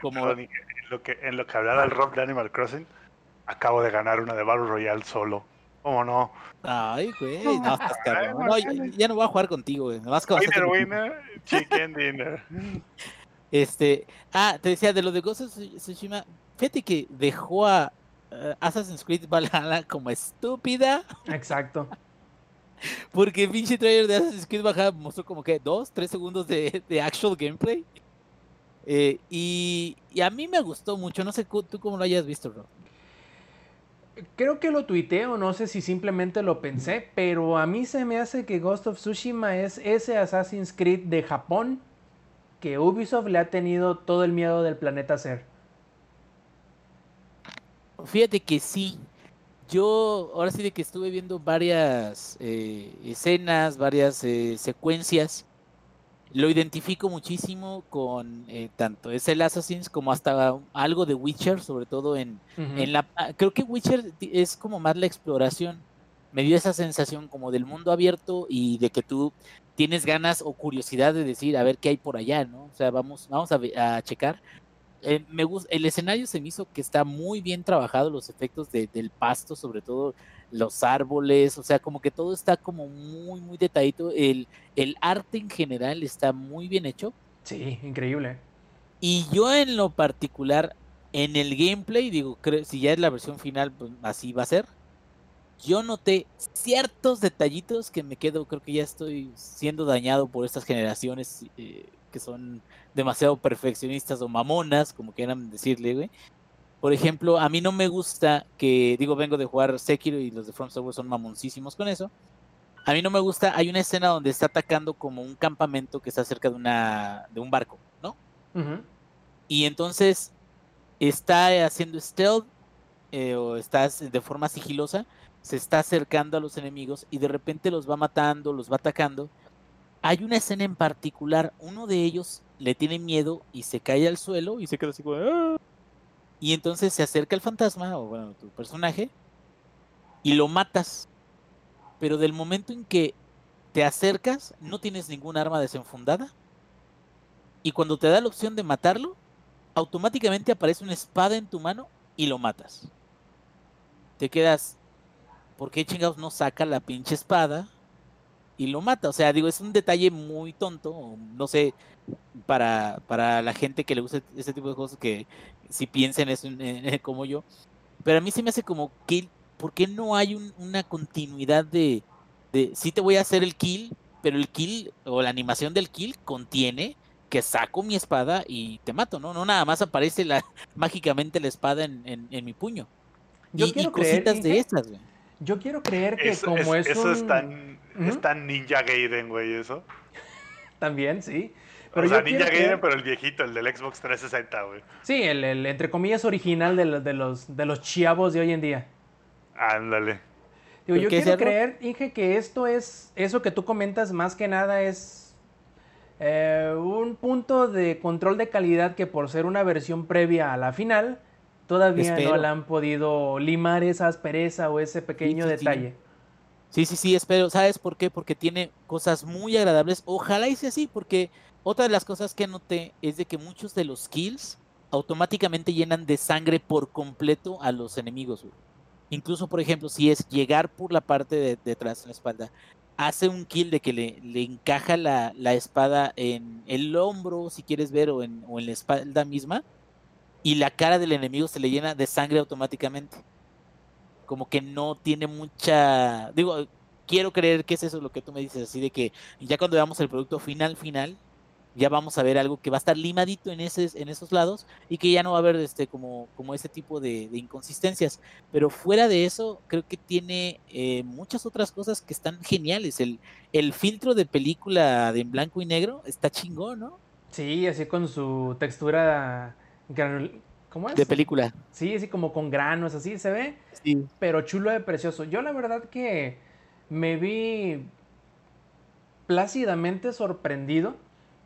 como, En lo que, en lo que hablaba el Rob de Animal Crossing, acabo de ganar una de Battle Royale solo. ¿Cómo no? Ay, güey, no, estás cabrón. No, ya, no voy a jugar contigo, güey. winner, winner, chicken dinner. Este, ah, te decía de lo de Ghost of Tsushima, fíjate que dejó a Assassin's Creed Valhalla como estúpida. Exacto. Porque el pinche trailer de Assassin's Creed Valhalla mostró como que dos, tres segundos de, de actual gameplay. Eh, y, y, a mí me gustó mucho, no sé tú cómo lo hayas visto, bro. Creo que lo tuiteé o no sé si simplemente lo pensé, pero a mí se me hace que Ghost of Tsushima es ese Assassin's Creed de Japón que Ubisoft le ha tenido todo el miedo del planeta ser. Fíjate que sí. Yo ahora sí de que estuve viendo varias eh, escenas, varias eh, secuencias lo identifico muchísimo con eh, tanto es el Assassin's como hasta algo de Witcher, sobre todo en, en la... Creo que Witcher es como más la exploración. Me dio esa sensación como del mundo abierto y de que tú tienes ganas o curiosidad de decir, a ver qué hay por allá, ¿no? O sea, vamos, vamos a, a checar. Eh, me gusta, el escenario se me hizo que está muy bien trabajado, los efectos de- del pasto, sobre todo los árboles, o sea, como que todo está como muy, muy detalladito. El, el arte en general está muy bien hecho. Sí, increíble. Y yo en lo particular, en el gameplay, digo, creo, si ya es la versión final, pues así va a ser. Yo noté ciertos detallitos que me quedo, creo que ya estoy siendo dañado por estas generaciones eh, que son demasiado perfeccionistas o mamonas, como quieran decirle, güey. Por ejemplo, a mí no me gusta que, digo, vengo de jugar Sekiro y los de From Software son mamoncísimos con eso. A mí no me gusta, hay una escena donde está atacando como un campamento que está cerca de una de un barco, ¿no? Y entonces está haciendo stealth eh, o está de forma sigilosa, se está acercando a los enemigos y de repente los va matando, los va atacando. Hay una escena en particular, uno de ellos le tiene miedo y se cae al suelo y se queda así como... "Ah". Y entonces se acerca el fantasma, o bueno, tu personaje, y lo matas. Pero del momento en que te acercas, no tienes ningún arma desenfundada. Y cuando te da la opción de matarlo, automáticamente aparece una espada en tu mano y lo matas. Te quedas, ¿por qué chingados no saca la pinche espada y lo mata? O sea, digo, es un detalle muy tonto, no sé, para, para la gente que le gusta ese tipo de cosas, que si piensen eso en- en- como yo. Pero a mí se me hace como que, ¿por qué no hay un- una continuidad de, de, sí te voy a hacer el kill, pero el kill o la animación del kill contiene que saco mi espada y te mato, ¿no? No nada más aparece la, mágicamente la espada en, en- en mi puño. Yo y, y quiero creer, cositas de Inge, estas, güey. Yo quiero creer que Es- como es, es- eso es es tan Ninja Gaiden, güey, eso. También, sí. Pero o sea, Ninja Gaiden, pero el viejito, el del Xbox 360, güey. Sí, el, el, entre comillas original de, los- de los, de los chavos de hoy en día. Ándale. Digo, ¿Pero yo quiero creer, Inge, que esto es, eso que tú comentas más que nada es eh, un punto de control de calidad que por ser una versión previa a la final, todavía no le han podido limar esa aspereza o ese pequeño sí, sí. detalle. Sí, sí, sí, espero. ¿Sabes por qué? Porque tiene cosas muy agradables. Ojalá sea así, porque otra de las cosas que noté es de que muchos de los kills automáticamente llenan de sangre por completo a los enemigos. Incluso, por ejemplo, si es llegar por la parte de detrás de la espalda, hace un kill de que le, le encaja la, la espada en el hombro, si quieres ver, o en, o en la espalda misma, y la cara del enemigo se le llena de sangre automáticamente como que no tiene mucha, digo, quiero creer que es eso lo que tú me dices, así de que ya cuando veamos el producto final, final, ya vamos a ver algo que va a estar limadito en, ese, en esos lados y que ya no va a haber este, como, como ese tipo de, inconsistencias. Pero fuera de eso, creo que tiene eh, muchas otras cosas que están geniales. El, el filtro de película de en blanco y negro está chingón, ¿no? Sí, así con su textura granul- ¿Cómo es? De película. Sí, así como con granos, así se ve. Sí. pero chulo de precioso. Yo la verdad que me vi plácidamente sorprendido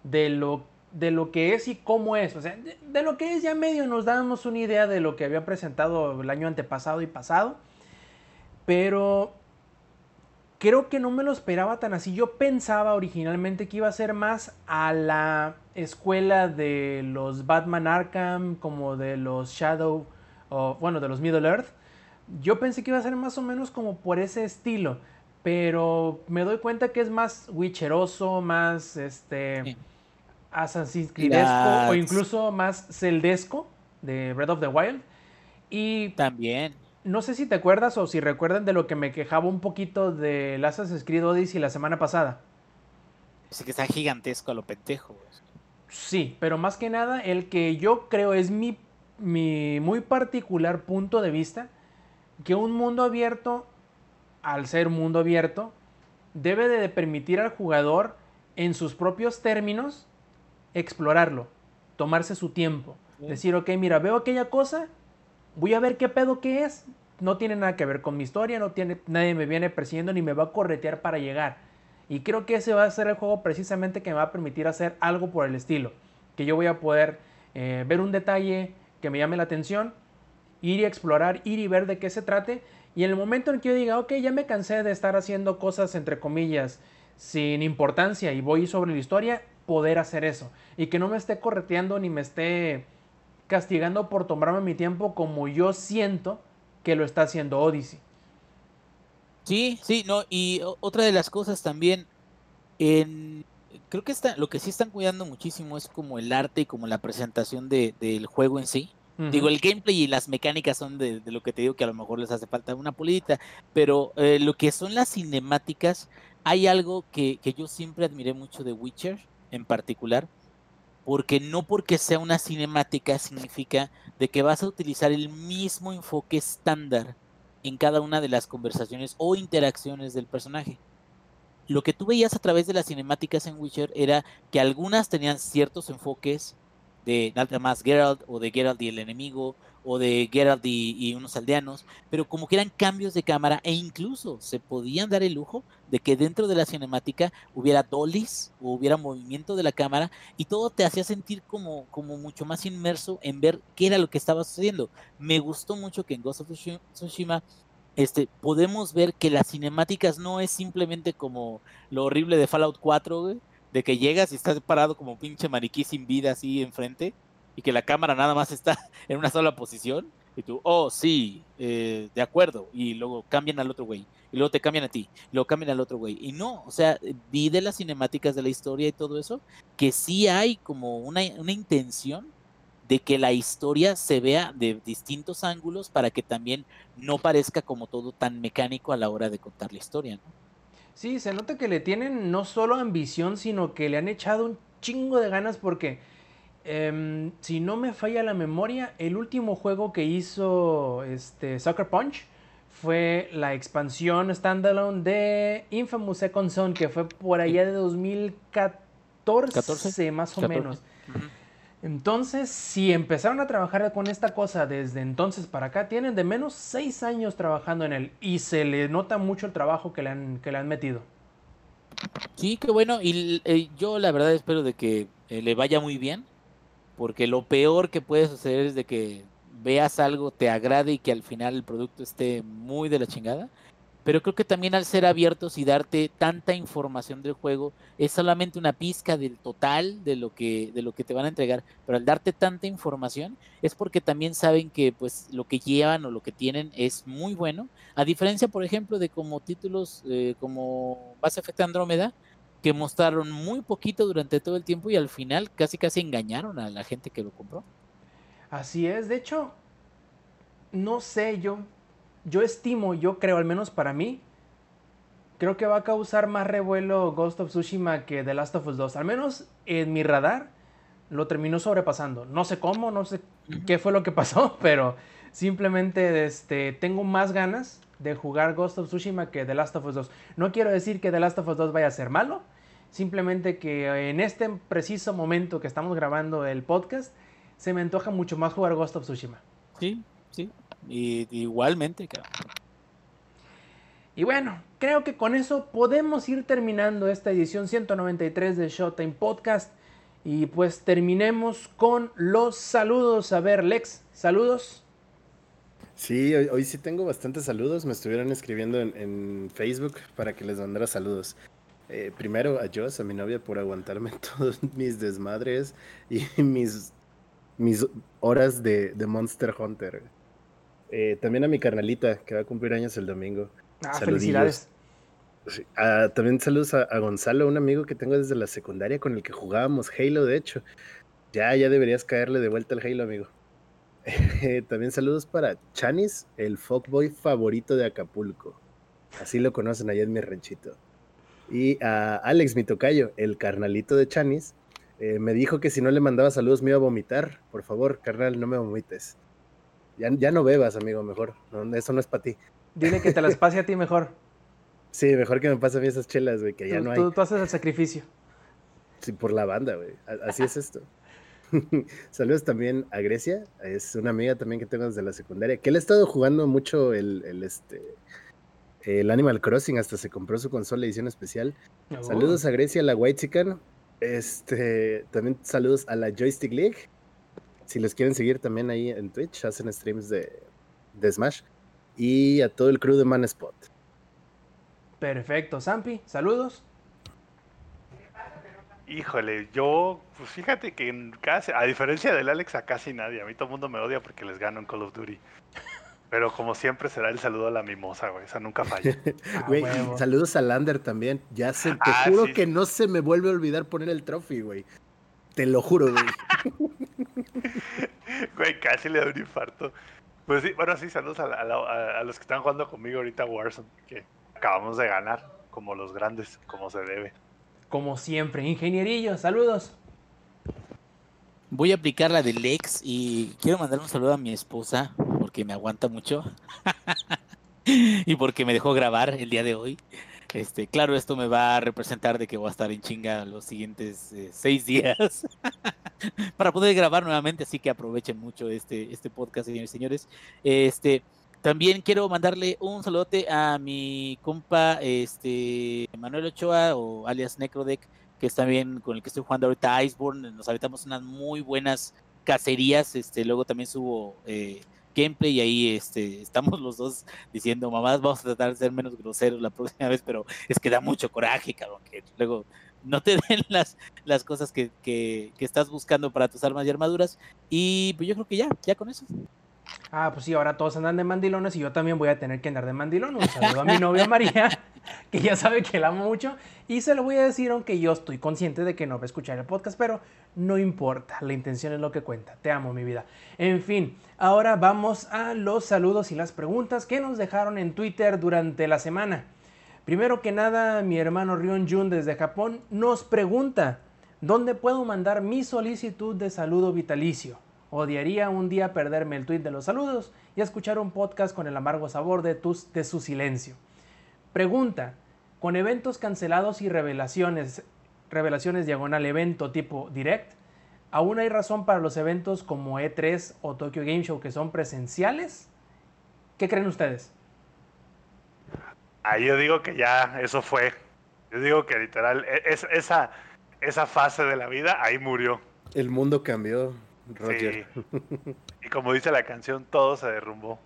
de lo, de lo que es y cómo es. O sea, de, de lo que es ya medio nos dábamos una idea de lo que había presentado el año antepasado y pasado. Pero creo que no me lo esperaba tan así. Yo pensaba originalmente que iba a ser más a la escuela de los Batman Arkham, como de los Shadow, o bueno, de los Middle Earth. Yo pensé que iba a ser más o menos como por ese estilo, pero me doy cuenta que es más witcheroso, más este Sí. Assassin's Creedesco o incluso más celdesco de Breath of the Wild. Y También. No sé si te acuerdas o si recuerdan de lo que me quejaba un poquito de Assassin's Creed Odyssey la semana pasada. Es que está gigantesco a lo pendejo. Sí, pero más que nada el que yo creo es mi, mi muy particular punto de vista, que un mundo abierto, al ser mundo abierto, debe de permitir al jugador en sus propios términos explorarlo, tomarse su tiempo, Sí. decir, ok, mira, veo aquella cosa, voy a ver qué pedo que es, no tiene nada que ver con mi historia, no tiene, nadie me viene persiguiendo ni me va a corretear para llegar. Y creo que ese va a ser el juego precisamente que me va a permitir hacer algo por el estilo. Que yo voy a poder eh, ver un detalle que me llame la atención, ir y explorar, ir y ver de qué se trate. Y en el momento en que yo diga, ok, ya me cansé de estar haciendo cosas entre comillas sin importancia y voy sobre la historia, poder hacer eso. Y que no me esté correteando ni me esté castigando por tomarme mi tiempo como yo siento que lo está haciendo Odyssey. Sí, sí, no, y otra de las cosas también, en, creo que está, lo que sí están cuidando muchísimo es como el arte y como la presentación de, del juego en sí. Digo, el gameplay y las mecánicas son de, lo que te digo que a lo mejor les hace falta una pulidita, pero eh, lo que son las cinemáticas, hay algo que, que yo siempre admiré mucho de Witcher en particular, porque no porque sea una cinemática significa de que vas a utilizar el mismo enfoque estándar en cada una de las conversaciones o interacciones del personaje. Lo que tú veías a través de las cinemáticas en Witcher era que algunas tenían ciertos enfoques de nada más Geralt o de Geralt y el enemigo o de Geralt y, unos aldeanos, pero como que eran cambios de cámara e incluso se podían dar el lujo de que dentro de la cinemática hubiera dollies o hubiera movimiento de la cámara y todo te hacía sentir como, como mucho más inmerso en ver qué era lo que estaba sucediendo. Me gustó mucho que en Ghost of Tsushima este, podemos ver que las cinemáticas no es simplemente como lo horrible de Fallout 4, de que llegas y estás parado como pinche mariquí sin vida así enfrente y que la cámara nada más está en una sola posición y tú, oh, sí, eh, de acuerdo, y luego cambian al otro güey, y luego te cambian a ti, y luego cambian al otro güey. Y no, o sea, vi de las cinemáticas de la historia y todo eso, que sí hay como una, una intención de que la historia se vea de distintos ángulos para que también no parezca como todo tan mecánico a la hora de contar la historia, ¿no? Sí, se nota que le tienen no solo ambición, sino que le han echado un chingo de ganas porque Em, si no me falla la memoria, el último juego que hizo este, Sucker Punch fue la expansión standalone de Infamous Second Son, que fue por allá de 2014, más o menos. Entonces, si empezaron a trabajar con esta cosa desde entonces para acá, tienen de menos seis años trabajando en él y se le nota mucho el trabajo que le han, que le han metido. Sí, qué bueno. Y eh, yo la verdad espero de que eh, le vaya muy bien porque lo peor que puede suceder es de que veas algo, te agrade y que al final el producto esté muy de la chingada. Pero creo que también al ser abiertos y darte tanta información del juego, es solamente una pizca del total de lo que, de lo que te van a entregar. Pero al darte tanta información, es porque también saben que pues lo que llevan o lo que tienen es muy bueno. A diferencia, por ejemplo, de como títulos eh, como Mass Effect Andrómeda, que mostraron muy poquito durante todo el tiempo y al final casi casi engañaron a la gente que lo compró. Así es, de hecho, no sé, yo, yo estimo, yo creo, al menos para mí, creo que va a causar más revuelo Ghost of Tsushima que The Last of Us 2. Al menos en mi radar lo terminó sobrepasando. No sé cómo, no sé qué fue lo que pasó, pero simplemente este, tengo más ganas de jugar Ghost of Tsushima que The Last of Us 2. No quiero decir que The Last of Us 2 vaya a ser malo, simplemente que en este preciso momento que estamos grabando el podcast, se me antoja mucho más jugar Ghost of Tsushima. Sí, sí, y, igualmente, Y bueno, creo que con eso podemos ir terminando esta edición 193 de Showtime Podcast. Y pues terminemos con los saludos. A ver, Lex, saludos. Sí, hoy, sí tengo bastantes saludos. Me estuvieron escribiendo en, Facebook para que les mandara saludos. Eh, primero a Joss, a mi novia, por aguantarme todos mis desmadres y mis, mis horas de, Monster Hunter. Eh, también a mi carnalita, que va a cumplir años el domingo. Ah, felicidades. Ah, también saludos a, a, Gonzalo, un amigo que tengo desde la secundaria con el que jugábamos Halo, de hecho. Ya, ya deberías caerle de vuelta al Halo, amigo. también saludos para Chanis, el fuckboy favorito de Acapulco. Así lo conocen allá en mi ranchito. Y a Alex, mi tocayo, el carnalito de Chanis, eh, me dijo que si no le mandaba saludos me iba a vomitar. Por favor, carnal, no me vomites. Ya, ya no bebas, amigo, mejor. eso no es para ti. Dile que te las pase a ti mejor. Sí, mejor que me pase a mí esas chelas, güey, que ya no hay. Tú, tú haces el sacrificio. Sí, por la banda, güey. Así es esto. Saludos también a Grecia, es una amiga también que tengo desde la secundaria, que él ha estado jugando mucho el, este, el Animal Crossing, hasta se compró su consola edición especial. Oh. Saludos a Grecia, la White Chicken. Este, también saludos a la Joystick League. Si los quieren seguir también ahí en Twitch, hacen streams de, de Smash. Y a todo el crew de Manspot. Perfecto, Zampi, saludos. Híjole, yo, pues fíjate que en casi, a diferencia del Alex, a casi nadie. A mí todo el mundo me odia porque les gano en Call of Duty. Pero como siempre será el saludo a la mimosa, güey. Esa nunca falla. Ah, Güey, huevo. saludos a Lander también. Ya se, te Ah, juro sí. que no se me vuelve a olvidar poner el trophy, güey. Te lo juro, güey. Güey, casi le da un infarto. Pues sí, bueno, sí, saludos a, la- a la- a- a los que están jugando conmigo ahorita Warzone, que acabamos de ganar, como los grandes, como se debe. Como siempre, ingenierillo, saludos. Voy a aplicar la del ex y quiero mandar un saludo a mi esposa porque me aguanta mucho y porque me dejó grabar el día de hoy. Este, claro, esto me va a representar de que voy a estar en chinga los siguientes eh, seis días para poder grabar nuevamente, así que aprovechen mucho este, este podcast, señores y señores. Este, también quiero mandarle un saludote a mi compa este, Manuel Ochoa o alias Necrodeck, que es también con el que estoy jugando ahorita Iceborne. Nos aventamos unas muy buenas cacerías. Este, luego también subo eh, gameplay y ahí este, estamos los dos diciendo, mamás, vamos a tratar de ser menos groseros la próxima vez, pero es que da mucho coraje, cabrón, que luego no te den las, las cosas que, que, que estás buscando para tus armas y armaduras. Y pues yo creo que ya, ya con eso. Ah, pues sí, ahora todos andan de mandilones y yo también voy a tener que andar de mandilón. Un saludo a mi novia María, que ya sabe que la amo mucho. Y se lo voy a decir, aunque yo estoy consciente de que no va a escuchar el podcast, pero no importa, la intención es lo que cuenta. Te amo, mi vida. En fin, ahora vamos a los saludos y las preguntas que nos dejaron en Twitter durante la semana. Primero que nada, mi hermano Rion Jun desde Japón nos pregunta, ¿dónde puedo mandar mi solicitud de saludo vitalicio? Odiaría un día perderme el tweet de los saludos y escuchar un podcast con el amargo sabor de, tus, de su silencio. Pregunta, con eventos cancelados y revelaciones, revelaciones diagonal evento tipo direct, ¿aún hay razón para los eventos como E3 o Tokyo Game Show que son presenciales? ¿Qué creen ustedes? Ahí yo digo que ya eso fue. Yo digo que literal, e- es, esa, esa fase de la vida ahí murió. El mundo cambió, Roger. Sí. Y como dice la canción, todo se derrumbó.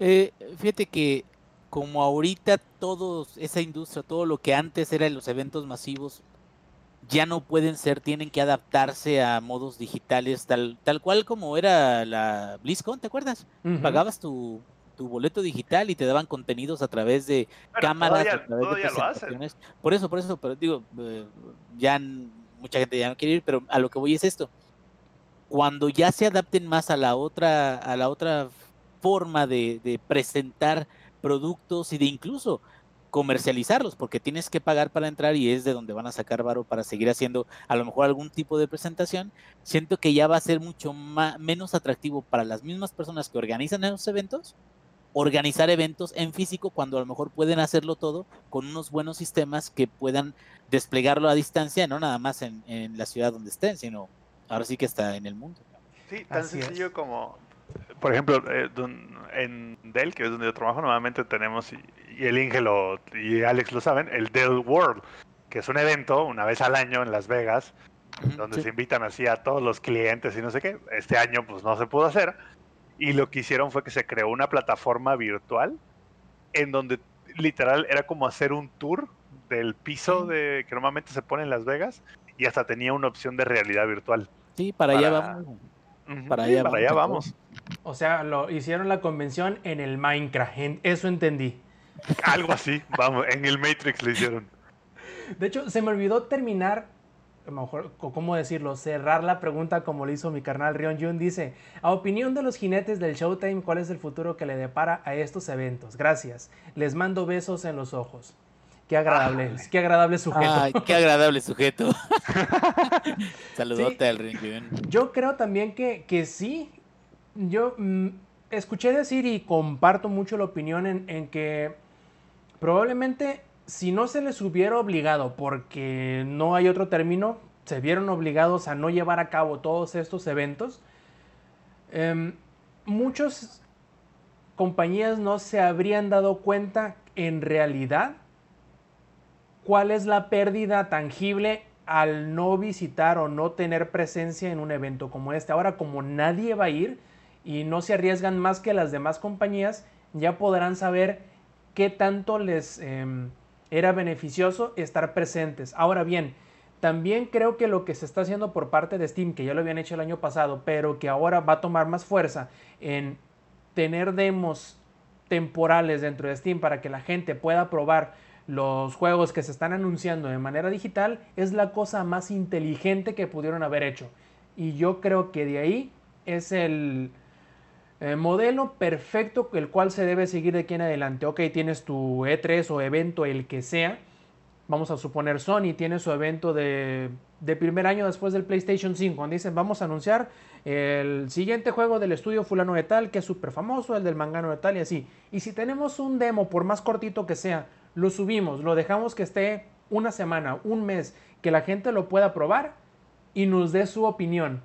Eh, fíjate que como ahorita todo esa industria, todo lo que antes eran los eventos masivos, ya no pueden ser, tienen que adaptarse a modos digitales, tal, tal cual como era la BlizzCon, ¿te acuerdas? Pagabas tu, tu boleto digital y te daban contenidos a través de cámaras, todavía- a través de todavía lo hacen. presentaciones. Por eso, por eso, pero digo, eh, ya mucha gente ya no quiere ir, pero a lo que voy es esto. Cuando ya se adapten más a la otra, a la otra forma de, presentar productos y de incluso comercializarlos, porque tienes que pagar para entrar y es de donde van a sacar varo para seguir haciendo a lo mejor algún tipo de presentación, siento que ya va a ser mucho ma- menos atractivo para las mismas personas que organizan esos eventos organizar eventos en físico cuando a lo mejor pueden hacerlo todo con unos buenos sistemas que puedan desplegarlo a distancia, no nada más en la ciudad donde estén, sino ahora sí que está en el mundo. Sí, tan Así es. sencillo como, por ejemplo, eh, don- en Dell, que es donde yo trabajo, normalmente tenemos, y, y el Inge lo- y Alex lo saben, el Dell World, que es un evento una vez al año en Las Vegas, donde sí. se invitan así a todos los clientes y no sé qué. Este año pues no se pudo hacer. Y lo que hicieron fue que se creó una plataforma virtual en donde literal era como hacer un tour del piso de que normalmente se pone en Las Vegas y hasta tenía una opción de realidad virtual. Sí, para, allá vamos. Para sí, allá para allá vamos. vamos. O sea, lo hicieron la convención en el Minecraft, en- eso entendí. Algo así, vamos, en el Matrix lo hicieron. De hecho, se me olvidó terminar, a lo mejor, ¿cómo decirlo? Cerrar la pregunta como lo hizo mi carnal Rion Jun. Dice, a opinión de los jinetes del Showtime, ¿cuál es el futuro que le depara a estos eventos? Gracias. Les mando besos en los ojos. Qué agradable, Ájale. qué agradable sujeto. Ay, qué agradable sujeto. Saludote al Ringyun. Yo creo también que, que sí. Yo mm, escuché decir y comparto mucho la opinión en, en que probablemente si no se les hubiera obligado, porque no hay otro término, se vieron obligados a no llevar a cabo todos estos eventos, em, muchas compañías no se habrían dado cuenta en realidad cuál es la pérdida tangible al no visitar o no tener presencia en un evento como este. Ahora, como nadie va a ir y no se arriesgan más que las demás compañías, ya podrán saber qué tanto les em, era beneficioso estar presentes. Ahora bien, También creo que lo que se está haciendo por parte de Steam, que ya lo habían hecho el año pasado, pero que ahora va a tomar más fuerza en tener demos temporales dentro de Steam para que la gente pueda probar los juegos que se están anunciando de manera digital, es la cosa más inteligente que pudieron haber hecho. Y yo creo que de ahí es el, el modelo perfecto el cual se debe seguir de aquí en adelante. Ok, tienes tu E3 o evento, el que sea vamos a suponer Sony tiene su evento de, primer año después del PlayStation 5, donde dicen vamos a anunciar el siguiente juego del estudio fulano de tal, que es súper famoso, el del mangano de tal y así. Y si tenemos un demo, por más cortito que sea, lo subimos, lo dejamos que esté una semana, un mes, que la gente lo pueda probar y nos dé su opinión.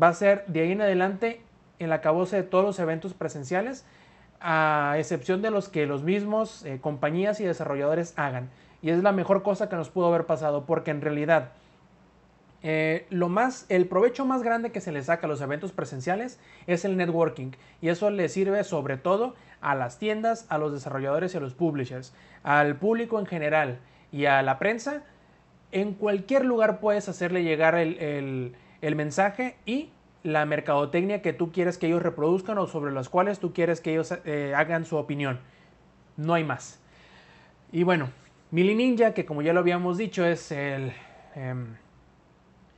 Va a ser de ahí en adelante en la cabose de todos los eventos presenciales, a excepción de los que los mismos eh, compañías y desarrolladores hagan. Y es la mejor cosa que nos pudo haber pasado, porque en realidad eh, lo más, el provecho más grande que se le saca a los eventos presenciales es el networking. Y eso le sirve sobre todo a las tiendas, a los desarrolladores y a los publishers, al público en general y a la prensa. En cualquier lugar puedes hacerle llegar el, mensaje y la mercadotecnia que tú quieres que ellos reproduzcan o sobre las cuales tú quieres que ellos eh, hagan su opinión. No hay más. Y bueno, Mili Ninja, que como ya lo habíamos dicho, es el, em,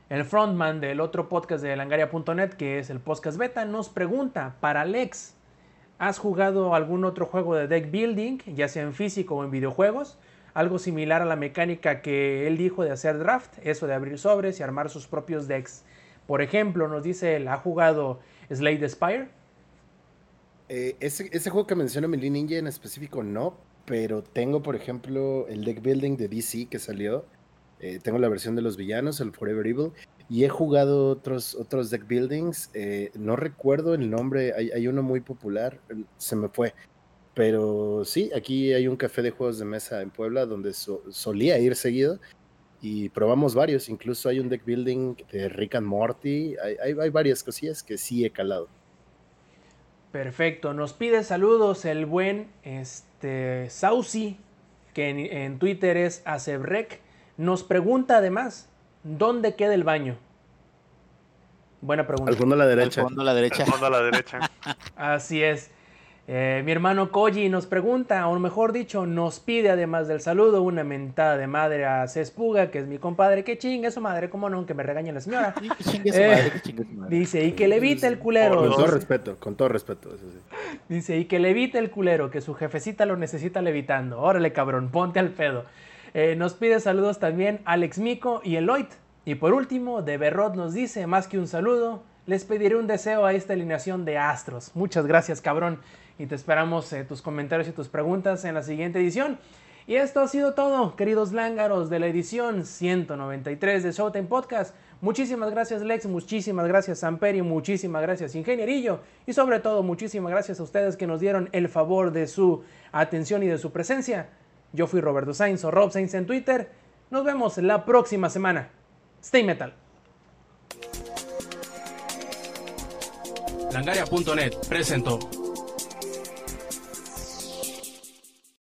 el frontman del otro podcast de langaria.net, que es el podcast beta, nos pregunta, para Lex, ¿has jugado algún otro juego de deck building, ya sea en físico o en videojuegos? Algo similar a la mecánica que él dijo de hacer draft, eso de abrir sobres y armar sus propios decks. Por ejemplo, nos dice él, ¿ha jugado Slade Spire? Eh, ese, juego que menciona Mili Ninja en específico no, pero tengo, por ejemplo, el deck building de DC que salió. Eh, tengo la versión de los villanos, el Forever Evil, y he jugado otros, otros deck buildings. Eh, no recuerdo el nombre, hay, uno muy popular, se me fue. Pero sí, aquí hay un café de juegos de mesa en Puebla donde solía ir seguido y probamos varios. Incluso hay un deck building de Rick and Morty. Hay, hay, varias cosillas que sí he calado. Perfecto, nos pide saludos el buen este, Saucy, que en, Twitter es Acebrec. Nos pregunta además, ¿dónde queda el baño? Buena pregunta. Al fondo a la derecha. Al fondo a la derecha. Al fondo a la derecha. Así es. Eh, mi hermano Koji nos pregunta, o mejor dicho, nos pide además del saludo una mentada de madre a Cespuga, que es mi compadre, que chingue su madre, cómo no, que me regañe la señora. Dice, y que le evite el culero. Con todo respeto, con todo respeto. Dice, y que le evite el culero, que su jefecita lo necesita levitando. Órale, cabrón, ponte al pedo. Eh, nos pide saludos también Alex Mico y Eloit. Y por último, de Berrot nos dice, más que un saludo, les pediré un deseo a esta alineación de astros. Muchas gracias, cabrón y te esperamos eh, tus comentarios y tus preguntas en la siguiente edición. Y esto ha sido todo, queridos lángaros, de la edición 193 de Showtime Podcast. Muchísimas gracias Lex, muchísimas gracias Samperi, muchísimas gracias Ingenierillo y sobre todo muchísimas gracias a ustedes que nos dieron el favor de su atención y de su presencia. Yo fui Roberto Sainz o Rob Sainz en Twitter. Nos vemos la próxima semana. Stay Metal. Langaria.net presentó.